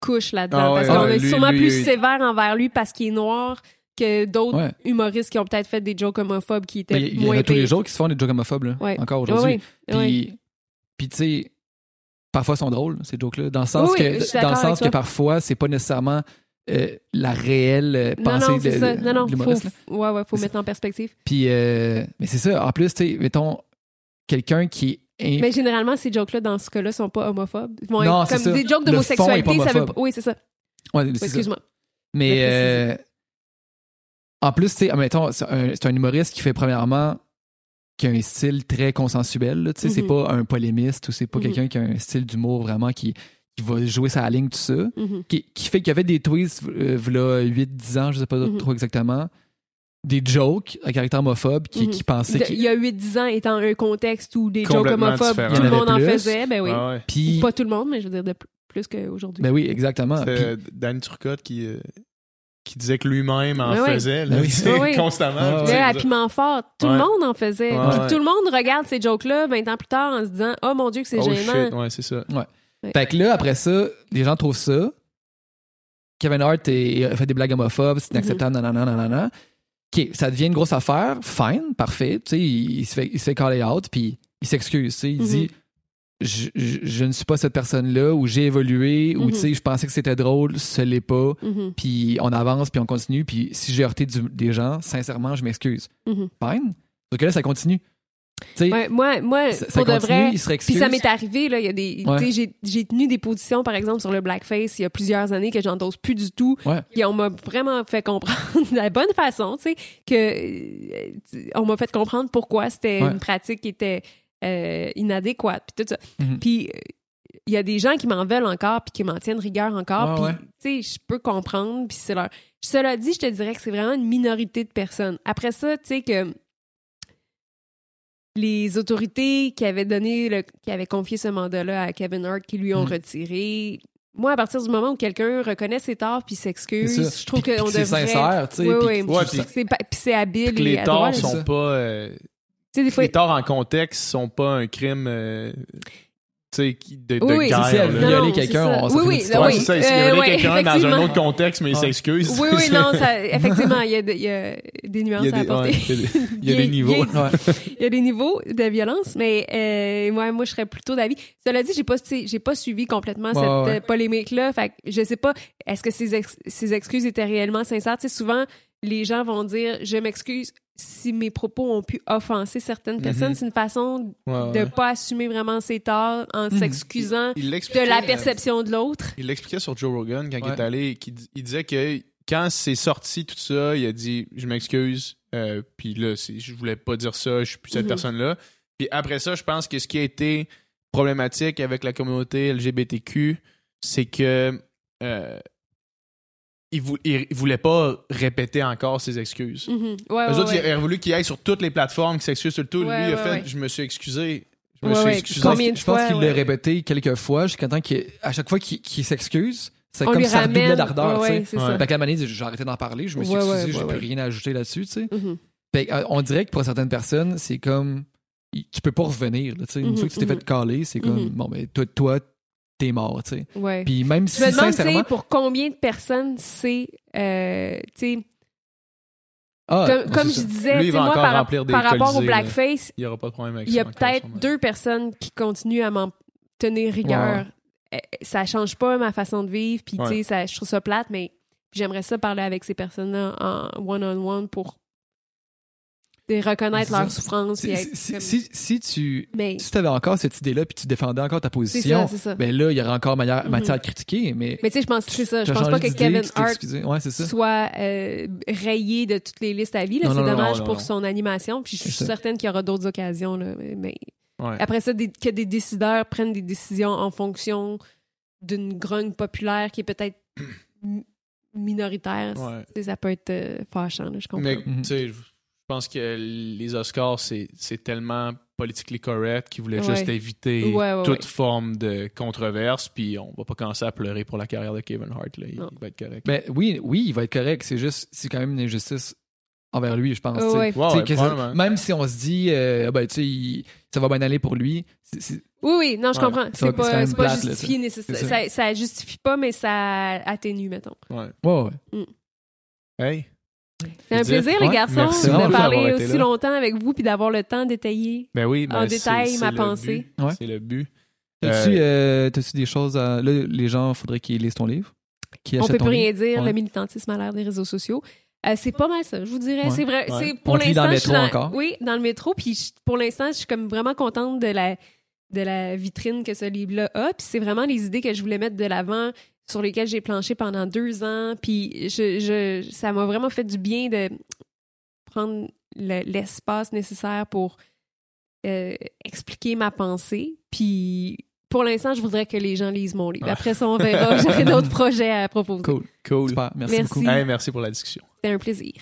couches là-dedans. Ah ouais, parce qu'on ouais, est lui- sûrement lui, plus sévère envers lui parce qu'il est noir que d'autres Ouais. humoristes qui ont peut-être fait des jokes homophobes qui étaient Il y en moins a tous les jours qui se font des jokes homophobes, là, Ouais. encore Ouais, aujourd'hui. ouais, Puis, ouais. puis tu sais, parfois sont drôles, ces jokes-là, dans le sens Oui, que, dans le sens avec que toi. parfois, c'est pas nécessairement euh, la réelle euh, Non, pensée non, de, ça. Non, non, de faut, ouais, ouais, faut mettre en perspective. Puis, euh, mais c'est ça. En plus, tu sais, mettons, quelqu'un qui est. Mais généralement, ces jokes-là, dans ce cas-là, sont pas homophobes. Ils vont Non, être comme ça. des jokes d'homosexualité, ça veut pas... Oui, c'est ça. Ouais. Excuse-moi. Mais en plus, tu sais, c'est un, c'est un humoriste qui fait premièrement qui a un style très consensuel. Tu sais, c'est Mhm. pas un polémiste ou c'est pas Mhm. quelqu'un qui a un style d'humour vraiment qui, qui va jouer sa ligne, tout ça. Mhm. Qui, qui fait qu'il y avait des tweets, euh, v'là 8-10 ans, je sais pas trop exactement, des jokes à caractère homophobe qui, qui pensaient De- qu'il- Il y a 8-10 ans, étant un contexte où des jokes homophobes, tout le en monde en faisait, ben oui. Ouais. Puis, Pas tout le monde, mais je veux dire de pl- plus qu'aujourd'hui. ben oui, exactement. Puis- Danny Turcotte qui, euh, qui disait que lui-même en faisait là, oui. ouais. constamment. Sais, à. Piment Fort, tout Ouais. le monde en faisait. Ouais, Puis ouais. tout le monde regarde ces jokes-là 20 ans plus tard en se disant « Oh mon Dieu, que c'est Oh gênant. shit, ouais, c'est ça. Fait que là, après ça, les gens trouvent ça. Kevin Hart est- fait des blagues homophobes, c'est inacceptable, nanana, nanana. OK, ça devient une grosse affaire, fine, parfait. Tu sais, il, il se fait, il se fait caller out, puis il s'excuse. tu sais, Il Mhm. dit je, je- je ne suis pas cette personne-là, ou j'ai évolué, ou Mhm. tu sais, je pensais que c'était drôle, ce l'est pas. Mhm, Puis on avance, puis on continue. Puis si j'ai heurté du- des gens, sincèrement, je m'excuse. mhm. Fine. Sauf que là, ça continue. Ouais, moi, moi ça, ça pour de continue, vrai, se Puis ça m'est arrivé, là, il y a des. Ouais. J'ai, tenu des positions, par exemple, sur le blackface il y a plusieurs années que j'endosse plus du tout. Ouais. Et on m'a vraiment fait comprendre de la bonne façon, tu sais, que. euh, on m'a fait comprendre pourquoi c'était une pratique qui était euh, inadéquate, puis tout ça. Mhm. Puis. euh, il y a des gens qui m'en veulent encore puis qui m'en tiennent rigueur encore. Puis, tu sais, je peux comprendre. Puis c'est leur... Cela dit, je te dirais que c'est vraiment une minorité de personnes. Après ça, tu sais que les autorités qui avaient donné, le, qui avaient confié ce mandat-là à Kevin Hart, qui lui ont Mhm. retiré. Moi, à partir du moment où quelqu'un reconnaît ses torts puis s'excuse, je trouve qu'on devrait. c'est sincère, tu sais. Oui, oui. Ouais, puis c'est habile Puis que les torts sont pas. euh, des fois, les torts en contexte sont pas un crime. euh, tu sais, qui- de, de Oui, oui. guerre. Si elle quelqu'un, on s'en Oui, oui, oui. c'est ça. S'il Euh, ouais, quelqu'un dans un autre contexte, mais il Ouais. s'excuse. Oui, oui, non, ça, effectivement, il y a, de- il y a des nuances Il à apporter. il y a des- il y a Bien- des niveaux. Il y a des niveaux de violence, mais euh, ouais, moi, je serais plutôt d'avis. Cela dit, j'ai pas, j'ai pas suivi complètement Ouais, cette ouais. polémique-là. Fait que je sais pas, est-ce que ces, ex- ces excuses étaient réellement sincères? Tu sais, souvent, les gens vont dire, je m'excuse si mes propos ont pu offenser certaines personnes. Mhm. C'est une façon Ouais, de ouais. pas assumer vraiment ses torts en Mhm. s'excusant de la euh, perception de l'autre. Il l'expliquait sur Joe Rogan quand il est allé. il disait que quand c'est sorti tout ça, il a dit Je m'excuse. euh, puis là, je voulais pas dire ça, je suis plus cette Mhm. personne-là. Puis après ça, je pense que ce qui a été problématique avec la communauté LGBTQ, c'est que euh, il, vou- il voulait pas répéter encore ses excuses. Ouais, Eux ouais, autres, ouais. il aurait voulu qu'il aille sur toutes les plateformes, qu'il s'excuse sur le tout. Lui, Ouais, il a fait ouais. Je me suis excusé. Je me Ouais, suis excusé. Je pense, Combien de je pense fois, qu'il ouais. l'a répété quelques fois jusqu'à temps qu'à chaque fois qu'il s'excuse, c'est comme ça redoublait ramène. d'ardeur. Ouais. Fait qu'à un moment donné, il dit, j'ai arrêté d'en parler, je me suis Ouais, excusé, ouais, j'ai ouais, plus rien à ajouter là-dessus. tu sais. Mhm. Fait que, euh, on dirait que pour certaines personnes, c'est comme. Tu peux pas revenir. Une Mhm, fois que tu t'es fait caler, c'est comme. Bon, ben, toi, toi t'es mort. tu sais. Ouais. Puis même Je si, me demande, sincèrement. pour combien de personnes c'est, euh, tu sais, Ah, comme, ouais, je disais, Lui, moi, par, remplir des par rapport au blackface, Il n'y aura pas de problème avec il y a peut-être deux personnes qui continuent à m'en tenir rigueur. Euh, Ça change pas ma façon de vivre, puis tu sais, Ouais. ça- je trouve ça plate, mais j'aimerais ça parler avec ces personnes-là en one-on-one pour de reconnaître leur souffrance. Si, être si, comme- si, si tu Mais si avais encore cette idée-là puis tu défendais encore ta position, ça, ça. ben là, il y aurait encore matière, Mhm. matière à critiquer. Mais, Mais tu sais, je pense que c'est ça. Je pense pas que Kevin Hart. Ouais, c'est ça. soit euh, rayé de toutes les listes à vie. C'est non, dommage non, pour non. son animation. Puis je suis certaine qu'il y aura d'autres occasions. Là. Mais, Ouais. après ça, des- que des décideurs prennent des décisions en fonction d'une grogne populaire qui est peut-être m- minoritaire, Ouais. ça peut être euh, fâchant. là, je comprends. Mais Mhm. tu sais, je pense que les Oscars, c'est c'est tellement politically correct qu'ils voulaient Ouais. juste éviter Ouais, ouais, toute ouais. forme de controverse. Puis on va pas commencer à pleurer pour la carrière de Kevin Hart. Là. Il, va être correct. Ben oui, oui, il va être correct. C'est juste, c'est quand même une injustice envers lui, je pense. Ça- même si on se dit, euh, ben, tu sais, il- ça va bien aller pour lui, Oui, oui, non, je Ouais. comprends. C'est pas, pas plate, là, justifié ça. nécessairement. C'est Ça. ça justifie pas, mais ça atténue, mettons. Ouais. ouais, ouais. Hey, C'est un plaisir, les garçons, de parler aussi là. longtemps avec vous puis d'avoir le temps d'étayer. ben oui, ben En détail, ma pensée. Ouais. C'est le but. T'as-tu euh, t'as-tu des choses à. Là, les gens, il faudrait qu'ils lisent ton livre. Qu'ils On peut plus livre? rien dire, Ouais. le militantisme à l'ère des réseaux sociaux. Euh, c'est pas mal ça, je vous dirais. Ouais. C'est vrai. Ouais. C'est pour lit dans l'instant. le je suis métro encore? Oui, dans le métro. Puis je- pour l'instant, je suis comme vraiment contente de la de la vitrine que ce livre-là a. Puis c'est vraiment les idées que je voulais mettre de l'avant, sur lesquelles j'ai planché pendant deux ans. Puis je, je, ça m'a vraiment fait du bien de prendre le- l'espace nécessaire pour euh, expliquer ma pensée. Puis pour l'instant, je voudrais que les gens lisent mon livre. Ah. Après ça, on verra. J'aurai d'autres projets à proposer. Cool. Cool. Super. Merci, Merci. beaucoup. Hey, merci pour la discussion. C'était un plaisir.